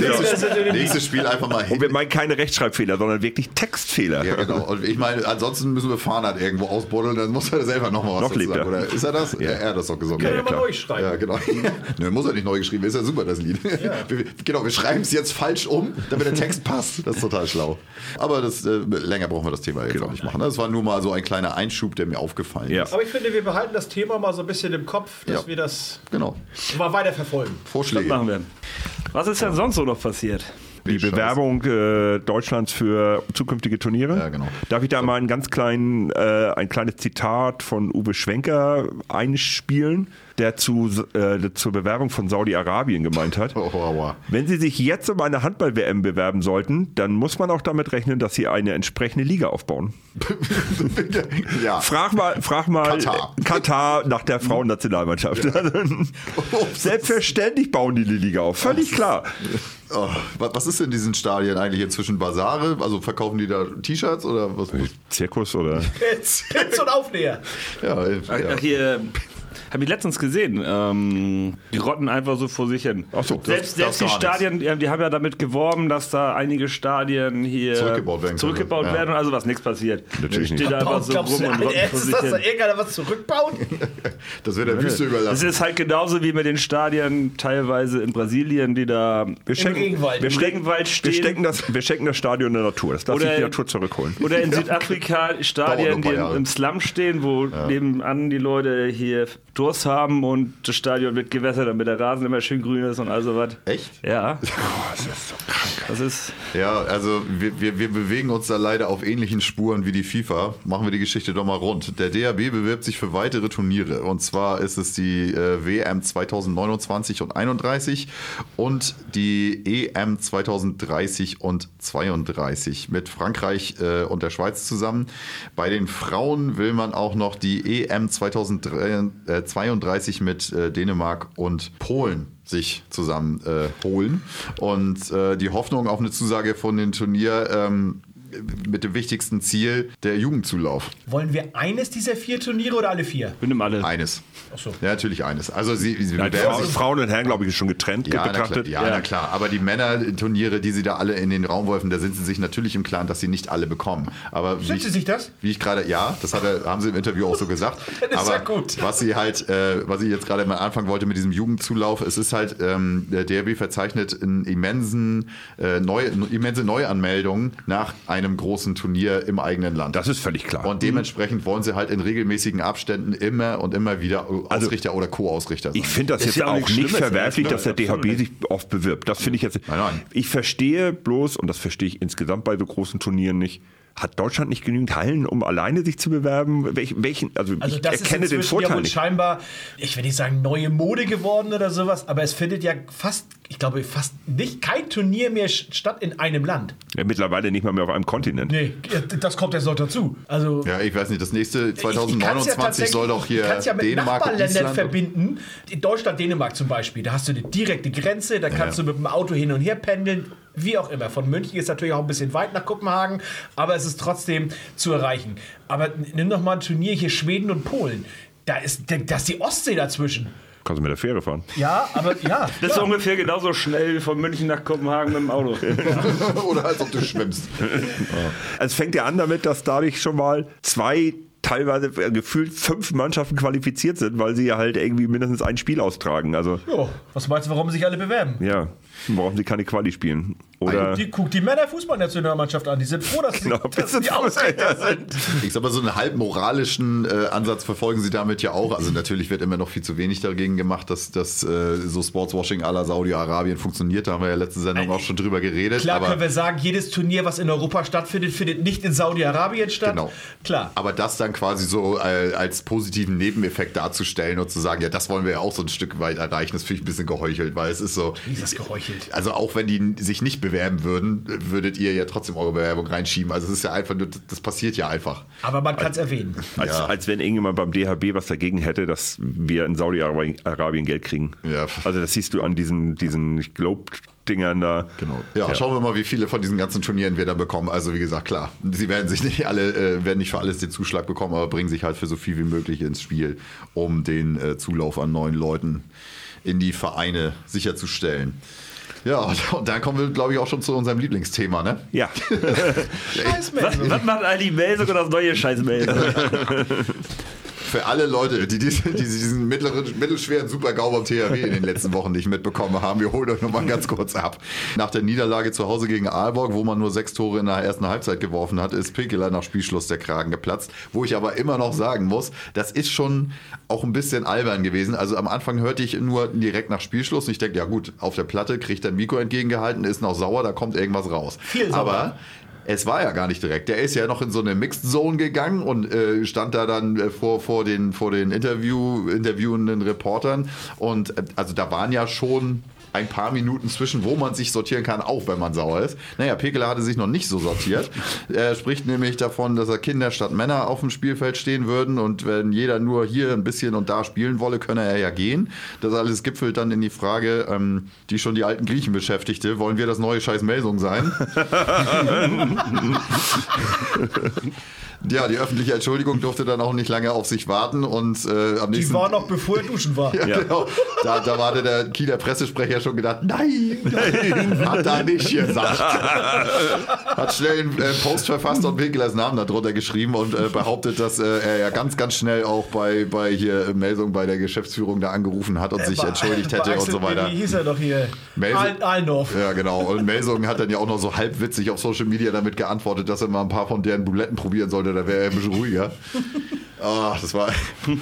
nächstes, (laughs) nächstes Spiel einfach mal hin. Und wir meinen keine Rechtschreibfehler, sondern wirklich Textfehler. Ja, genau. Und ich meine, ansonsten müssen wir Fahnat irgendwo ausbuddeln, dann muss er selber nochmal was Noch dazu lebt sagen. er. Oder ist er das? Ja, er hat das doch gesungen. Wir Ja, mal klar. neu schreiben. Ja, genau. (laughs) Nö, muss er nicht neu geschrieben, ist ja super, das Lied. Wir, genau, wir schreiben es jetzt falsch um, damit der Text passt. Das ist total schlau. Aber das, äh, länger brauchen wir das Thema jetzt auch nicht machen. Das war nur mal so ein kleiner Einschub, der mir aufgefallen Ja. ist. Aber ich finde, wir behalten das Thema mal so ein bisschen im Kopf, dass Ja. wir das Genau. mal weiter verfolgen. Das Vorschläge. machen wir. Was ist denn sonst so noch passiert? Die. Bewerbung äh, Deutschlands für zukünftige Turniere. Ja, genau. Darf ich da mal einen ganz kleinen, äh, ein kleines Zitat von Uwe Schwenker einspielen, der zu, äh, zur Bewerbung von Saudi-Arabien gemeint hat? (laughs) Oh, oh, oh. Wenn Sie sich jetzt um eine Handball-WM bewerben sollten, dann muss man auch damit rechnen, dass Sie eine entsprechende Liga aufbauen. (laughs) ja. Frag mal, frag mal Katar. Katar nach der Frauennationalmannschaft. (laughs) Selbstverständlich bauen die die Liga auf, völlig klar. Oh, wa- was ist in diesen Stadien eigentlich inzwischen Basare? Also verkaufen die da T-Shirts oder was? Zirkus oder? (laughs) Jetzt, jetzt und Aufnäher. Ja, ja. ach, hier habe ich letztens gesehen. Ähm, die rotten einfach so vor sich hin. Ach so, das- selbst das selbst die gar nichts. Stadien, ja, die haben ja damit geworben, dass da einige Stadien hier Zurückgebaut werden zurückgebaut Ja. werden und also was nichts passiert. Natürlich Steht nicht. da einfach so Glaubst rum du, und rotten vor ist sich das da hin. irgendeiner was zurückbauen? (laughs) Das wird der Wüste Es überlassen. ist halt genauso wie mit den Stadien teilweise in Brasilien, die da Wir schenken, Regenwald. wir Im stecken, Regenwald stehen. wir stecken das, wir schenken das Stadion der Natur. Das darf Oder sich die Natur zurückholen. Oder in (laughs) Südafrika Stadien, die im, im Slum stehen, wo nebenan die Leute hier Durst haben und das Stadion wird gewässert, damit der Rasen immer schön grün ist und all so was. Echt? Ja, (laughs) das ist so krank. das ist. Ja, also wir, wir, wir bewegen uns da leider auf ähnlichen Spuren wie die FIFA. Machen wir die Geschichte doch mal rund. Der DHB bewirbt sich für weitere Turniere. Und zwar ist es die äh, WM 2029 und 31 und die EM 2030 und 32 mit Frankreich äh, und der Schweiz zusammen. Bei den Frauen will man auch noch die EM 2032 mit äh, Dänemark und Polen sich zusammen äh, holen. Und äh, die Hoffnung auf eine Zusage von dem Turnier ähm, mit dem wichtigsten Ziel, der Jugendzulauf. Wollen wir eines dieser vier Turniere oder alle vier? Wir nehmen alle. Eines. Ach so. Ja, natürlich eines. Also sie, sie bewerben Frauen, sich- Frauen und Herren, glaube ich, ist schon getrennt ja, na klar, betrachtet. ja, na klar. Aber die Männerturniere, die sie da alle in den Raum werfen, da sind sie sich natürlich im Klaren, dass sie nicht alle bekommen. Aber Sind ich, sie sich das? Wie ich gerade, ja, das hat er, haben sie im Interview auch so gesagt. (laughs) Das ist Aber ja gut. was sie halt, äh, was ich jetzt gerade mal anfangen wollte mit diesem Jugendzulauf, es ist halt, ähm, der DRB verzeichnet einen immensen, äh, neu, immense Neuanmeldungen nach einem großen Turnier im eigenen Land. Das ist völlig klar. und dementsprechend wollen sie halt in regelmäßigen Abständen immer und immer wieder Ausrichter oder Co-Ausrichter sein. Also Ich finde das Ist jetzt ja auch nicht Schlimmes, verwerflich, ja, dass der DHB sich oft bewirbt. Das finde ich jetzt. Nein, nein. Ich verstehe bloß, und das verstehe ich insgesamt bei so großen Turnieren nicht, hat Deutschland nicht genügend Hallen, um alleine sich zu bewerben? Welch, welchen, also, Also ich das erkenne ist den Vorteil ja wohl nicht. scheinbar, ich will nicht sagen neue Mode geworden oder sowas, aber es findet ja fast, ich glaube fast nicht kein Turnier mehr statt in einem Land. Ja, mittlerweile nicht mal mehr auf einem Kontinent. Nee, das kommt ja noch dazu. Also Ja, ich weiß nicht, das nächste Ich- ich kann's ja 2029 tatsächlich- soll doch hier Du kannst ja mit Dänemark Nachbarländern verbinden. In Deutschland, Dänemark zum Beispiel. Da hast du eine direkte Grenze, da kannst du mit dem Auto hin und her pendeln. Wie auch immer. Von München ist natürlich auch ein bisschen weit nach Kopenhagen, aber es ist trotzdem zu erreichen. Aber nimm doch mal ein Turnier hier Schweden und Polen. Da ist, da ist die Ostsee dazwischen. Kannst du mit der Fähre fahren. Ja, aber ja. (laughs) Das ist ja. ungefähr genauso schnell wie von München nach Kopenhagen mit dem Auto. (laughs) Oder als ob du schwimmst. Also es fängt ja an damit, dass dadurch schon mal zwei teilweise äh, gefühlt fünf Mannschaften qualifiziert sind, weil sie ja halt irgendwie mindestens ein Spiel austragen. Also Jo, was meinst du, warum sich alle bewerben? ja, warum sie keine Quali spielen. Oder Die, guck die Männerfußballnationalmannschaft an. Die sind froh, dass, Genau, dass sind die froh, Ausländer sind. Ich sag mal, so einen halb moralischen äh, Ansatz verfolgen sie damit ja auch. Also natürlich wird immer noch viel zu wenig dagegen gemacht, dass, dass äh, so Sportswashing à la Saudi-Arabien funktioniert. Da haben wir ja letzte Sendung auch schon drüber geredet. Klar aber können wir sagen, jedes Turnier, was in Europa stattfindet, findet nicht in Saudi-Arabien statt. Genau. Klar. Aber das dann quasi so äh, als positiven Nebeneffekt darzustellen und zu sagen, ja, das wollen wir ja auch so ein Stück weit erreichen, das finde ich ein bisschen geheuchelt, weil es ist so. Wie ist das geheuchelt? Also auch wenn die sich nicht bewerben würden, würdet ihr ja trotzdem eure Bewerbung reinschieben. Also es ist ja einfach nur, das passiert ja einfach. Aber man kann es erwähnen. als, Ja. als wenn irgendjemand beim DHB was dagegen hätte, dass wir in Saudi-Arabien Geld kriegen. Ja. Also das siehst du an diesen, diesen Globe-Dingern da. Genau. Ja, schauen wir mal, wie viele von diesen ganzen Turnieren wir da bekommen. Also wie gesagt, klar, sie werden sich nicht alle, äh, werden nicht für alles den Zuschlag bekommen, aber bringen sich halt für so viel wie möglich ins Spiel, um den äh, Zulauf an neuen Leuten in die Vereine sicherzustellen. Ja, und dann kommen wir, glaube ich, auch schon zu unserem Lieblingsthema, ne? Ja. (laughs) Scheiß Was, was macht eigentlich Melsung und das neue scheiß Melsung? (laughs) Für alle Leute, die, diese, (laughs) die diesen mittleren, mittelschweren Super-GAU beim THW in den letzten Wochen nicht mitbekommen haben, wir holen euch nochmal ganz kurz ab. Nach der Niederlage zu Hause gegen Aalborg, wo man nur sechs Tore in der ersten Halbzeit geworfen hat, ist Pekeler nach Spielschluss der Kragen geplatzt. Wo ich aber immer noch sagen muss, das ist schon auch ein bisschen albern gewesen. Also am Anfang hörte ich nur direkt nach Spielschluss und ich denke, ja gut, auf der Platte kriegt er Mikro entgegengehalten, ist noch sauer, da kommt irgendwas raus. Viel sauer. aber es war ja gar nicht direkt. Der ist ja noch in so eine Mixed Zone gegangen und äh, stand da dann äh, vor, vor den, vor den Interview, interviewenden Reportern. Und äh, also da waren ja schon ein paar Minuten zwischen, wo man sich sortieren kann, auch wenn man sauer ist. Naja, Pekeler hatte sich noch nicht so sortiert. (laughs) Er spricht nämlich davon, dass er Kinder statt Männer auf dem Spielfeld stehen würden und wenn jeder nur hier ein bisschen und da spielen wolle, könne er ja gehen. Das alles gipfelt dann in die Frage, ähm, die schon die alten Griechen beschäftigte, wollen wir das neue Scheiß Melsung sein? (laughs) (laughs) Ja, die öffentliche Entschuldigung durfte dann auch nicht lange auf sich warten und äh, am Die nächsten war noch bevor er duschen war. (laughs) ja, genau. Da, da war der Kieler Pressesprecher schon gedacht, nein, nein, (laughs) hat er nicht gesagt. (laughs) Hat schnell einen äh, Post verfasst und Pekelers Namen darunter geschrieben und äh, behauptet, dass äh, er ja ganz, ganz schnell auch bei, bei hier äh, Meldung bei der Geschäftsführung da angerufen hat und sich War- entschuldigt hätte und so weiter. Wie hieß er doch hier? Melsung- Al Alendorf. Ja, genau. Und Melsungen hat dann ja auch noch so halbwitzig auf Social Media damit geantwortet, dass er mal ein paar von deren Buletten probieren sollte, da wäre er ein bisschen ruhiger. (laughs) Ah, das war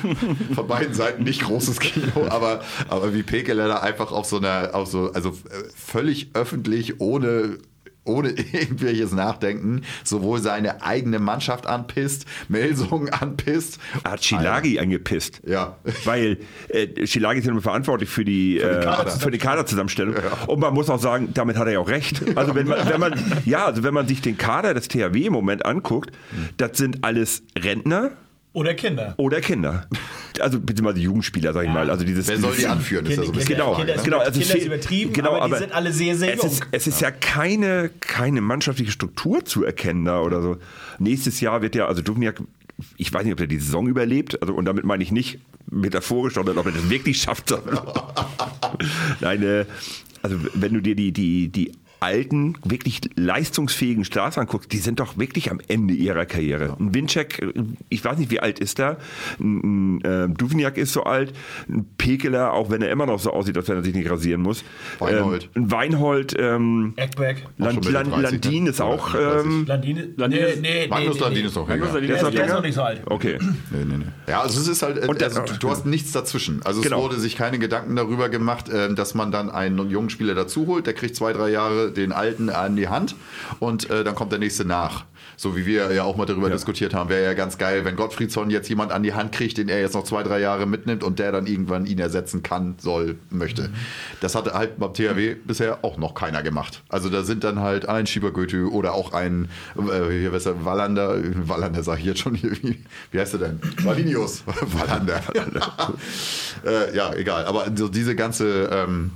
(laughs) von beiden Seiten nicht großes Kino, aber, aber wie Pekeler da einfach auf so einer, auf so, also äh, völlig öffentlich, ohne ohne (laughs) irgendwelches Nachdenken sowohl seine eigene Mannschaft anpisst, Melsungen anpisst. Hat Schilagi angepisst. Ja. Weil äh, Schilagi ist ja verantwortlich für die, äh, Kader. für die Kaderzusammenstellung. Und man muss auch sagen, damit hat er ja auch recht. Also wenn man, wenn man, (laughs) ja, also wenn man sich den Kader des THW im Moment anguckt, das sind alles Rentner Oder Kinder. oder Kinder. Also beziehungsweise Jugendspieler, sag ich mal. Also dieses, Wer soll die anführen, ist ja so ein Kinder, bisschen Genau, Kinder, ist genau, also Kinder ist übertrieben, genau, aber, aber die sind alle sehr, sehr es jung. ist, es ist ja keine, keine mannschaftliche Struktur zu erkennen da oder so. Nächstes Jahr wird ja, also Duvniak, ich weiß nicht, ob er die Saison überlebt, also und damit meine ich nicht metaphorisch, sondern ob er das wirklich schafft. (laughs) Nein, äh, also wenn du dir die, die, die alten, wirklich leistungsfähigen Stars anguckst, die sind doch wirklich am Ende ihrer Karriere. Ein Winczek, ich weiß nicht, wie alt ist er, ein, ein äh, Duvniak ist so alt, ein Pekeler, auch wenn er immer noch so aussieht, als wenn er sich nicht rasieren muss. Weinhold. Ähm, ein Weinhold, ähm, Eckberg. Land, Land, 30, ne? Landin ist auch, Oder 30. ähm, Landine? Landin ist- Magnus Landin ist noch Magnus jünger. Landin Der, ist der noch nicht so alt. okay. Nee, nee, nee. Ja, also es ist halt, äh, Und der- also, du, du hast nichts dazwischen. Also Genau. es wurde sich keine Gedanken darüber gemacht, äh, dass man dann einen jungen Spieler dazu holt, der kriegt zwei, drei Jahre den alten an die Hand und äh, dann kommt der nächste nach. So wie wir ja auch mal darüber diskutiert haben, wäre ja ganz geil, wenn Gottfriedsson jetzt jemand an die Hand kriegt, den er jetzt noch zwei, drei Jahre mitnimmt und der dann irgendwann ihn ersetzen kann, soll, möchte. Das hat halt beim THW bisher auch noch keiner gemacht. Also da sind dann halt ein Schiebergötü oder auch ein, äh, hier, was der, Wallander, (laughs) Wallander sag ich jetzt schon, hier, wie, wie heißt er denn? Valinius. (laughs) Wallander. (laughs) äh, ja, egal. Aber so diese ganze ähm,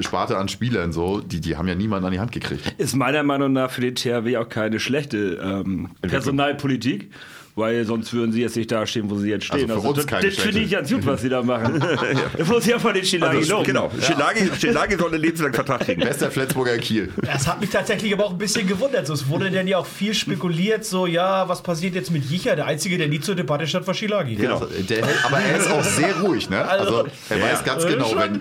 Sparte an Spielern so, die, die haben ja niemanden an die Hand gekriegt. Ist meiner Meinung nach für den THW auch keine schlechte ähm, Personalpolitik. Weil sonst würden sie jetzt nicht da stehen, wo sie jetzt stehen. Also für uns das, das finde ich ganz gut, was sie da machen. (laughs) Das muss ja von den Schilagi Also, genau. Schilagi, Schilagi soll einen lebenslangen Vertrag kriegen. Bester Flensburger Kiel. Das hat mich tatsächlich aber auch ein bisschen gewundert. So, es wurde dann ja auch viel spekuliert, so, ja, was passiert jetzt mit Jicher? Der Einzige, der nie zur Debatte stand, war Shilagi. Genau. Der, aber er ist auch sehr ruhig, ne? Also er weiß ganz Ja. genau, wenn,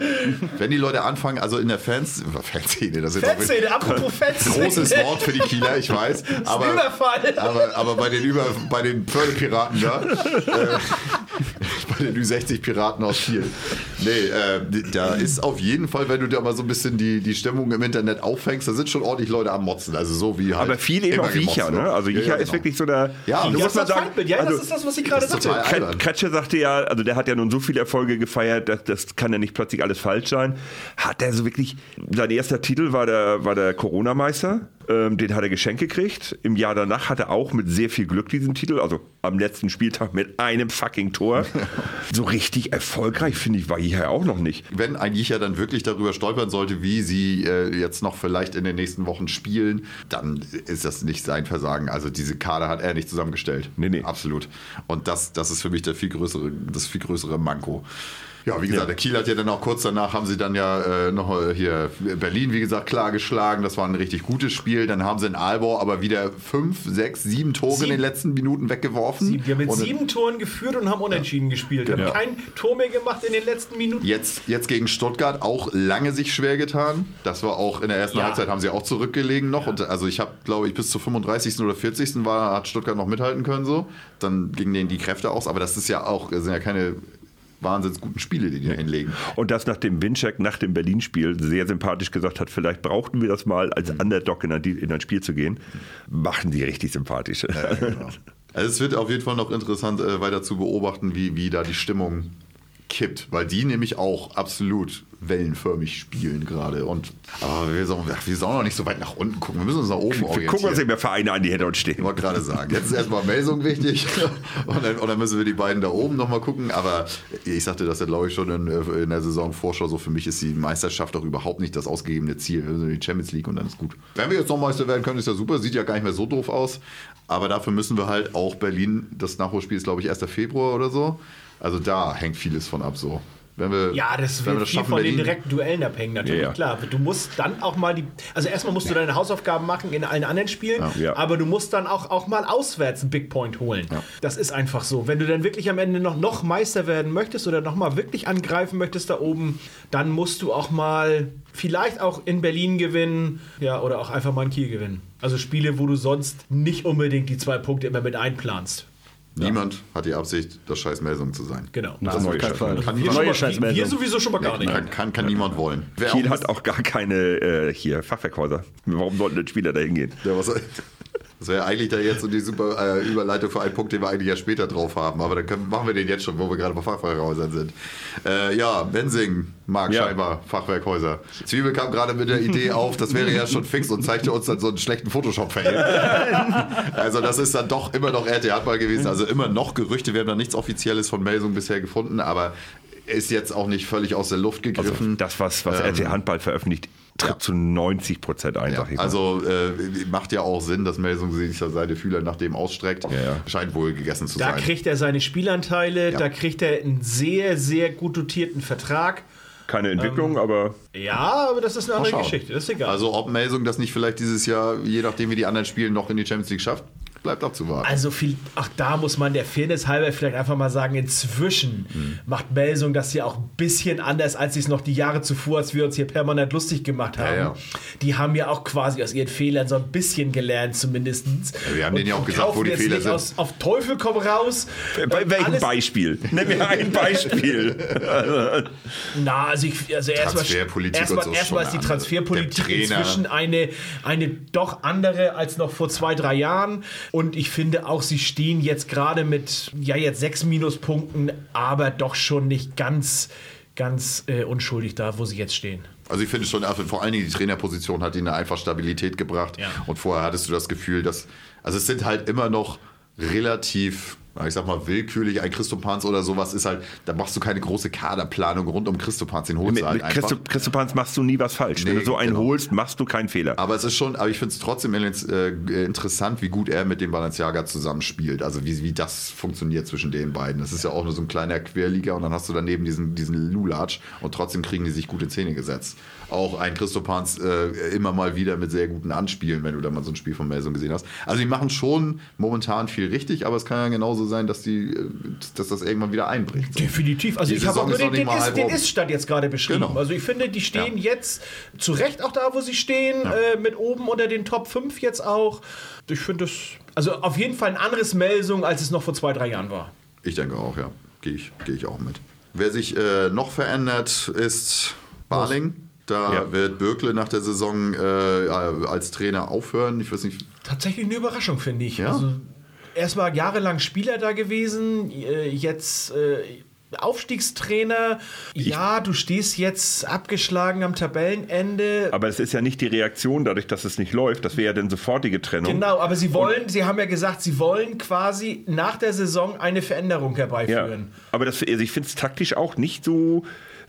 wenn die Leute anfangen, also in der Fans, (laughs) Fanszene, das ist Fanszene, apropos (laughs) Fanszene. großes Wort für die Kieler, ich weiß. Aber, Überfall. aber, aber bei den Über, bei den Pferdepiraten da, (laughs) äh, bei den Ü60-Piraten aus Kiel. Nee, äh, da ist auf jeden Fall, wenn du da mal so ein bisschen die, die Stimmung im Internet auffängst, da sind schon ordentlich Leute am Motzen. Also so wie halt. Aber viel eben auch Jicha, wird. ne? Also Jicha ja, ist genau. wirklich so der. Ja, du das musst das mal ist das sagen. Ja, also, das ist das, was ich gerade das ist sagte. total- Kret- Kretsche sagte ja, also der hat ja nun so viele Erfolge gefeiert, dass, das kann ja nicht plötzlich alles falsch sein. Hat er so wirklich, sein erster Titel war der, war der Corona-Meister, ähm, den hat er geschenkt gekriegt. Im Jahr danach hat er auch mit sehr viel Glück diesen Titel, also am letzten Spieltag mit einem fucking Tor. (laughs) so richtig erfolgreich, finde ich, war hier auch noch nicht. wenn ein Jicher dann wirklich darüber stolpern sollte, wie sie äh, jetzt noch vielleicht in den nächsten Wochen spielen, dann ist das nicht sein Versagen. Also diese Kader hat er nicht zusammengestellt. Nee, nee. Absolut. Und das, das ist für mich der viel größere, das viel größere Manko. Ja, wie gesagt, der Kiel hat ja dann auch kurz danach, haben sie dann ja äh, noch äh, hier Berlin, wie gesagt, klar geschlagen. Das war ein richtig gutes Spiel. Dann haben sie in Aalborg aber wieder fünf, sechs, sieben Tore in Sieben. den letzten Minuten weggeworfen. Wir haben mit Und sieben Toren geführt und haben unentschieden gespielt. Wir Genau. haben kein Tor mehr gemacht in den letzten Minuten. Jetzt, jetzt gegen Stuttgart auch lange sich schwer getan. Das war auch in der ersten Ja. Halbzeit haben sie auch zurückgelegen noch. Und also ich habe, glaube ich, bis zur 35. oder 40. war, hat Stuttgart noch mithalten können so. Dann gingen denen die Kräfte aus. Aber das ist ja auch, sind ja keine wahnsinns guten Spiele, die die da hinlegen. Und das nach dem Winczek, nach dem Berlin-Spiel, sehr sympathisch gesagt hat, vielleicht brauchten wir das mal, als Underdog in ein, in ein Spiel zu gehen, machen die richtig sympathisch. Ja, genau. (laughs) Also es wird auf jeden Fall noch interessant, äh, weiter zu beobachten, wie, wie da die Stimmung kippt, weil die nämlich auch absolut wellenförmig spielen gerade. Und aber wir sollen, wir sollen noch nicht so weit nach unten gucken. Wir müssen uns nach oben Wir orientieren. gucken uns eben mehr Vereine an, die hinter uns Ich stehen. wollte gerade sagen, jetzt ist erstmal Melsung wichtig (laughs) und dann, und dann müssen wir die beiden da oben nochmal gucken. Aber ich sagte das ja, glaube ich, schon in, in der Saisonvorschau. So für mich ist die Meisterschaft doch überhaupt nicht das ausgegebene Ziel. Wir sind in die Champions League und dann ist gut. Wenn wir jetzt noch Meister werden können, ist ja super. Sieht ja gar nicht mehr so doof aus. Aber dafür müssen wir halt auch Berlin, das Nachholspiel ist, glaube ich, 1. Februar oder so. Also da hängt vieles von ab so. Wenn wir, Ja, das wird viel von den direkten Duellen abhängen, natürlich, Ja, ja. klar. Du musst dann auch mal die. Also, erstmal musst du deine Hausaufgaben machen in allen anderen Spielen, Ja. aber du musst dann auch, auch mal auswärts einen Big Point holen. Das ist einfach so. Wenn du dann wirklich am Ende noch, noch Meister werden möchtest oder noch mal wirklich angreifen möchtest da oben, dann musst du auch mal vielleicht auch in Berlin gewinnen, ja, oder auch einfach mal in Kiel gewinnen. Also Spiele, wo du sonst nicht unbedingt die zwei Punkte immer mit einplanst. Niemand hat die Absicht, das scheiß Melsung zu sein. Genau. Na, Das keinen kein- Fall. kann schon Neue Scheißmeldung. wir sowieso schon mal gar nicht. Kann, kann, kann niemand wollen. Wer Kiel auch- hat auch gar keine äh, hier Fachwerkhäuser. Warum sollten denn Spieler da hingehen? Ja, was, das wäre eigentlich da jetzt so die super äh, Überleitung für einen Punkt, den wir eigentlich ja später drauf haben. Aber dann können, machen wir den jetzt schon, wo wir gerade bei Fachwerkhäusern sind. Äh, ja, Bensing mag Ja. scheinbar Fachwerkhäuser. Zwiebel kam gerade mit der Idee auf, das wäre ja schon fix und zeigte uns dann so einen schlechten Photoshop-Fail. (laughs) also das ist dann doch immer noch RT-Handball gewesen. Also immer noch Gerüchte. Wir haben da nichts Offizielles von Melsung bisher gefunden, aber ist jetzt auch nicht völlig aus der Luft Also gegriffen. das, was, was Ähm, RT Handball veröffentlicht, tritt ja. zu 90 Prozent ein, Ja, sag ich mal. also äh, macht ja auch Sinn, dass Melsung sich da seine Fühler nach dem ausstreckt. ja. Scheint wohl gegessen zu Da sein. kriegt er seine Spielanteile, Ja. da kriegt er einen sehr, sehr gut dotierten Vertrag. Keine Entwicklung, aber Ja, aber das ist eine andere. Geschichte, das ist egal. Also ob Melsung das nicht vielleicht dieses Jahr, je nachdem wie die anderen spielen, noch in die Champions League schafft, bleibt abzuwarten. Also viel, auch da muss man der Fairness halber vielleicht einfach mal sagen, inzwischen Mhm. macht Melsung das ja auch ein bisschen anders, als sie es noch die Jahre zuvor, als wir uns hier permanent lustig gemacht haben. ja. Die haben ja auch quasi aus ihren Fehlern so ein bisschen gelernt zumindest. wir haben denen ja auch gesagt, wo die jetzt Fehler nicht sind. Aus, auf Teufel komm raus. Bei welchem alles- Beispiel? Nenn mir ein Beispiel. (laughs) Na, also, ich, also erstmal erstmal, so erstmal ist die. Transferpolitik inzwischen eine, eine doch andere als noch vor zwei, drei Jahren. Und ich finde auch, sie stehen jetzt gerade mit, ja, jetzt sechs Minuspunkten, aber doch schon nicht ganz, ganz äh, unschuldig da, wo sie jetzt stehen. Also ich finde schon, vor allen Dingen die Trainerposition hat ihnen einfach Stabilität gebracht. Ja. Und vorher hattest du das Gefühl, dass, also es sind halt immer noch relativ, ich sag mal, willkürlich, ein Christopans oder sowas ist halt, da machst du keine große Kaderplanung rund um Christopans, den holst Mit, du halt mit einfach. Christo, Christopans machst du nie was falsch. Wenn Nee, du so einen genau. holst, machst du keinen Fehler. Aber es ist schon, aber ich finde es trotzdem äh, interessant, wie gut er mit dem Balenciaga zusammenspielt. Also wie, wie das funktioniert zwischen den beiden. Das ist ja auch nur so ein kleiner Querliga und dann hast du daneben diesen, diesen Lulatsch und trotzdem kriegen die sich gute Zähne gesetzt. Auch ein Christopans äh, immer mal wieder mit sehr guten Anspielen, wenn du da mal so ein Spiel von Melsung gesehen hast. Also die machen schon momentan viel richtig, aber es kann ja genauso sein, dass, die, äh, dass das irgendwann wieder einbricht. So. Definitiv. Also Die ich habe auch nur den, den, Ist, den. Ist-Stand jetzt gerade beschrieben. Genau. Also ich finde, die stehen Ja. jetzt zu Recht auch da, wo sie stehen, äh, mit oben unter den Top 5 jetzt auch. Ich finde das, also auf jeden Fall ein anderes Melsung, als es noch vor zwei, drei Jahren war. Ich denke auch, ja. Gehe ich, geh ich auch mit. Wer sich äh, noch verändert, ist Barling. Da Ja. wird Bürkle nach der Saison äh, als Trainer aufhören. Ich weiß nicht, Tatsächlich eine Überraschung, finde ich. Ja? Also, erstmal jahrelang Spieler da gewesen, äh, jetzt äh, Aufstiegstrainer. Ja, du stehst jetzt abgeschlagen am Tabellenende. Aber es ist ja nicht die Reaktion dadurch, dass es nicht läuft. Das wäre ja dann sofortige Trennung. Genau, aber sie wollen, sie haben ja gesagt, sie wollen quasi nach der Saison eine Veränderung Ja. herbeiführen. Aber das, also ich finde es taktisch auch nicht so,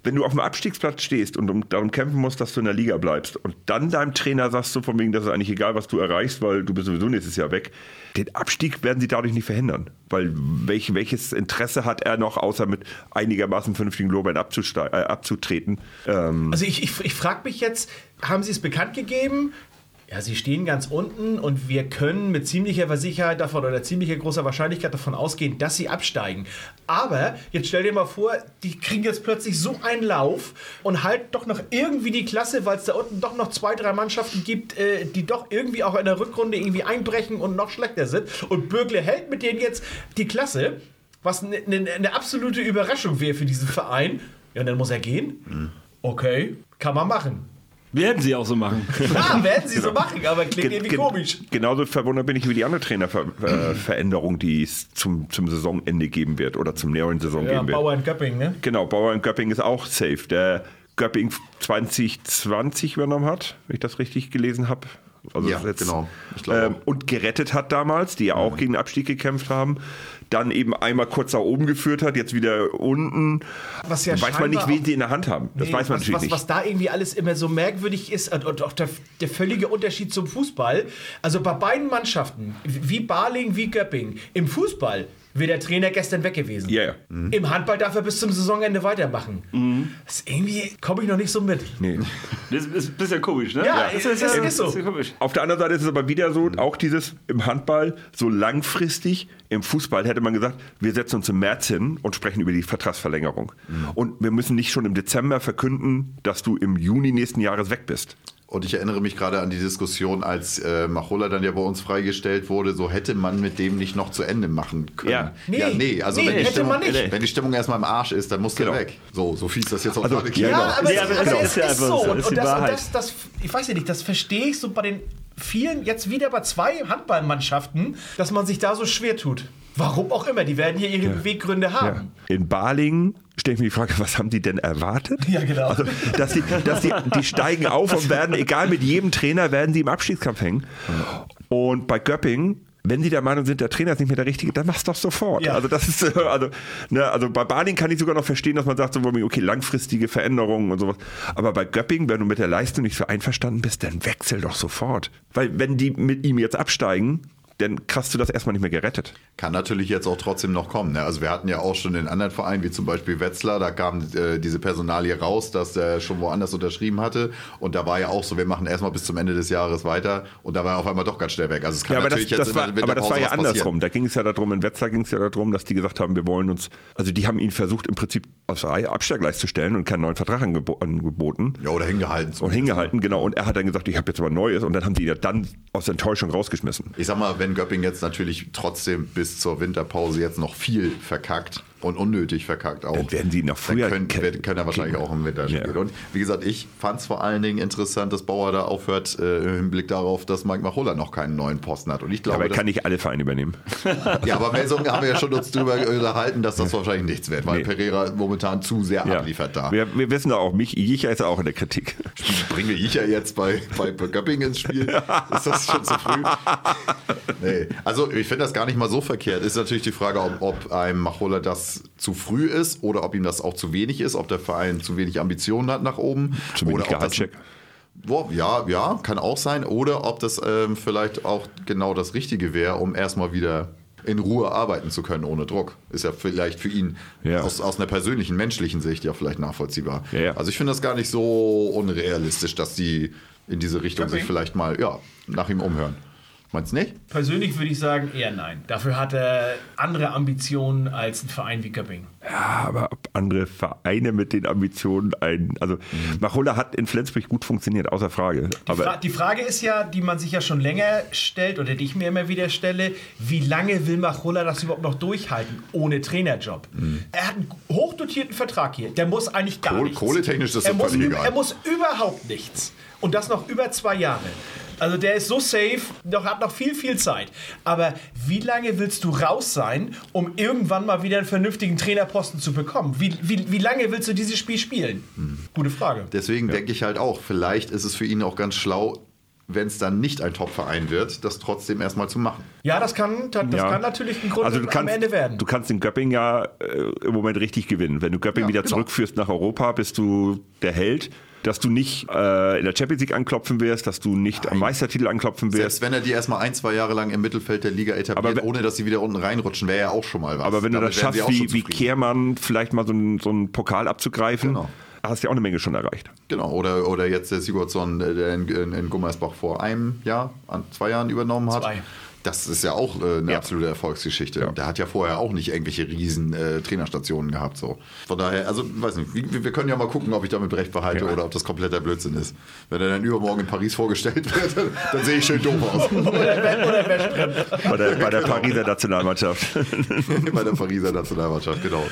wenn du auf dem Abstiegsplatz stehst und um, darum kämpfen musst, dass du in der Liga bleibst und dann deinem Trainer sagst du von wegen, das ist eigentlich egal, was du erreichst, weil du bist sowieso nächstes Jahr weg. Den Abstieg werden sie dadurch nicht verhindern. Weil welch, welches Interesse hat er noch, außer mit einigermaßen vernünftigen abzustei- äh, abzutreten? Ähm, Also ich, ich, ich frage mich jetzt, haben sie es bekannt gegeben? Ja, sie stehen ganz unten und wir können mit ziemlicher Sicherheit davon oder ziemlicher großer Wahrscheinlichkeit davon ausgehen, dass sie absteigen. Aber jetzt stell dir mal vor, die kriegen jetzt plötzlich so einen Lauf und halten doch noch irgendwie die Klasse, weil es da unten doch noch zwei, drei Mannschaften gibt, äh, die doch irgendwie auch in der Rückrunde irgendwie einbrechen und noch schlechter sind. Und Bürgle hält mit denen jetzt die Klasse, was eine ne, ne absolute Überraschung wäre für diesen Verein. Ja, und dann muss er gehen. Okay, kann man machen. Werden sie auch so machen. (laughs) Klar, werden sie so machen, aber klingt Ge- irgendwie ge- komisch. Genauso verwundert bin ich über die andere Trainerveränderung, die es zum, zum Saisonende geben wird oder zum näheren Saison Ja, geben wird. Bauer in Göpping, ne? Genau, Bauer in Göpping ist auch safe. Der Göpping 2020 übernommen hat, wenn ich das richtig gelesen habe. Also Ja, jetzt, genau. Ich glaube ähm, auch. und gerettet hat damals, die ja auch gegen den Abstieg gekämpft haben. Dann eben einmal kurz nach oben geführt hat, jetzt wieder unten. Was ja weiß man nicht, wen sie in der Hand haben. Das Nee, weiß man was, natürlich was, nicht. was da irgendwie alles immer so merkwürdig ist und, und auch der, der völlige Unterschied zum Fußball. Also bei beiden Mannschaften, wie Barling, wie Göpping, im Fußball wäre der Trainer gestern weg gewesen. Ja, ja. Im Handball darf er bis zum Saisonende weitermachen. Das ist irgendwie komme ich noch nicht so mit. Nee. Das ist ein bisschen komisch, ne? Ja, es ist- es ist so. bisschen komisch. Auf der anderen Seite ist es aber wieder so, auch dieses im Handball so langfristig. Im Fußball hätte man gesagt, wir setzen uns im März hin und sprechen über die Vertragsverlängerung. Und wir müssen nicht schon im Dezember verkünden, dass du im Juni nächsten Jahres weg bist. Und ich erinnere mich gerade an die Diskussion, als äh, Machola dann ja bei uns freigestellt wurde, so hätte man mit dem nicht noch zu Ende machen können. Ja. Nee, ja, nee also nee, wenn, die hätte Stimmung, man nicht. wenn die Stimmung erstmal im Arsch ist, dann muss Genau. der weg. So, so fies das jetzt auch Also, gerade ja, klingt. Ja, aber, Nee, es, aber es es ist ja ist so. Und, ist und, das, und das, das, ich weiß ja nicht, das verstehe ich so bei den vielen, jetzt wieder bei zwei Handballmannschaften, dass man sich da so schwer tut. Warum auch immer, die werden hier ihre Beweggründe haben. In Balingen stelle ich mir die Frage, was haben die denn erwartet? Ja, genau. Also, dass die, dass die, die steigen auf und werden, egal mit jedem Trainer, werden sie im Abstiegskampf hängen. Und bei Göpping, wenn sie der Meinung sind, der Trainer ist nicht mehr der Richtige, dann mach's doch sofort. Ja. Also das ist, also, ne, also bei Baling kann ich sogar noch verstehen, dass man sagt, so, okay, langfristige Veränderungen und sowas. Aber bei Göpping, wenn du mit der Leistung nicht so einverstanden bist, dann wechsel doch sofort. Weil wenn die mit ihm jetzt absteigen, dann kriegst du das erstmal nicht mehr gerettet. Kann natürlich jetzt auch trotzdem noch kommen. Ne? Also wir hatten ja auch schon in anderen Vereinen, wie zum Beispiel Wetzlar, da kam äh, diese Personalie raus, dass er schon woanders unterschrieben hatte. Und da war ja auch so, wir machen erstmal bis zum Ende des Jahres weiter. Und da war er auf einmal doch ganz schnell weg. Also es kann Ja, aber das, natürlich das jetzt war, in der aber das war ja passieren. andersrum. Da ging es ja darum, in Wetzlar ging es ja darum, dass die gesagt haben, wir wollen uns, also die haben ihn versucht im Prinzip aufs Abstellgleis zu stellen und keinen neuen Vertrag angebo angeboten. Ja, oder hingehalten. Und hingehalten, genau. Und er hat dann gesagt, ich habe jetzt aber Neues. Und dann haben die ihn ja dann aus Enttäuschung rausgeschmissen. Ich sag mal, wenn Göpping jetzt natürlich trotzdem bis zur Winterpause jetzt noch viel verkackt und unnötig verkackt auch. Dann werden sie noch früher Dann können, werden- können er wahrscheinlich auch im Winter Ja. spielen. Und wie gesagt, ich fand es vor allen Dingen interessant, dass Bauer da aufhört äh, im Hinblick darauf, dass Mike Machulla noch keinen neuen Posten hat. Und ich glaube, Aber er kann nicht alle Vereine übernehmen. (laughs) ja, aber Melsung haben wir ja schon uns drüber unterhalten, dass das wahrscheinlich nichts wird, weil Nee. Pereira momentan zu sehr Ja. abliefert da. Wir, wir wissen da auch, mich, Jicha ist auch in der Kritik. Bringe ich ja jetzt bei, bei Göpping ins Spiel. (laughs) Ist das schon zu früh? Nee. Also ich finde das gar nicht mal so verkehrt. Ist natürlich die Frage, ob, ob einem Machola das zu früh ist oder ob ihm das auch zu wenig ist, ob der Verein zu wenig Ambitionen hat nach oben. Zu wenig oder ob das, Gehaltscheck. Boah, ja, ja, kann auch sein. Oder ob das ähm, vielleicht auch genau das Richtige wäre, um erstmal wieder in Ruhe arbeiten zu können, ohne Druck. Ist ja vielleicht für ihn Ja. aus, aus einer persönlichen, menschlichen Sicht ja vielleicht nachvollziehbar. Ja, ja. Also ich finde das gar nicht so unrealistisch, dass die in diese Richtung sich Göpping? vielleicht mal ja, nach ihm umhören. Meinst du nicht? Persönlich würde ich sagen, eher nein. Dafür hat er andere Ambitionen als ein Verein wie Göpping. Ja, aber ob andere Vereine mit den Ambitionen ein. Also, Machola hat in Flensburg gut funktioniert, außer Frage. Die, Aber Fra die Frage ist ja, die man sich ja schon länger stellt oder die ich mir immer wieder stelle, wie lange will Machulla das überhaupt noch durchhalten ohne Trainerjob? Er hat einen hochdotierten Vertrag hier. Der muss eigentlich gar Kohle- nichts. kohletechnisch ist das er muss, egal. er muss überhaupt nichts. Und das noch über zwei Jahre. Also der ist so safe, noch, hat noch viel, viel Zeit. Aber wie lange willst du raus sein, um irgendwann mal wieder einen vernünftigen Trainerposten zu bekommen? Wie, wie, wie lange willst du dieses Spiel spielen? Gute Frage. Deswegen denke ich halt auch, vielleicht ist es für ihn auch ganz schlau, wenn es dann nicht ein Top-Verein wird, das trotzdem erstmal zu machen. Ja, das kann, das Ja. kann natürlich ein Grund also du am kannst, Ende werden. du kannst den Göpping ja äh, im Moment richtig gewinnen. Wenn du Göpping Ja, wieder genau. zurückführst nach Europa, bist du der Held. Dass du nicht äh, in der Champions League anklopfen wirst, dass du nicht am Meistertitel anklopfen wirst. Selbst wenn er die erstmal ein, zwei Jahre lang im Mittelfeld der Liga etabliert, Aber wenn- ohne dass sie wieder unten reinrutschen, wäre ja auch schon mal was. Aber wenn du Damit das wären sie schaffst, wie, wie. Kehrmann vielleicht mal so einen, so Pokal abzugreifen, Genau. hast du ja auch eine Menge schon erreicht. Genau, oder, oder jetzt der Sigurdsson, äh, der in, in, in Gummersbach vor einem Jahr, an zwei Jahren übernommen hat. Zwei. Das ist ja auch äh, eine Ja. absolute Erfolgsgeschichte. Ja. Der hat ja vorher auch nicht irgendwelche riesen äh, Trainerstationen gehabt. So. Von daher, also weiß nicht, wir, wir können ja mal gucken, ob ich damit recht behalte Ja. oder ob das kompletter Blödsinn ist. Wenn er dann übermorgen in Paris vorgestellt wird, dann, dann sehe ich schön doof aus. (laughs) Bei der, bei der Genau. Pariser Nationalmannschaft. (laughs) Bei der Pariser Nationalmannschaft, genau.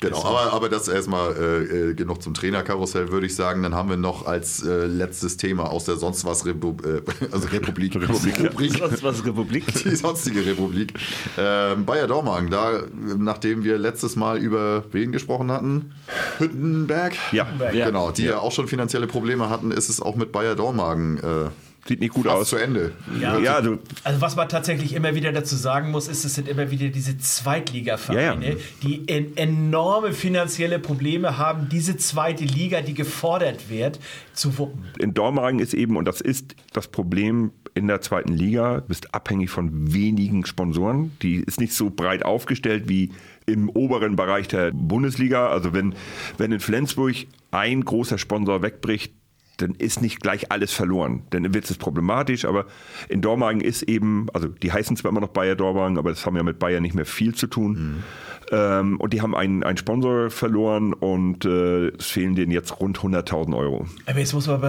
Genau, aber, aber das erstmal äh, äh, genug zum Trainerkarussell, würde ich sagen. Dann haben wir noch als äh, letztes Thema aus der sonst was Repu äh, (laughs) also Republik, (laughs) Republik, Rubrik, Sonst was Republik. (laughs) die sonstige Republik. Ähm, Bayer Dormagen, da, nachdem wir letztes Mal über wen gesprochen hatten? Hüttenberg? Ja. Ja. Genau, die ja. auch schon finanzielle Probleme hatten, ist es auch mit Bayer Dormagen äh, Sieht nicht gut fast aus. zu Ende. Ja. Ja, du, Also was man tatsächlich immer wieder dazu sagen muss, ist, es sind immer wieder diese Zweitliga-Vereine, Ja, ja. die en enorme finanzielle Probleme haben, diese zweite Liga, die gefordert wird, zu wuppen. in Dormagen ist eben, und das ist das Problem in der zweiten Liga, du bist abhängig von wenigen Sponsoren. Die ist nicht so breit aufgestellt wie im oberen Bereich der Bundesliga. Also wenn, wenn in Flensburg ein großer Sponsor wegbricht, dann ist nicht gleich alles verloren. Dann wird es problematisch, aber in Dormagen ist eben, also die heißen zwar immer noch Bayer Dormagen, aber das haben ja mit Bayer nicht mehr viel zu tun. Ähm, und die haben einen, einen Sponsor verloren und äh, es fehlen denen jetzt rund 100.000 Euro. Aber jetzt muss man,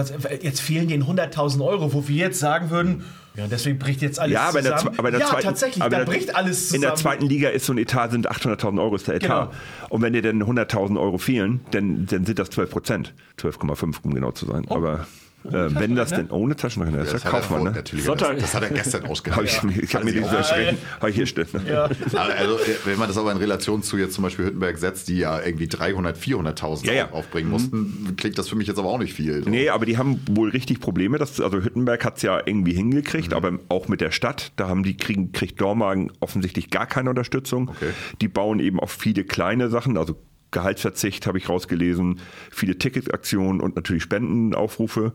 jetzt fehlen denen 100.000 Euro, wo wir jetzt sagen würden, ja, deswegen bricht jetzt alles Ja, aber in der, zusammen. Aber in der ja, zweiten, tatsächlich, aber da in der- bricht alles zusammen. In der zweiten Liga ist so ein Etat, sind 800.000 Euro ist der Etat. Genau. Und wenn dir dann 100.000 Euro fehlen, dann, dann sind das 12 Prozent. 12,5, um genau zu sein. aber äh, wenn das denn ohne Taschenrechner ist, er kauft man, ne? natürlich. Sonntag. Das, das hat er gestern Hab ausgerechnet. ich ich habe mir Also, diese erschrecken. Habe ich hier stehen. Ja. (laughs) Also, äh, wenn man das aber in Relation zu jetzt zum Beispiel Hüttenberg setzt, die ja irgendwie 300, 400.000 Ja, ja. aufbringen mussten, klingt das für mich jetzt aber auch nicht viel. So. Nee, aber die haben wohl richtig Probleme. Das, also Hüttenberg hat es ja irgendwie hingekriegt, Mhm. aber auch mit der Stadt. Da haben die kriegen, kriegt Dormagen offensichtlich gar keine Unterstützung. Okay. Die bauen eben auch viele kleine Sachen, also Gehaltsverzicht habe ich rausgelesen, viele Ticketaktionen und natürlich Spendenaufrufe.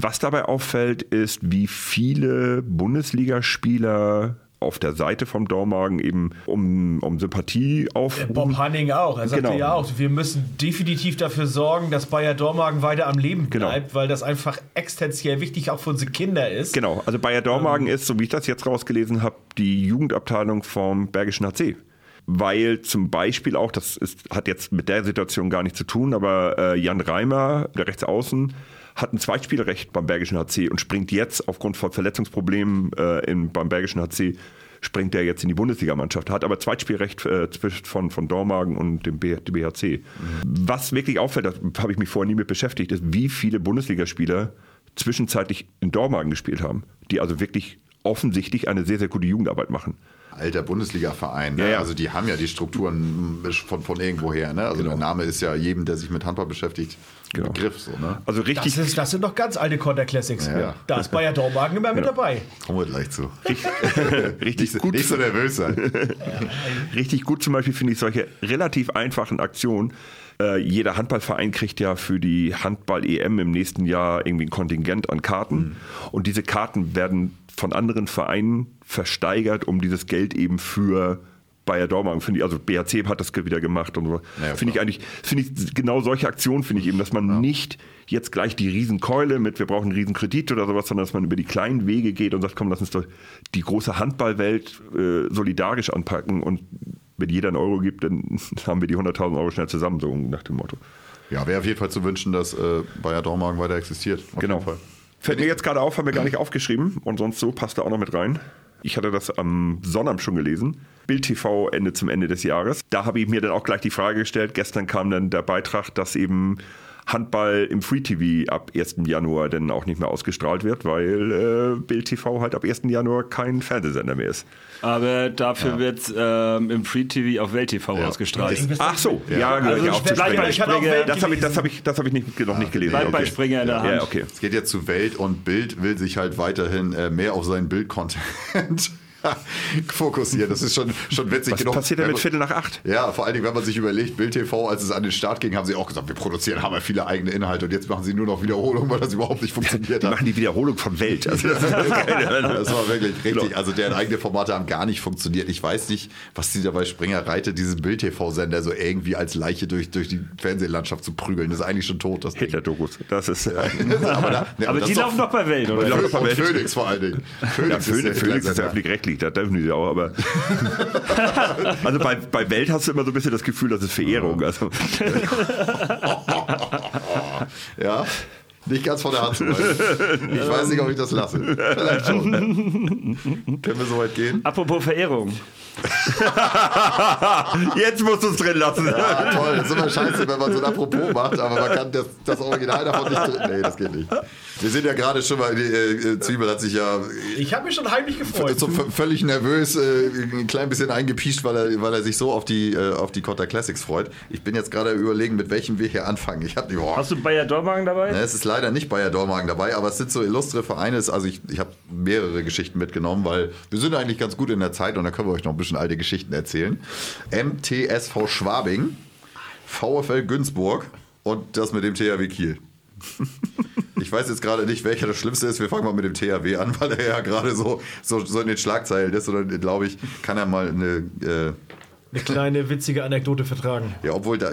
Was dabei auffällt, ist, wie viele Bundesligaspieler auf der Seite vom Dormagen eben um, um Sympathie aufrufen. Bob Hanning auch. Er sagte Genau. ja auch, wir müssen definitiv dafür sorgen, dass Bayer Dormagen weiter am Leben Genau. bleibt, weil das einfach existenziell wichtig auch für unsere Kinder ist. Genau, also Bayer Dormagen ist, so wie ich das jetzt rausgelesen habe, die Jugendabteilung vom Bergischen HC. Weil zum Beispiel auch, das ist, hat jetzt mit der Situation gar nichts zu tun, aber äh, Jan Reimer, der Rechtsaußen, hat ein Zweitspielrecht beim Bergischen HC und springt jetzt aufgrund von Verletzungsproblemen äh, in, beim Bergischen HC, springt er jetzt in die Bundesligamannschaft, hat aber Zweitspielrecht äh, zwischen- von, von Dormagen und dem, B, BHC. Was wirklich auffällt, da habe ich mich vorher nie mit beschäftigt, ist, wie viele Bundesligaspieler zwischenzeitlich in Dormagen gespielt haben, die also wirklich offensichtlich eine sehr, sehr gute Jugendarbeit machen. Alter Bundesliga-Verein. Ne? Ja, ja. Also die haben ja die Strukturen von, von irgendwoher. Ne? Also der Name ist ja jedem, der sich mit Handball beschäftigt, ein Genau. Begriff. So, ne? Also richtig, Das, ist, das sind doch ganz alte Konter Classics. Ja. Da ist Bayer Dormagen immer mit dabei. Kommen wir gleich zu. richtig (laughs) Nicht, gut. nicht so nervös sein. (laughs) Richtig gut zum Beispiel finde ich solche relativ einfachen Aktionen. Äh, jeder Handballverein kriegt ja für die Handball-EM im nächsten Jahr irgendwie ein Kontingent an Karten. Und diese Karten werden von anderen Vereinen versteigert, um dieses Geld eben für Bayer Dormagen, finde ich, also BHC hat das wieder gemacht und so. Ja, finde ich eigentlich, finde ich genau solche Aktionen finde ich eben, dass man nicht jetzt gleich die Riesenkeule mit, wir brauchen einen Riesenkredit oder sowas, sondern dass man über die kleinen Wege geht und sagt, komm, lass uns doch die große Handballwelt äh, solidarisch anpacken und wenn jeder einen Euro gibt, dann (laughs) haben wir die 100.000 Euro schnell zusammen, so nach dem Motto. Ja, wäre auf jeden Fall zu wünschen, dass äh, Bayer Dormagen weiter existiert. Auf Genau. Fällt mir jetzt gerade auf, haben wir gar nicht aufgeschrieben und sonst so passt da auch noch mit rein. Ich hatte das am Sonnabend schon gelesen. Bild TV Ende zum Ende des Jahres. Da habe ich mir dann auch gleich die Frage gestellt. Gestern kam dann der Beitrag, dass eben Handball im Free TV ab 1. Januar dann auch nicht mehr ausgestrahlt wird, weil äh, Bild TV halt ab 1. Januar kein Fernsehsender mehr ist. Aber dafür wird es ähm, im Free TV auf Welt TV ausgestrahlt. Ach so, ja, ja, Also ja, auf zu Springer- Springer. auch Das habe ich, das habe ich, das habe ich nicht, noch nicht gelesen. Bleibt bei Okay. Springer in der Hand. Ja, okay. Es geht jetzt zu Welt und Bild will sich halt weiterhin äh, mehr auf seinen Bild-Content (laughs) fokussieren. Das ist schon, schon witzig Was genug. passiert denn mit Viertel nach acht? Ja, vor allen Dingen, wenn man sich überlegt, Bild TV, als es an den Start ging, haben sie auch gesagt, wir produzieren, haben ja viele eigene Inhalte und jetzt machen sie nur noch Wiederholungen, weil das überhaupt nicht funktioniert Die hat. machen die Wiederholung von Welt. (laughs) Also das ist Das war wirklich richtig. Also deren eigene Formate haben gar nicht funktioniert. Ich weiß nicht, was die da bei Springer reitet, diesen Bild-TV-Sender so irgendwie als Leiche durch, durch die Fernsehlandschaft zu prügeln. Das ist eigentlich schon tot. Hitler-Dokus. Das ist. (laughs) aber da, ne, Aber das die ist doch- laufen noch bei Welt, oder? Die laufen bei Welt. Phoenix vor allen Dingen. Ja, Phoenix, der Phoenix ist ja Hitler-Sender. Öffentlich-rechtlich, da dürfen die auch, aber. (laughs) also bei, bei Welt hast du immer so ein bisschen das Gefühl, das ist Verehrung. Also, (laughs) Ja, nicht ganz von der Hand zu weisen. Ich weiß nicht, ob ich das lasse. Vielleicht schon. (laughs) Können wir so weit gehen? Apropos Verehrung. (laughs) jetzt musst du es drin lassen. Ja, toll. Das ist immer scheiße, wenn man so ein Apropos macht, aber man kann das, das Original davon nicht drin. Nee, das geht nicht. Wir sind ja gerade schon mal, die äh, Zwiebel hat sich ja Ich habe mich schon heimlich gefreut. so völlig nervös, äh, ein klein bisschen eingepiescht, weil er, weil er sich so auf die, äh, auf die Cotta Classics freut. Ich bin jetzt gerade überlegen, mit welchem wir hier anfangen. Ich habe die, boah. Hast du Bayer Dormagen dabei? Ne, Es ist leider nicht Bayer Dormagen dabei, aber es sind so illustre Vereine. Also ich, ich habe mehrere Geschichten mitgenommen, weil wir sind eigentlich ganz gut in der Zeit und da können wir euch noch ein bisschen alte Geschichten erzählen. MTSV Schwabing, VfL Günzburg und das mit dem THW Kiel. (laughs) Ich weiß jetzt gerade nicht, welcher das Schlimmste ist. Wir fangen mal mit dem THW an, weil er ja gerade so, so, so in den Schlagzeilen ist. Oder glaube ich, kann er mal eine. Äh, Eine kleine witzige Anekdote vertragen. ja, obwohl da.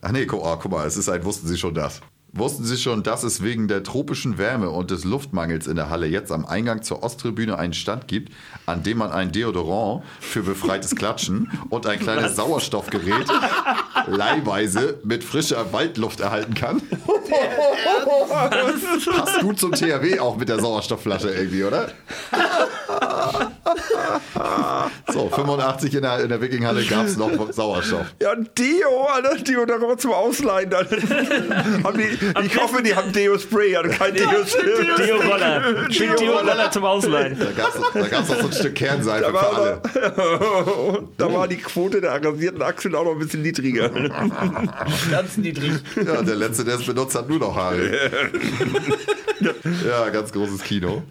Ach nee, guck, oh, guck mal, es ist ein, wussten Sie schon das? Wussten Sie schon, dass es wegen der tropischen Wärme und des Luftmangels in der Halle jetzt am Eingang zur Osttribüne einen Stand gibt, an dem man ein Deodorant für befreites Klatschen und ein kleines Sauerstoffgerät (laughs) leihweise mit frischer Waldluft erhalten kann? (laughs) Passt gut zum THW auch mit der Sauerstoffflasche irgendwie, oder? (laughs) (laughs) So, 85 in der, in der Wikinghalle gab es noch Sauerstoff. Ja, ein Deo, Alter, Deo da zum Ausleihen. Dann. (laughs) haben die, ich hoffe, die haben Deo-Spray, also kein Deo-Spray. Deo Roller. Schick Deo Roller zum Ausleihen. Da gab es da noch so ein Stück Kernseife für alle. (laughs) da war die Quote der arrangierten Achseln auch noch ein bisschen niedriger. Ganz niedrig. Ja, der Letzte, der es benutzt hat, nur noch Haare. ja, ganz großes Kino.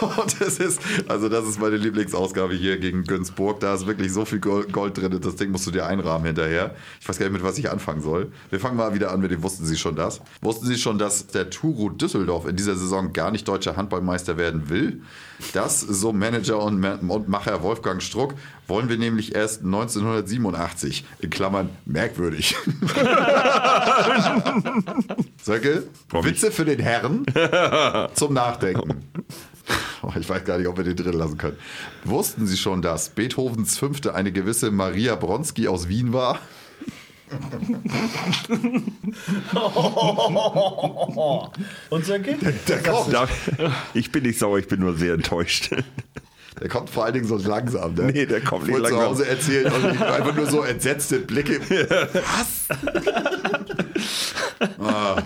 Und es ist, also das ist meine Lieblingsausgabe hier gegen Günzburg. Da ist wirklich so viel Gold, drin, das Ding musst du dir einrahmen hinterher. Ich weiß gar nicht, mit was ich anfangen soll. Wir fangen mal wieder an mit dem Wussten Sie schon das? Wussten Sie schon, dass der Turu Düsseldorf in dieser Saison gar nicht deutscher Handballmeister werden will? Das, so Manager und, und Macher Wolfgang Struck, wollen wir nämlich erst 1987. In Klammern merkwürdig. (laughs) Söcke, Witze für den Herren zum Nachdenken. Oh, ich weiß gar nicht, ob wir den drin lassen können. Wussten Sie schon, dass Beethovens Fünfte eine gewisse Maria Bronski aus Wien war? (laughs) Und Sönke? Der kommt, Da- Ich bin nicht sauer, ich bin nur sehr enttäuscht. der kommt vor allen Dingen so langsam. Ne? Nee, der kommt nicht Wurde zu langsam. Hause erzählt und einfach nur so entsetzte Blicke. (laughs) Was? ah.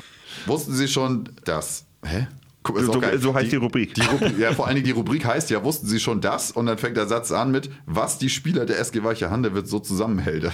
Wussten Sie schon, dass... Hä? So- so heißt die Rubrik. Die Rubrik. Ja, vor allen Dingen die Rubrik heißt ja, wussten Sie schon das? Und dann fängt der Satz an mit, was die Spieler der SG Weiche Hande wird so zusammenhält.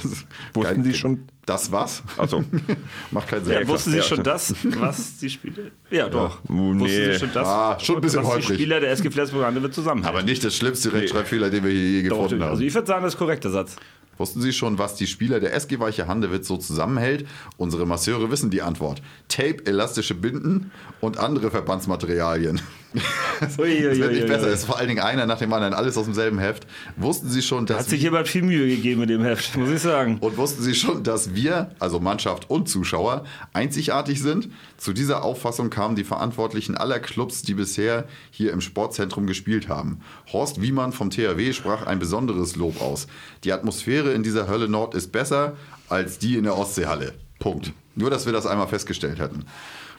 Wussten geil. Sie schon- Das was? Ach so. (laughs) Macht keinen Sinn. Ja, wussten Sie ja, schon das, was die Spiele. Ja, doch. Oh, nee. Wussten Sie schon das? Ah, schon ein bisschen was die holprig. Spieler der SG Flensburg Handewitt zusammenhalten. Aber nicht das schlimmste Rechtschreibfehler, den wir hier je Doch, gefunden haben. also ich würde sagen, das ist korrekter Satz. Wussten Sie schon, was die Spieler der SG Weiche Handewitz so zusammenhält? Unsere Masseure wissen die Antwort. Tape, elastische Binden und andere Verbandsmaterialien. (laughs) Ui, wird nicht besser. Es ist vor allen Dingen einer nach dem anderen, alles aus demselben Heft. Wussten Sie schon, dass Hat sich jemand viel Mühe gegeben mit dem Heft, (laughs) muss ich sagen. und wussten Sie schon, dass wir, also Mannschaft und Zuschauer, einzigartig sind? Zu dieser Auffassung kamen die Verantwortlichen aller Clubs, die bisher hier im Sportzentrum gespielt haben. Horst Wiemann vom THW sprach ein besonderes Lob aus. Die Atmosphäre in dieser Hölle Nord ist besser als die in der Ostseehalle. Punkt. Nur, dass wir das einmal festgestellt hätten.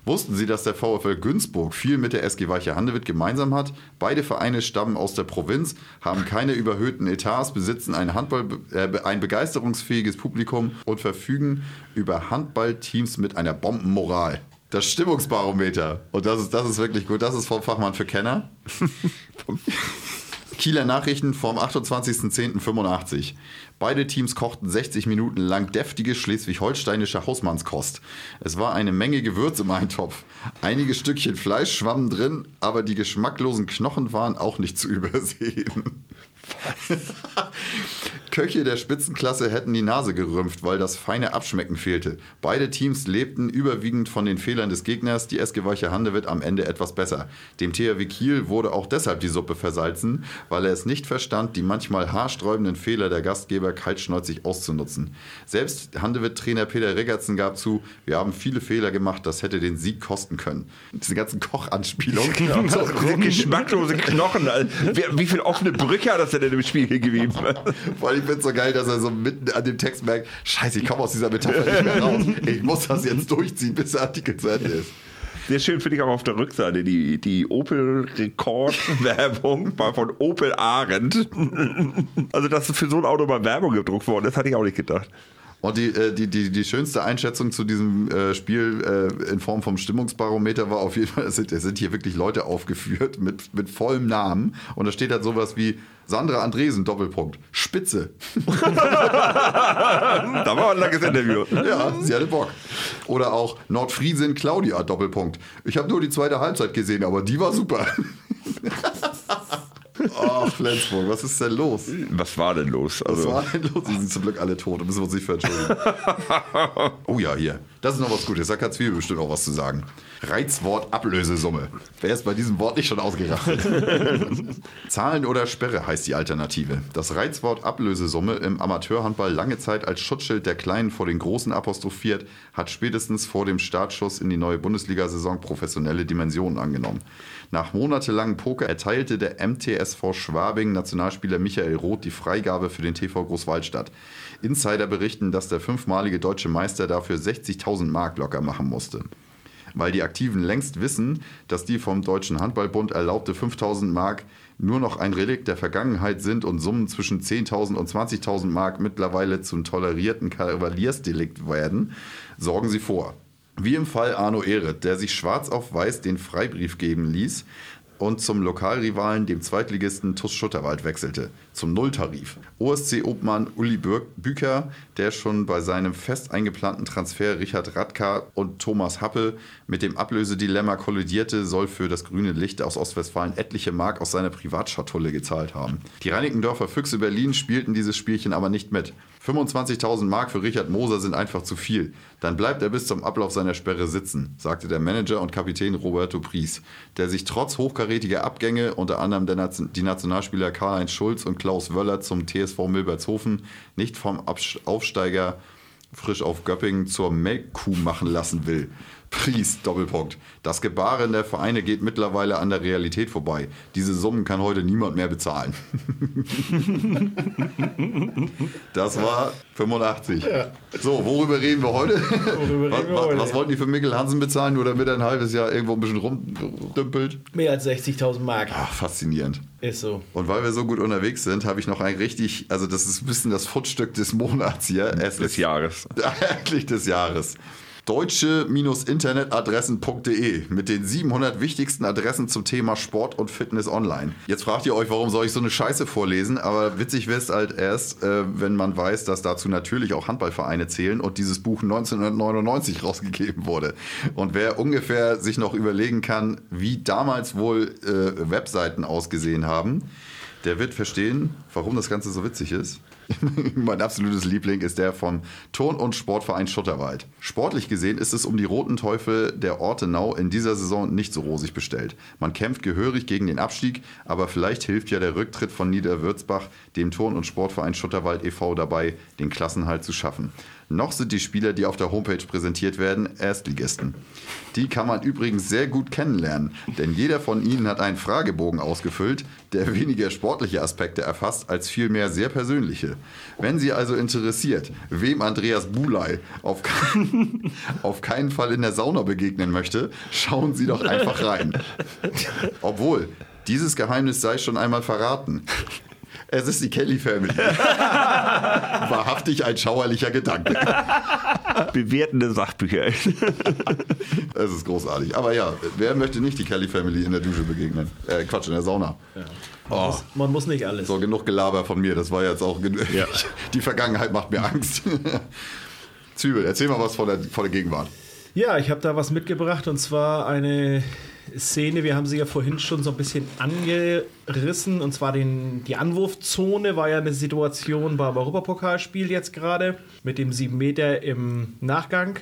Wussten Sie, dass der VfL Günzburg viel mit der SG Weiche Handewitt gemeinsam hat? Beide Vereine stammen aus der Provinz, haben keine überhöhten Etats, besitzen ein, Handball, äh, ein begeisterungsfähiges Publikum und verfügen über Handballteams mit einer Bombenmoral. Das Stimmungsbarometer. Und das ist, das ist wirklich gut. Das ist vom Fachmann für Kenner. (laughs) Kieler Nachrichten vom 28.10.85. Beide Teams kochten 60 Minuten lang deftige schleswig-holsteinische Hausmannskost. Es war eine Menge Gewürz im Eintopf. Einige Stückchen Fleisch schwammen drin, aber die geschmacklosen Knochen waren auch nicht zu (laughs) übersehen. (laughs) Köche der Spitzenklasse hätten die Nase gerümpft, weil das feine Abschmecken fehlte. Beide Teams lebten überwiegend von den Fehlern des Gegners. Die SG Weiche Hande wird am Ende etwas besser. Dem THW Kiel wurde auch deshalb die Suppe versalzen, weil er es nicht verstand, die manchmal haarsträubenden Fehler der Gastgeber kaltschnäuzig auszunutzen. Selbst Handewitt-Trainer Peter Reggertsen gab zu, wir haben viele Fehler gemacht, das hätte den Sieg kosten können. Diese ganzen Kochanspielungen. (laughs) So, (laughs) so geschmacklose Knochen. Wie, wie viele offene Brüche hat das denn in dem Spiel gegeben? (laughs) Vor allem, ich finde es so geil, dass er so mitten an dem Text merkt, scheiße, ich komme aus dieser Metapher nicht mehr raus. Ich muss das jetzt durchziehen, bis der Artikel zu Ende ist. Sehr schön finde ich auch auf der Rückseite die, die Opel-Rekord-Werbung von Opel Arendt. Also, dass für so ein Auto mal Werbung gedruckt worden ist, hatte ich auch nicht gedacht. Und die, äh, die, die, die schönste Einschätzung zu diesem äh, Spiel äh, in Form vom Stimmungsbarometer war auf jeden Fall, (laughs) es sind, es sind hier wirklich Leute aufgeführt mit, mit vollem Namen. Und da steht halt sowas wie Sandra Andresen, Doppelpunkt, Spitze. (laughs) Da war ein langes Interview. Ja, sie hatte Bock. Oder auch Nordfriesin Claudia, Doppelpunkt. Ich habe nur die zweite Halbzeit gesehen, aber die war super. (laughs) Oh, Flensburg, was ist denn los? Was war denn los? Was Also, war denn los? Die sind zum Glück alle tot, da müssen wir uns nicht für entschuldigen. (laughs) Oh ja, hier. Das ist noch was Gutes. Da kann Zwiebel bestimmt auch was zu sagen. Reizwort Ablösesumme. Wer ist bei diesem Wort nicht schon ausgerastet? (laughs) Zahlen oder Sperre heißt die Alternative. Das Reizwort Ablösesumme im Amateurhandball lange Zeit als Schutzschild der Kleinen vor den Großen apostrophiert, hat spätestens vor dem Startschuss in die neue Bundesliga-Saison professionelle Dimensionen angenommen. Nach monatelangem Poker erteilte der MTSV Schwabing Nationalspieler Michael Roth die Freigabe für den TV Großwaldstadt. Insider berichten, dass der fünfmalige deutsche Meister dafür 60.000 Mark locker machen musste. Weil die Aktiven längst wissen, dass die vom Deutschen Handballbund erlaubte 5.000 Mark nur noch ein Relikt der Vergangenheit sind und Summen zwischen 10.000 und 20.000 Mark mittlerweile zum tolerierten Kavaliersdelikt werden, sorgen sie vor. Wie im Fall Arno Ehret, der sich schwarz auf weiß den Freibrief geben ließ, und zum Lokalrivalen, dem Zweitligisten TuS Schutterwald, wechselte. Zum Nulltarif. OSC-Obmann Uli Büker, der schon bei seinem fest eingeplanten Transfer Richard Radka und Thomas Happe mit dem Ablösedilemma kollidierte, soll für das grüne Licht aus Ostwestfalen etliche Mark aus seiner Privatschatulle gezahlt haben. Die Reinickendorfer Füchse Berlin spielten dieses Spielchen aber nicht mit. 25.000 Mark für Richard Moser sind einfach zu viel. Dann bleibt er bis zum Ablauf seiner Sperre sitzen, sagte der Manager und Kapitän Roberto Pries, der sich trotz hochkarätiger Abgänge, unter anderem der Nation die Nationalspieler Karl-Heinz Schulz und Klaus Wöller zum TSV Milbertshofen, nicht vom Aufsteiger frisch auf Göppingen zur Melkkuh machen lassen will. Pries, Doppelpunkt. Das Gebaren der Vereine geht mittlerweile an der Realität vorbei. Diese Summen kann heute niemand mehr bezahlen. (laughs) das war 85. So, worüber reden wir heute? Worüber was, reden wir was, heute? was wollten die für Mikkel Hansen bezahlen, nur damit er ein halbes Jahr irgendwo ein bisschen rumdümpelt? Mehr als 60.000 Mark. Ach, faszinierend. Ist so. Und weil wir so gut unterwegs sind, habe ich noch ein richtig, also das ist ein bisschen das Fundstück des Monats hier. Es Des ist Jahres. (laughs) eigentlich des Jahres. Deutsche-internetadressen.de mit den 700 wichtigsten Adressen zum Thema Sport und Fitness online. Jetzt fragt ihr euch, warum soll ich so eine Scheiße vorlesen? Aber witzig wäre es halt erst, äh, wenn man weiß, dass dazu natürlich auch Handballvereine zählen und dieses Buch 1999 (laughs) rausgegeben wurde. Und wer ungefähr sich noch überlegen kann, wie damals wohl äh, Webseiten ausgesehen haben, der wird verstehen, warum das Ganze so witzig ist. (laughs) mein absolutes Liebling ist der vom Turn- und Sportverein Schutterwald. Sportlich gesehen ist es um die Roten Teufel der Ortenau in dieser Saison nicht so rosig bestellt. Man kämpft gehörig gegen den Abstieg, aber vielleicht hilft ja der Rücktritt von Niederwürzbach dem Turn- und Sportverein Schutterwald e.V. dabei, den Klassenhalt zu schaffen. Noch sind die Spieler, die auf der Homepage präsentiert werden, Erstligisten. Die kann man übrigens sehr gut kennenlernen, denn jeder von ihnen hat einen Fragebogen ausgefüllt, der weniger sportliche Aspekte erfasst als vielmehr sehr persönliche. Wenn Sie also interessiert, wem Andreas Bulay auf, keinen- (laughs) auf keinen Fall in der Sauna begegnen möchte, schauen Sie doch einfach rein. (laughs) Obwohl, dieses Geheimnis sei schon einmal verraten. Es ist die Kelly Family. (laughs) Wahrhaftig ein schauerlicher Gedanke. Bewertende Sachbücher. (laughs) Es ist großartig. Aber ja, wer möchte nicht die Kelly Family in der Dusche begegnen? Äh, Quatsch, in der Sauna. Oh, Man muss nicht alles. so genug Gelaber von mir. Das war jetzt auch. Ja. (laughs) Die Vergangenheit macht mir Angst. Zwiebel, erzähl mal was von der, von der Gegenwart. Ja, ich habe da was mitgebracht und zwar eine Szene, wir haben sie ja vorhin schon so ein bisschen angerissen und zwar den, die Anwurfzone war ja eine Situation beim Europapokalspiel jetzt gerade mit dem 7 Meter im Nachgang.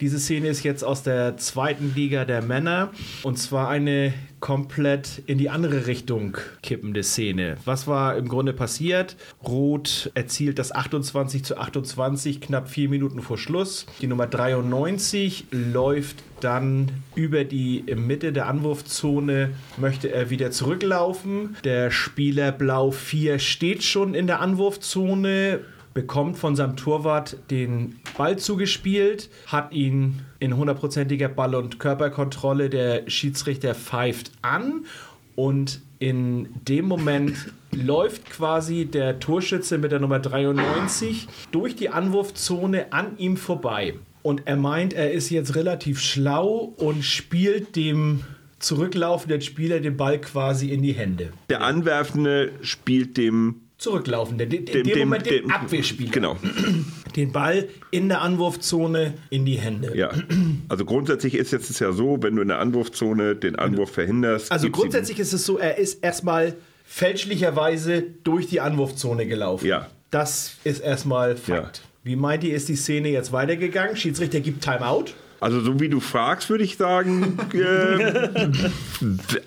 Diese Szene ist jetzt aus der zweiten Liga der Männer und zwar eine komplett in die andere Richtung kippende Szene. Was war im Grunde passiert? Rot erzielt das 28 zu 28 knapp vier Minuten vor Schluss. Die Nummer 93 läuft dann über die Mitte der Anwurfzone, möchte er wieder zurücklaufen. Der Spieler Blau 4 steht schon in der Anwurfzone, bekommt von seinem Torwart den Ball zugespielt, hat ihn in hundertprozentiger Ball- und Körperkontrolle. Der Schiedsrichter pfeift an und in dem Moment (laughs) läuft quasi der Torschütze mit der Nummer 93 durch die Anwurfzone an ihm vorbei. Und er meint, er ist jetzt relativ schlau und spielt dem zurücklaufenden Spieler den Ball quasi in die Hände. Der Anwerfende spielt dem. Zurücklaufenden, in dem, dem, Moment dem dem Abwehrspieler. Genau. (clears throat) Den Ball in der Anwurfzone in die Hände. Ja. Also grundsätzlich ist jetzt es ja so, wenn du in der Anwurfzone den Anwurf verhinderst. Also grundsätzlich ist es so, er ist erstmal fälschlicherweise durch die Anwurfzone gelaufen. Ja. Das ist erstmal Fakt. Wie meint ihr, ist die Szene jetzt weitergegangen? Schiedsrichter gibt Timeout. Also so wie du fragst, würde ich sagen, äh,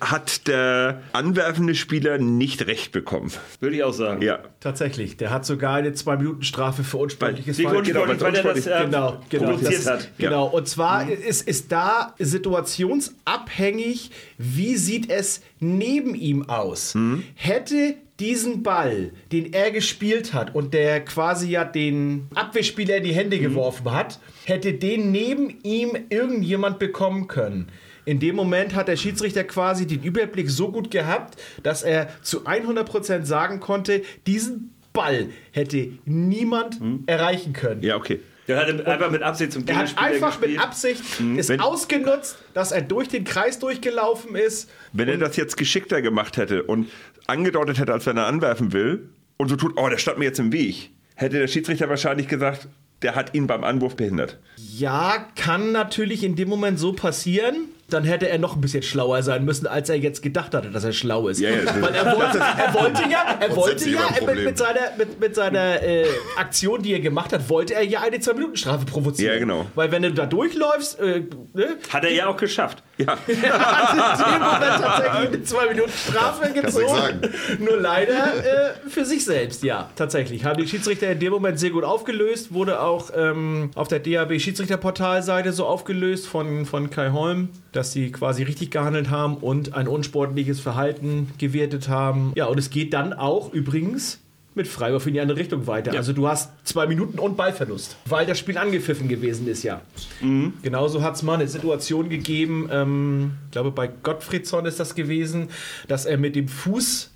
(laughs) hat der anwerfende Spieler nicht recht bekommen. Würde ich auch sagen. Ja. Tatsächlich. Der hat sogar eine Zwei-Minuten-Strafe für unsportliches Verhalten. unsportlich, weil er das äh, Genau, genau. provoziert Das- hat. Genau. Und zwar ist, ist da situationsabhängig, wie sieht es neben ihm aus? Hätte diesen Ball, den er gespielt hat und der quasi ja den Abwehrspieler in die Hände geworfen hat, hätte den neben ihm irgendjemand bekommen können. In dem Moment hat der Schiedsrichter quasi den Überblick so gut gehabt, dass er zu 100% sagen konnte, diesen Ball hätte niemand erreichen können. Ja, okay. Der hat einfach mit Absicht zum Er hat einfach mit gespielt. Absicht es Wenn- ausgenutzt, dass er durch den Kreis durchgelaufen ist. Wenn er das jetzt geschickter gemacht hätte und angedeutet hätte, als wenn er anwerfen will und so tut, oh, der stand mir jetzt im Weg, hätte der Schiedsrichter wahrscheinlich gesagt, der hat ihn beim Anwurf behindert. Ja, kann natürlich in dem Moment so passieren. Dann hätte er noch ein bisschen schlauer sein müssen, als er jetzt gedacht hatte, dass er schlau ist. Ja, ja, das- Weil er wollte, er wollte ja, er wollte ja mit, mit seiner, mit, mit seiner äh, Aktion, die er gemacht hat, wollte er ja eine 2-Minuten-Strafe provozieren. Ja, genau. Weil wenn du da durchläufst, äh, ne, Hat er ja auch geschafft. Ja, er (laughs) hat in dem Moment tatsächlich eine 2-Minuten-Strafe Kannst du nicht gezogen. sagen. Nur leider äh, für sich selbst, ja, tatsächlich. Haben die Schiedsrichter in dem Moment sehr gut aufgelöst, wurde auch ähm, auf der DAB-Schiedsrichterportalseite so aufgelöst von, von Kai Holm, dass sie quasi richtig gehandelt haben und ein unsportliches Verhalten gewertet haben. Ja, und es geht dann auch übrigens mit Freiwurf in die andere Richtung weiter. Also du hast zwei Minuten und Ballverlust, weil das Spiel angepfiffen gewesen ist, ja. Genauso hat es mal eine Situation gegeben, ähm, ich glaube bei Gottfriedsson ist das gewesen, dass er mit dem Fuß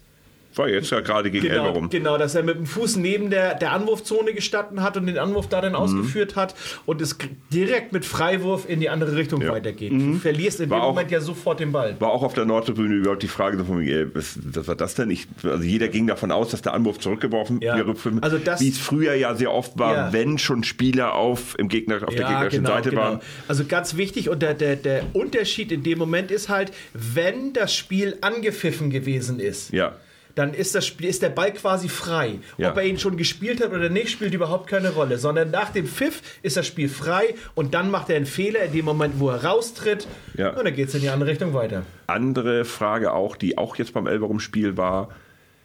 war jetzt ja gerade gegen Genau, Elverum. genau, dass er mit dem Fuß neben der, der Anwurfzone gestanden hat und den Anwurf da dann Mhm. ausgeführt hat und es direkt mit Freiwurf in die andere Richtung Ja. Mhm. weitergeht. Du verlierst in War dem auch- Moment ja sofort den Ball. War auch auf der Nordtribüne überhaupt die Frage von mir, was, was war das denn? Ich, also jeder ging davon aus, dass der Anwurf zurückgeworfen Ja. Für, Also das- wie es früher ja sehr oft war, Ja. wenn schon Spieler auf, im Gegner, auf der gegnerischen Seite waren. Also ganz wichtig und der, der, der Unterschied in dem Moment ist halt, wenn das Spiel angepfiffen gewesen ist, Ja. Dann ist, das Spiel, ist der Ball quasi frei. Ja. Ob er ihn schon gespielt hat oder nicht, spielt überhaupt keine Rolle. Sondern nach dem Pfiff ist das Spiel frei und dann macht er einen Fehler in dem Moment, wo er raustritt. Ja. Und dann geht es in die andere Richtung weiter. Andere Frage auch, die auch jetzt beim Elverum-Spiel war,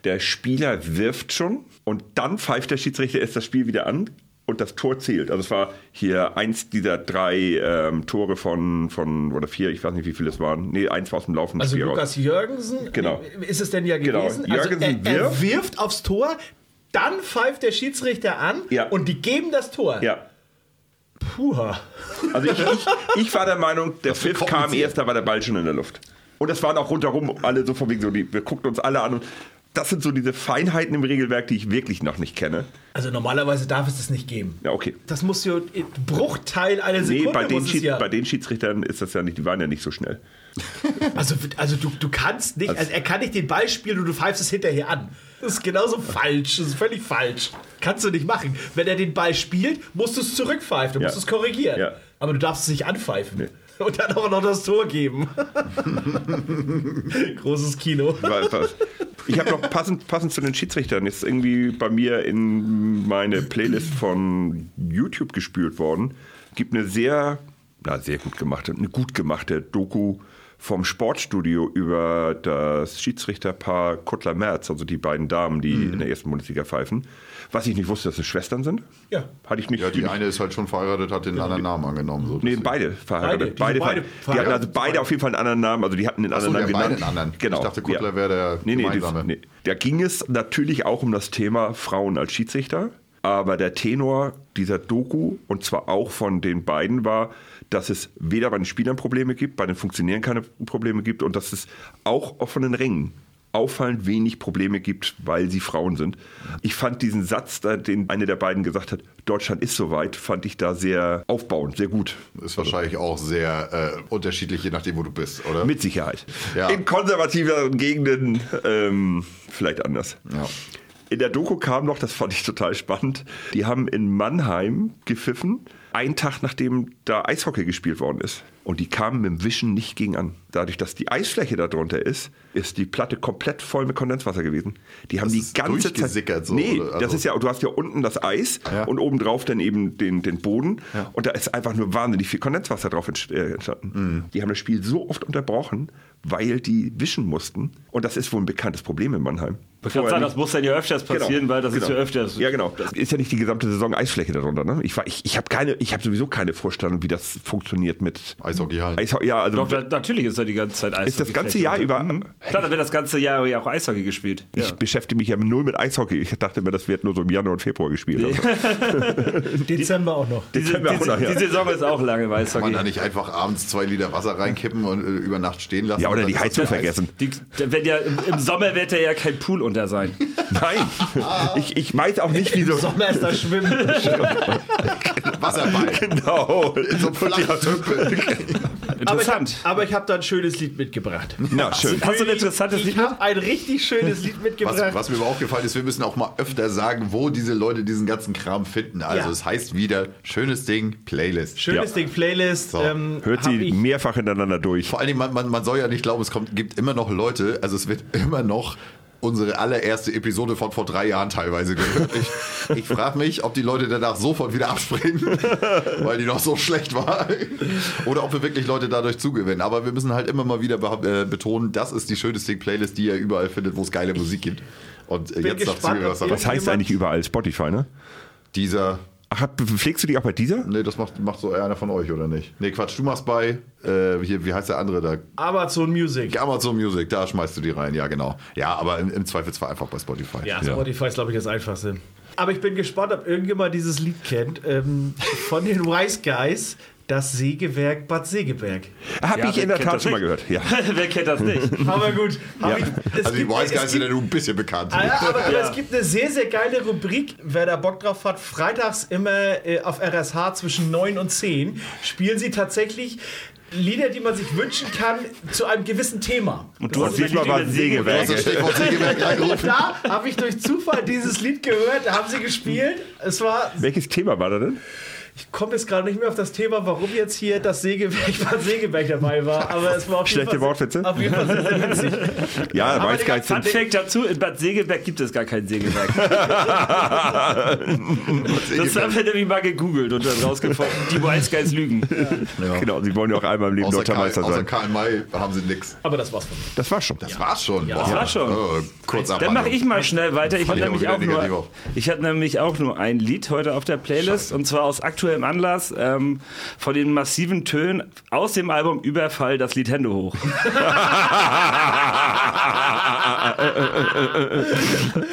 der Spieler wirft schon und dann pfeift der Schiedsrichter erst das Spiel wieder an und das Tor zählt. Also es war hier eins dieser drei ähm, Tore von, von, oder vier, ich weiß nicht, wie viele es waren. Nee, eins war aus dem laufenden Also Spiel raus. Lukas Jürgensen, Genau. ist es denn ja Genau. gewesen? Also Jürgensen er, er wirft. wirft aufs Tor, dann pfeift der Schiedsrichter an Ja. und die geben das Tor. Ja, Puha. Also ich, ich, ich war der Meinung, der Das Pfiff kam erst, da war der Ball schon in der Luft. Und das waren auch rundherum alle so von wegen so, die, wir guckten uns alle an und das sind so diese Feinheiten im Regelwerk, die ich wirklich noch nicht kenne. Also normalerweise darf es das nicht geben. Ja, okay. Das muss ja ein Bruchteil einer Nee, Sekunde bei den, Schied, ja. bei den Schiedsrichtern ist das ja nicht, die waren ja nicht so schnell. (laughs) Also, also du, du kannst nicht, also er kann nicht den Ball spielen und du pfeifst es hinterher an. Das ist genauso falsch. Das ist völlig falsch. Kannst du nicht machen. Wenn er den Ball spielt, musst du es zurückpfeifen, du Ja. musst es korrigieren. Ja. Aber du darfst es nicht anpfeifen. (laughs) Und dann auch noch das Tor geben. (laughs) Großes Kino. Ich habe noch passend, passend zu den Schiedsrichtern ist irgendwie bei mir in meine Playlist von YouTube gespült worden. Gibt eine sehr, na sehr gut gemachte, eine gut gemachte Doku vom Sportstudio über das Schiedsrichterpaar Kuttler Merz, also die beiden Damen, die in der ersten Bundesliga pfeifen. Was ich nicht wusste, dass es Schwestern sind. Ja. Hatte ich nicht. Ja, die eine ist halt schon verheiratet, hat den anderen Namen angenommen. So. Nee, beide verheiratet. Beide, die Beide, beide ver- die hatten also verheiratet. beide auf jeden Fall einen anderen Namen. Also die hatten den anderen Namen beide genannt. einen anderen. Genau. Ich dachte, Kuttler wäre der nee, nee, gemeinsame. nee. Da ging es natürlich auch um das Thema Frauen als Schiedsrichter. Aber der Tenor dieser Doku, und zwar auch von den beiden, war, dass es weder bei den Spielern Probleme gibt, bei den Funktionären keine Probleme gibt und dass es auch von den Rängen auffallend wenig Probleme gibt, weil sie Frauen sind. Ich fand diesen Satz, den eine der beiden gesagt hat, Deutschland ist soweit, fand ich da sehr aufbauend, sehr gut. Ist wahrscheinlich auch sehr äh, unterschiedlich, je nachdem, wo du bist, oder? Mit Sicherheit. Ja. In konservativeren Gegenden ähm, vielleicht anders. Ja. In der Doku kam noch, das fand ich total spannend, die haben in Mannheim gepfiffen, einen Tag nachdem da Eishockey gespielt worden ist. Und die kamen mit dem Wischen nicht gegen an. Dadurch, dass die Eisfläche darunter ist, ist die Platte komplett voll mit Kondenswasser gewesen. Die haben Das die ist ganze Zeit. so, nee, oder? das Also- ist ja, du hast ja unten das Eis Ja. und obendrauf dann eben den, den Boden. Und da ist einfach nur wahnsinnig viel Kondenswasser drauf äh, entstanden. Mhm. Die haben das Spiel so oft unterbrochen, weil die wischen mussten. Und das ist wohl ein bekanntes Problem in Mannheim. Ich glaube, Vorher das muss dann ja öfters passieren, Genau, weil das ist genau. ja öfters. Ja, genau. Das ist ja nicht die gesamte Saison Eisfläche darunter. Ne? Ich, war- ich, ich habe keine, ich habe sowieso keine Vorstellung, wie das funktioniert mit Eishockeyhallen. Eishockey. Ja, also Doch, da, natürlich ist da die ganze Zeit Eishockey. ist das ganze Jahr über. Klar, da wird das ganze Jahr ja auch Eishockey gespielt. Ich beschäftige mich ja null mit Eishockey. Ich dachte immer, das wird nur so im Januar und Februar gespielt. Also, (laughs) Dezember auch noch. Diese, Dezember auch noch, ja. die Saison ist auch lange im Kann man Eishockey. da nicht einfach abends zwei Liter Wasser reinkippen und äh, über Nacht stehen lassen? ja, oder das die Heizung das vergessen. Die, wenn ja, im, Im Sommer wird da ja kein Pool unter sein. Nein, ich, ich weiß auch nicht, wie so. Sommer ist da schwimmen. (laughs) Wasserball. Genau. In so Tümpel. Aber ich Interessant. habe ich hab da ein schönes Lied mitgebracht. Na, schön. Hast du ein interessantes Ich Lied? habe ein richtig schönes Lied Was, mitgebracht. was mir aber aufgefallen ist, wir müssen auch mal öfter sagen, wo diese Leute diesen ganzen Kram finden. Also Ja. es heißt wieder, schönes Ding, Playlist. Schönes Ja. Ding, Playlist. So. Ähm, Hört sie ich, mehrfach hintereinander durch. Vor allen Dingen, man, man, man soll ja nicht glauben, es kommt, gibt immer noch Leute, also es wird immer noch unsere allererste Episode von vor drei Jahren teilweise gehört. Ich, ich frage mich, ob die Leute danach sofort wieder abspringen, (laughs) weil die noch so schlecht war. Oder ob wir wirklich Leute dadurch zugewinnen. Aber wir müssen halt immer mal wieder äh, betonen, das ist die schönste Playlist, die ihr überall findet, wo es geile Musik gibt. Und äh, jetzt sagt gespannt, sie, was ob da Was heißt eigentlich überall Spotify, ne? Dieser Ach, pflegst du die auch bei dieser? Nee, das macht, macht so einer von euch, oder nicht? Nee, Quatsch, du machst bei, äh, hier, wie heißt der andere da? Amazon Music. Amazon Music, da schmeißt du die rein, ja genau. Ja, aber im, im Zweifelsfall einfach bei Spotify. Ja, Spotify ist, glaube ich, das Einfachste. Aber ich bin gespannt, ob irgendjemand dieses Lied kennt. Ähm, von den Wise Guys, das Sägewerk Bad Segeberg. Hab Ja, ich wer in der kennt Tat das schon mal nicht? gehört. Ja. (laughs) Wer kennt das nicht? Aber gut. Ja. ich, es Also die gibt- Wise Guys sind ja nun ein bisschen bekannt. Ah, ja, aber Ja. es gibt eine sehr, sehr geile Rubrik, wer da Bock drauf hat. Freitags immer äh, auf RSH zwischen 9 und 10 spielen sie tatsächlich Lieder, die man sich wünschen kann, zu einem gewissen Thema. Und Und diesmal war es Sägewerk. Also angerufen. Da habe ich durch Zufall dieses Lied gehört, da haben sie gespielt. Es war Welches Thema war da denn? Ich komme jetzt gerade nicht mehr auf das Thema, warum jetzt hier das Sägewerk, (laughs) Bad Sägewerk dabei war, aber es war auf jeden Schlechte Fall, Wortwitze? Auf jeden Fall sehr, sehr witzig. (laughs) Ja, Aber weiß gar nicht. Fun Fact dazu, in Bad Segeberg gibt es gar kein Sägewerk. (laughs) Das haben wir nämlich mal gegoogelt und dann rausgefunden, die Wise Guys lügen. genau, sie wollen ja auch einmal im Leben Außer Deutscher Karl, Meister außer sein. Karl May haben sie nix. Aber das war's von mir. Das war's schon. Das war's schon. Ja, Boah. das war's schon. Oh, kurz Dann mache ich mal schnell weiter. Ich ich nämlich, auch nur- ich hab nämlich auch nur ein Lied heute auf der Playlist und zwar aus aktuellem Anlass ähm, von den massiven Tönen aus dem Album Überfall das Lied Hände hoch. (laughs)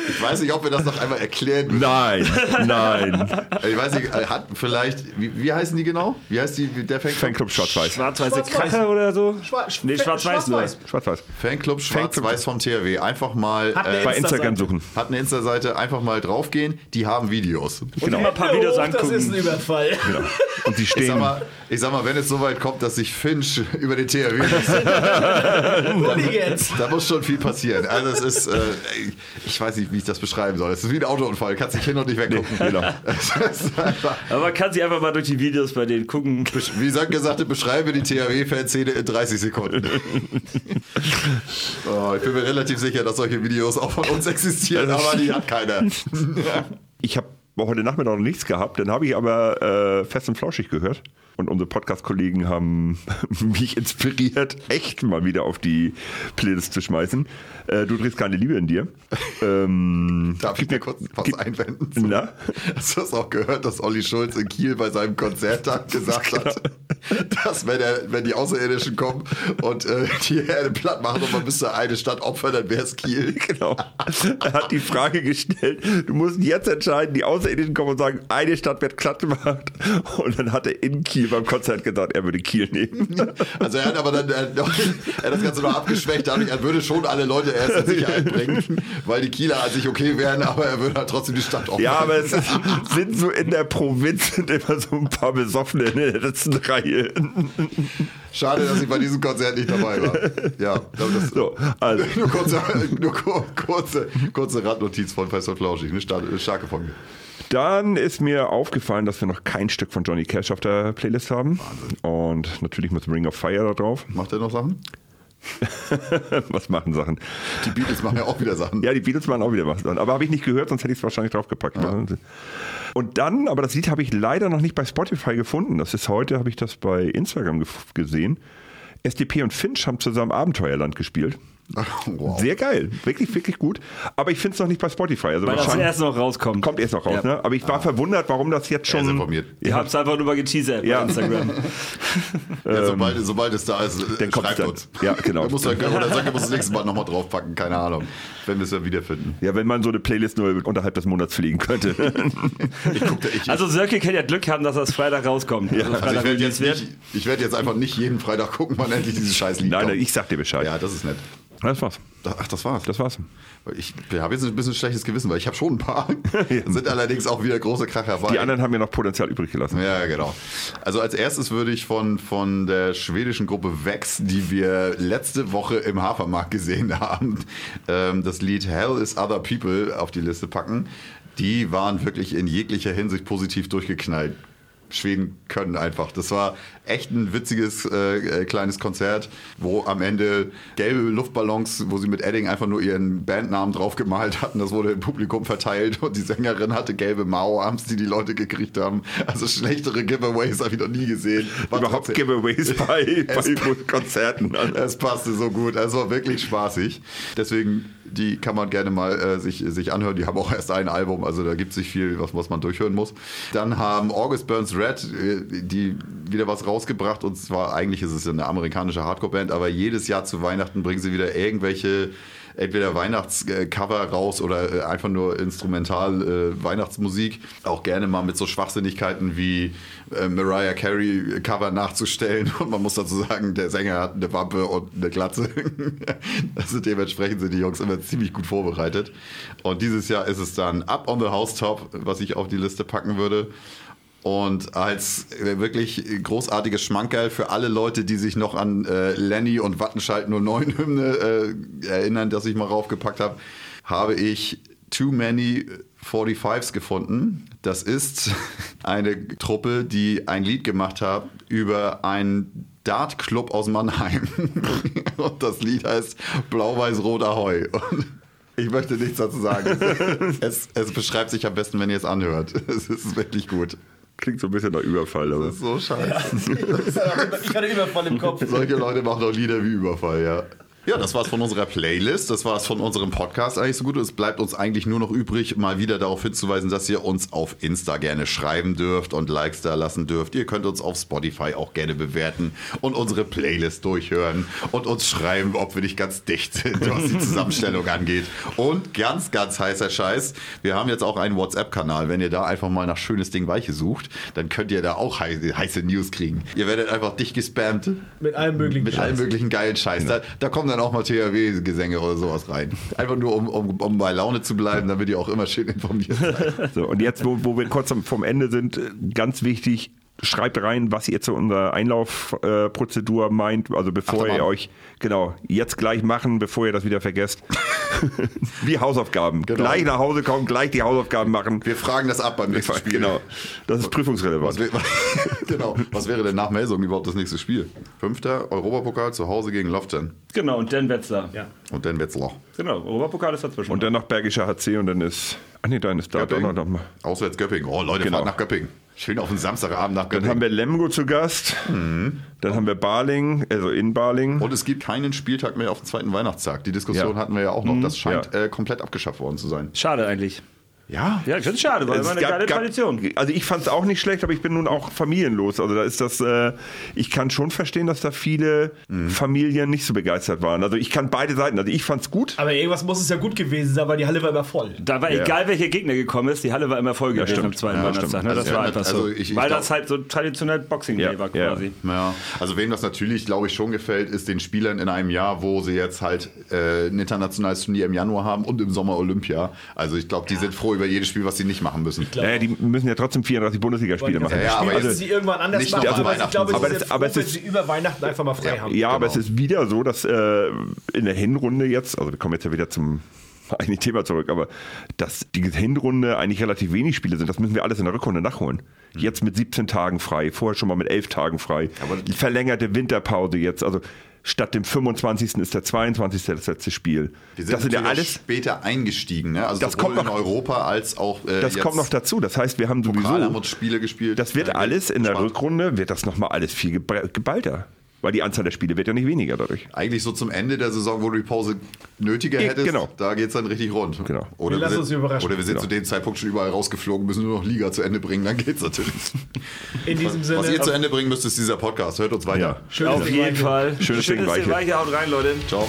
Ich weiß nicht, ob wir das noch einmal erklären müssen. Nein, nein. Ich weiß nicht, äh, hat vielleicht, wie, wie heißen die genau? Wie heißt die, der Fanclub? Fanclub Schwarz-Weiß. Schwarz-weiße Schwarz-Weiß. Kracher oder so? Schwa- nee, schwarz-weiß nur. Schwarz-Weiß. Schwarz-Weiß. Fanclub Schwarz-Weiß vom THW. Einfach mal, äh, Bei. Instagram suchen. hat eine Insta-Seite, einfach mal draufgehen. Die haben Videos. Und Genau. mal ein paar Videos Oh, das ist ein angucken. Überfall. Genau. Und sie Ich sag, stehen. mal, ich sag mal, wenn es so weit kommt, dass sich Finch (laughs) über den (laughs) THW. Da muss schon viel passieren. Also es ist, äh, ich weiß nicht, wie ich das beschreiben soll. Es ist wie ein Autounfall. Kannst dich hin und nicht weggucken. Genau. (laughs) Aber man kann sich einfach mal durch die Videos bei denen gucken. wie gesagt hat, beschreibe die THW-Fanszene in 30 Sekunden. (laughs) oh, ich bin mir relativ sicher, dass solche Videos auch von uns existieren, aber die hat keiner. (laughs) Ich habe heute Nachmittag noch nichts gehabt, dann habe ich aber äh, fest und flauschig gehört. Und unsere Podcast-Kollegen haben (laughs) mich inspiriert, echt mal wieder auf die Playlist zu schmeißen. Äh, du drehst keine Liebe in dir. Ähm, (laughs) Darf ich mir kurz was gib- einwenden? Na? Hast du das auch gehört, dass Olli Schulz in Kiel bei seinem Konzerttag gesagt (laughs) hat, dass wenn, er, wenn die Außerirdischen kommen und äh, die Erde platt machen und man müsste eine Stadt opfern, dann wäre es Kiel. Genau. Er hat die Frage gestellt, du musst jetzt entscheiden, die Außerirdischen kommen und sagen, eine Stadt wird platt gemacht. Und dann hat er in Kiel beim Konzert gesagt, er würde Kiel nehmen. (laughs) Also er hat aber dann er, hat das Ganze noch abgeschwächt, dadurch, er würde schon alle Leute erst in Sicherheit (laughs) bringen, weil die Kieler an sich okay wären, aber er würde halt trotzdem die Stadt opfern. Ja, aber es ist, sind so in der Provinz sind immer so ein paar Besoffene in der letzten Reihe. Schade, dass ich bei diesem Konzert nicht dabei war. Ja, das, So, also. (laughs) nur, kurze, nur kur- kurze, kurze Randnotiz von Fest und Flauschig, eine starke, starke Folge. Dann ist mir aufgefallen, dass wir noch kein Stück von Johnny Cash auf der Playlist haben. Und natürlich muss Ring of Fire da drauf. Macht er noch Sachen? (laughs) Was machen Sachen? Die Beatles machen ja auch wieder Sachen. Ja, die Beatles machen auch wieder was. Aber habe ich nicht gehört, sonst hätte ich es wahrscheinlich draufgepackt. Und dann, aber das Lied habe ich leider noch nicht bei Spotify gefunden. Das ist heute, habe ich das bei Instagram gesehen. SDP und Finch haben zusammen Abenteuerland gespielt. (laughs) Wow. Sehr geil. Wirklich, wirklich gut. Aber ich finde es noch nicht bei Spotify. Also Weil das wahrscheinlich erst noch rauskommt. kommt erst noch raus. Ja. Ne? Aber ich war verwundert, warum das jetzt Er ist schon. informiert. Ihr habt es einfach nur mal geteasert Ja. bei Instagram. (laughs) Ja, sobald, sobald es da ist, äh, dann kommt schreibt dann. uns. Ja, genau. (laughs) Muss er, oder sagt, er muss das nächste Mal nochmal draufpacken, keine Ahnung. Wenn wir es ja wiederfinden. Ja, wenn man so eine Playlist nur unterhalb des Monats pflegen könnte. Ich, guck, da- ich, Also Sörke kann ja Glück haben, dass das Freitag rauskommt. Also also ich Freitag werde jetzt, werd jetzt einfach nicht jeden Freitag gucken, wann endlich dieses scheiß Lied Nein, kommt. nein, ich sag dir Bescheid. Ja, das ist nett. Das war's. Ach, das war's. Das war's. Ich habe jetzt ein bisschen schlechtes Gewissen, weil ich habe schon ein paar. (laughs) Sind allerdings auch wieder große Kracher. Die anderen haben ja noch Potenzial übrig gelassen. Ja, genau. Also als erstes würde ich von, von der schwedischen Gruppe Vex, die wir letzte Woche im Hafermarkt gesehen (laughs) haben, ähm, das Lied Hell is Other People auf die Liste packen. Die waren wirklich in jeglicher Hinsicht positiv durchgeknallt. Schweden können einfach. Das war echt ein witziges äh, äh, kleines Konzert, wo am Ende gelbe Luftballons, wo sie mit Edding einfach nur ihren Bandnamen drauf gemalt hatten, das wurde im Publikum verteilt und die Sängerin hatte gelbe Mao-Arms, die die Leute gekriegt haben. Also schlechtere Giveaways habe ich noch nie gesehen. War Überhaupt Giveaways (laughs) bei, bei Konzerten. es passte so gut. Es war wirklich spaßig. Deswegen, die kann man gerne mal äh, sich, sich anhören. Die haben auch erst ein Album, also da gibt es nicht viel, was, was man durchhören muss. Dann haben August Burns Red, äh, die wieder was rausgebracht. Und zwar, eigentlich ist es eine amerikanische Hardcore-Band, aber jedes Jahr zu Weihnachten bringen sie wieder irgendwelche entweder Weihnachtscover raus oder äh, einfach nur instrumental äh, Weihnachtsmusik. Auch gerne mal mit so Schwachsinnigkeiten wie äh, Mariah Carey Cover nachzustellen. (laughs) Und man muss dazu sagen, der Sänger hat eine Wampe und eine Glatze. (laughs) also dementsprechend sind die Jungs immer ziemlich gut vorbereitet. Und dieses Jahr ist es dann Up on the Housetop, was ich auf die Liste packen würde. Und als äh, wirklich großartiges Schmankerl für alle Leute, die sich noch an äh, Lenny und Wattenscheid 09 Hymne äh, erinnern, dass ich mal raufgepackt habe, habe ich Too Many 45s gefunden. Das ist (laughs) eine Truppe, die ein Lied gemacht hat über einen Dartclub aus Mannheim. (laughs) Und das Lied heißt Blau-Weiß-Rot Ahoi. Und ich möchte nichts dazu sagen. (laughs) Es, es beschreibt sich am besten, wenn ihr es anhört. Es ist wirklich gut. Klingt so ein bisschen nach Überfall. Aber Das ist so scheiße. (laughs) Ich hatte Überfall im Kopf. Solche Leute machen auch Lieder wie Überfall, ja. Ja, das war's von unserer Playlist, das war's von unserem Podcast eigentlich so gut. Es bleibt uns eigentlich nur noch übrig, mal wieder darauf hinzuweisen, dass ihr uns auf Insta gerne schreiben dürft und Likes da lassen dürft. Ihr könnt uns auf Spotify auch gerne bewerten und unsere Playlist durchhören und uns schreiben, ob wir nicht ganz dicht sind, was die Zusammenstellung angeht. Und ganz, ganz heißer Scheiß, wir haben jetzt auch einen WhatsApp-Kanal. Wenn ihr da einfach mal nach schönes Ding Weiche sucht, dann könnt ihr da auch heiße, heiße News kriegen. Ihr werdet einfach dicht gespammt Mit allem möglichen mit Scheiß. allem möglichen geilen Scheiß. Da, da kommen dann auch mal THW-Gesänge oder sowas rein. Einfach nur, um, um, um bei Laune zu bleiben, damit ihr auch immer schön informiert (laughs) seid. So, und jetzt, wo, wo wir kurz vom Ende sind, äh, ganz wichtig, schreibt rein, was ihr zu unserer Einlaufprozedur meint. Also bevor Achterbahn. ihr euch, genau, jetzt gleich machen, bevor ihr das wieder vergesst. (laughs) Wie Hausaufgaben. Genau. Gleich nach Hause kommen, gleich die Hausaufgaben machen. Wir fragen das ab beim nächsten (laughs) Spiel. Genau. Das ist prüfungsrelevant. Was, wär- (laughs) genau. Was wäre denn nach Melsung überhaupt das nächste Spiel? Fünfter Europapokal zu Hause gegen Loften. Genau, und dann Wetzlar. Ja. Und dann Wetzlar. Genau, Europapokal ist dazwischen. Und dann noch Bergischer HC und dann ist. Ach nee, dann ist da doch noch, noch mal. Auswärts Göppingen. Oh, Leute, Genau. fahrt nach Göppingen. Schön auf den Samstagabend nach Dann Göppingen. haben wir Lemgo zu Gast. Mhm. Dann haben wir Barling, also in Barling. und es gibt keinen Spieltag mehr auf dem zweiten Weihnachtstag. Die Diskussion Ja. hatten wir ja auch noch. Das scheint Ja. äh, komplett abgeschafft worden zu sein. Schade eigentlich. Ja. Ja, ich finde es schade, weil Es immer eine gab- geile gab- Tradition. Also ich fand es auch nicht schlecht, aber ich bin nun auch familienlos. Also da ist das, äh, ich kann schon verstehen, dass da viele Mhm. Familien nicht so begeistert waren. Also ich kann beide Seiten. Also ich fand es gut. Aber irgendwas muss es ja gut gewesen sein, weil die Halle war immer voll. Da war Ja. egal, welcher Gegner gekommen ist, die Halle war immer voll gewesen stimmt. am zweiten Ja, Weihnachtstag. stimmt. Ne? Also Das ja, war einfach also so. ich- ich weil glaub- das halt so traditionell Boxing Day Ja, war ja. quasi. Ja, also wem das natürlich, glaube ich, schon gefällt, ist den Spielern in einem Jahr, wo sie jetzt halt äh, ein internationales Turnier im Januar haben und im Sommer Olympia. Also ich glaube, die sind froh über jedes Spiel, was sie nicht machen müssen. Naja, die müssen ja trotzdem 34 Bundesligaspiele machen. Ja, ja, aber müssen sie irgendwann anders nicht machen, noch aber ich glaube, Aber aber froh, es wenn ist- sie über Weihnachten einfach mal frei Ja. haben. Ja, aber Genau. es ist wieder so, dass äh, in der Hinrunde jetzt, also wir kommen jetzt ja wieder zum (laughs) eigentlichen Thema zurück, aber dass die Hinrunde eigentlich relativ wenig Spiele sind, das müssen wir alles in der Rückrunde nachholen. Mhm. Jetzt mit 17 Tagen frei, vorher schon mal mit 11 Tagen frei. die verlängerte Winterpause jetzt, also statt dem 25. ist der 22. das letzte Spiel. Wir sind Das sind ja alles, später eingestiegen, ne? Also Das sowohl kommt noch- in Europa als auch äh, das kommt noch dazu. Das heißt, wir haben Pokal haben sowieso, uns Spiele gespielt. das wird Äh, alles in der. Rückrunde, wird das nochmal alles viel geba- geballter. Weil die Anzahl der Spiele wird ja nicht weniger dadurch. Eigentlich so zum Ende der Saison, wo du die Pause nötiger hättest, genau. da geht es dann richtig rund. Genau. Oder Wir lassen sind, uns überraschen. Oder wir sind Genau. zu dem Zeitpunkt schon überall rausgeflogen, müssen nur noch Liga zu Ende bringen, dann geht's natürlich. In diesem Was ihr Sinne, zu Ende bringen müsst, ist dieser Podcast. Hört uns weiter. Ja. schönes Auf jeden. Fall. Schönes Ding, Ding, Weiche. Weiche. Haut rein, Leute. Ciao.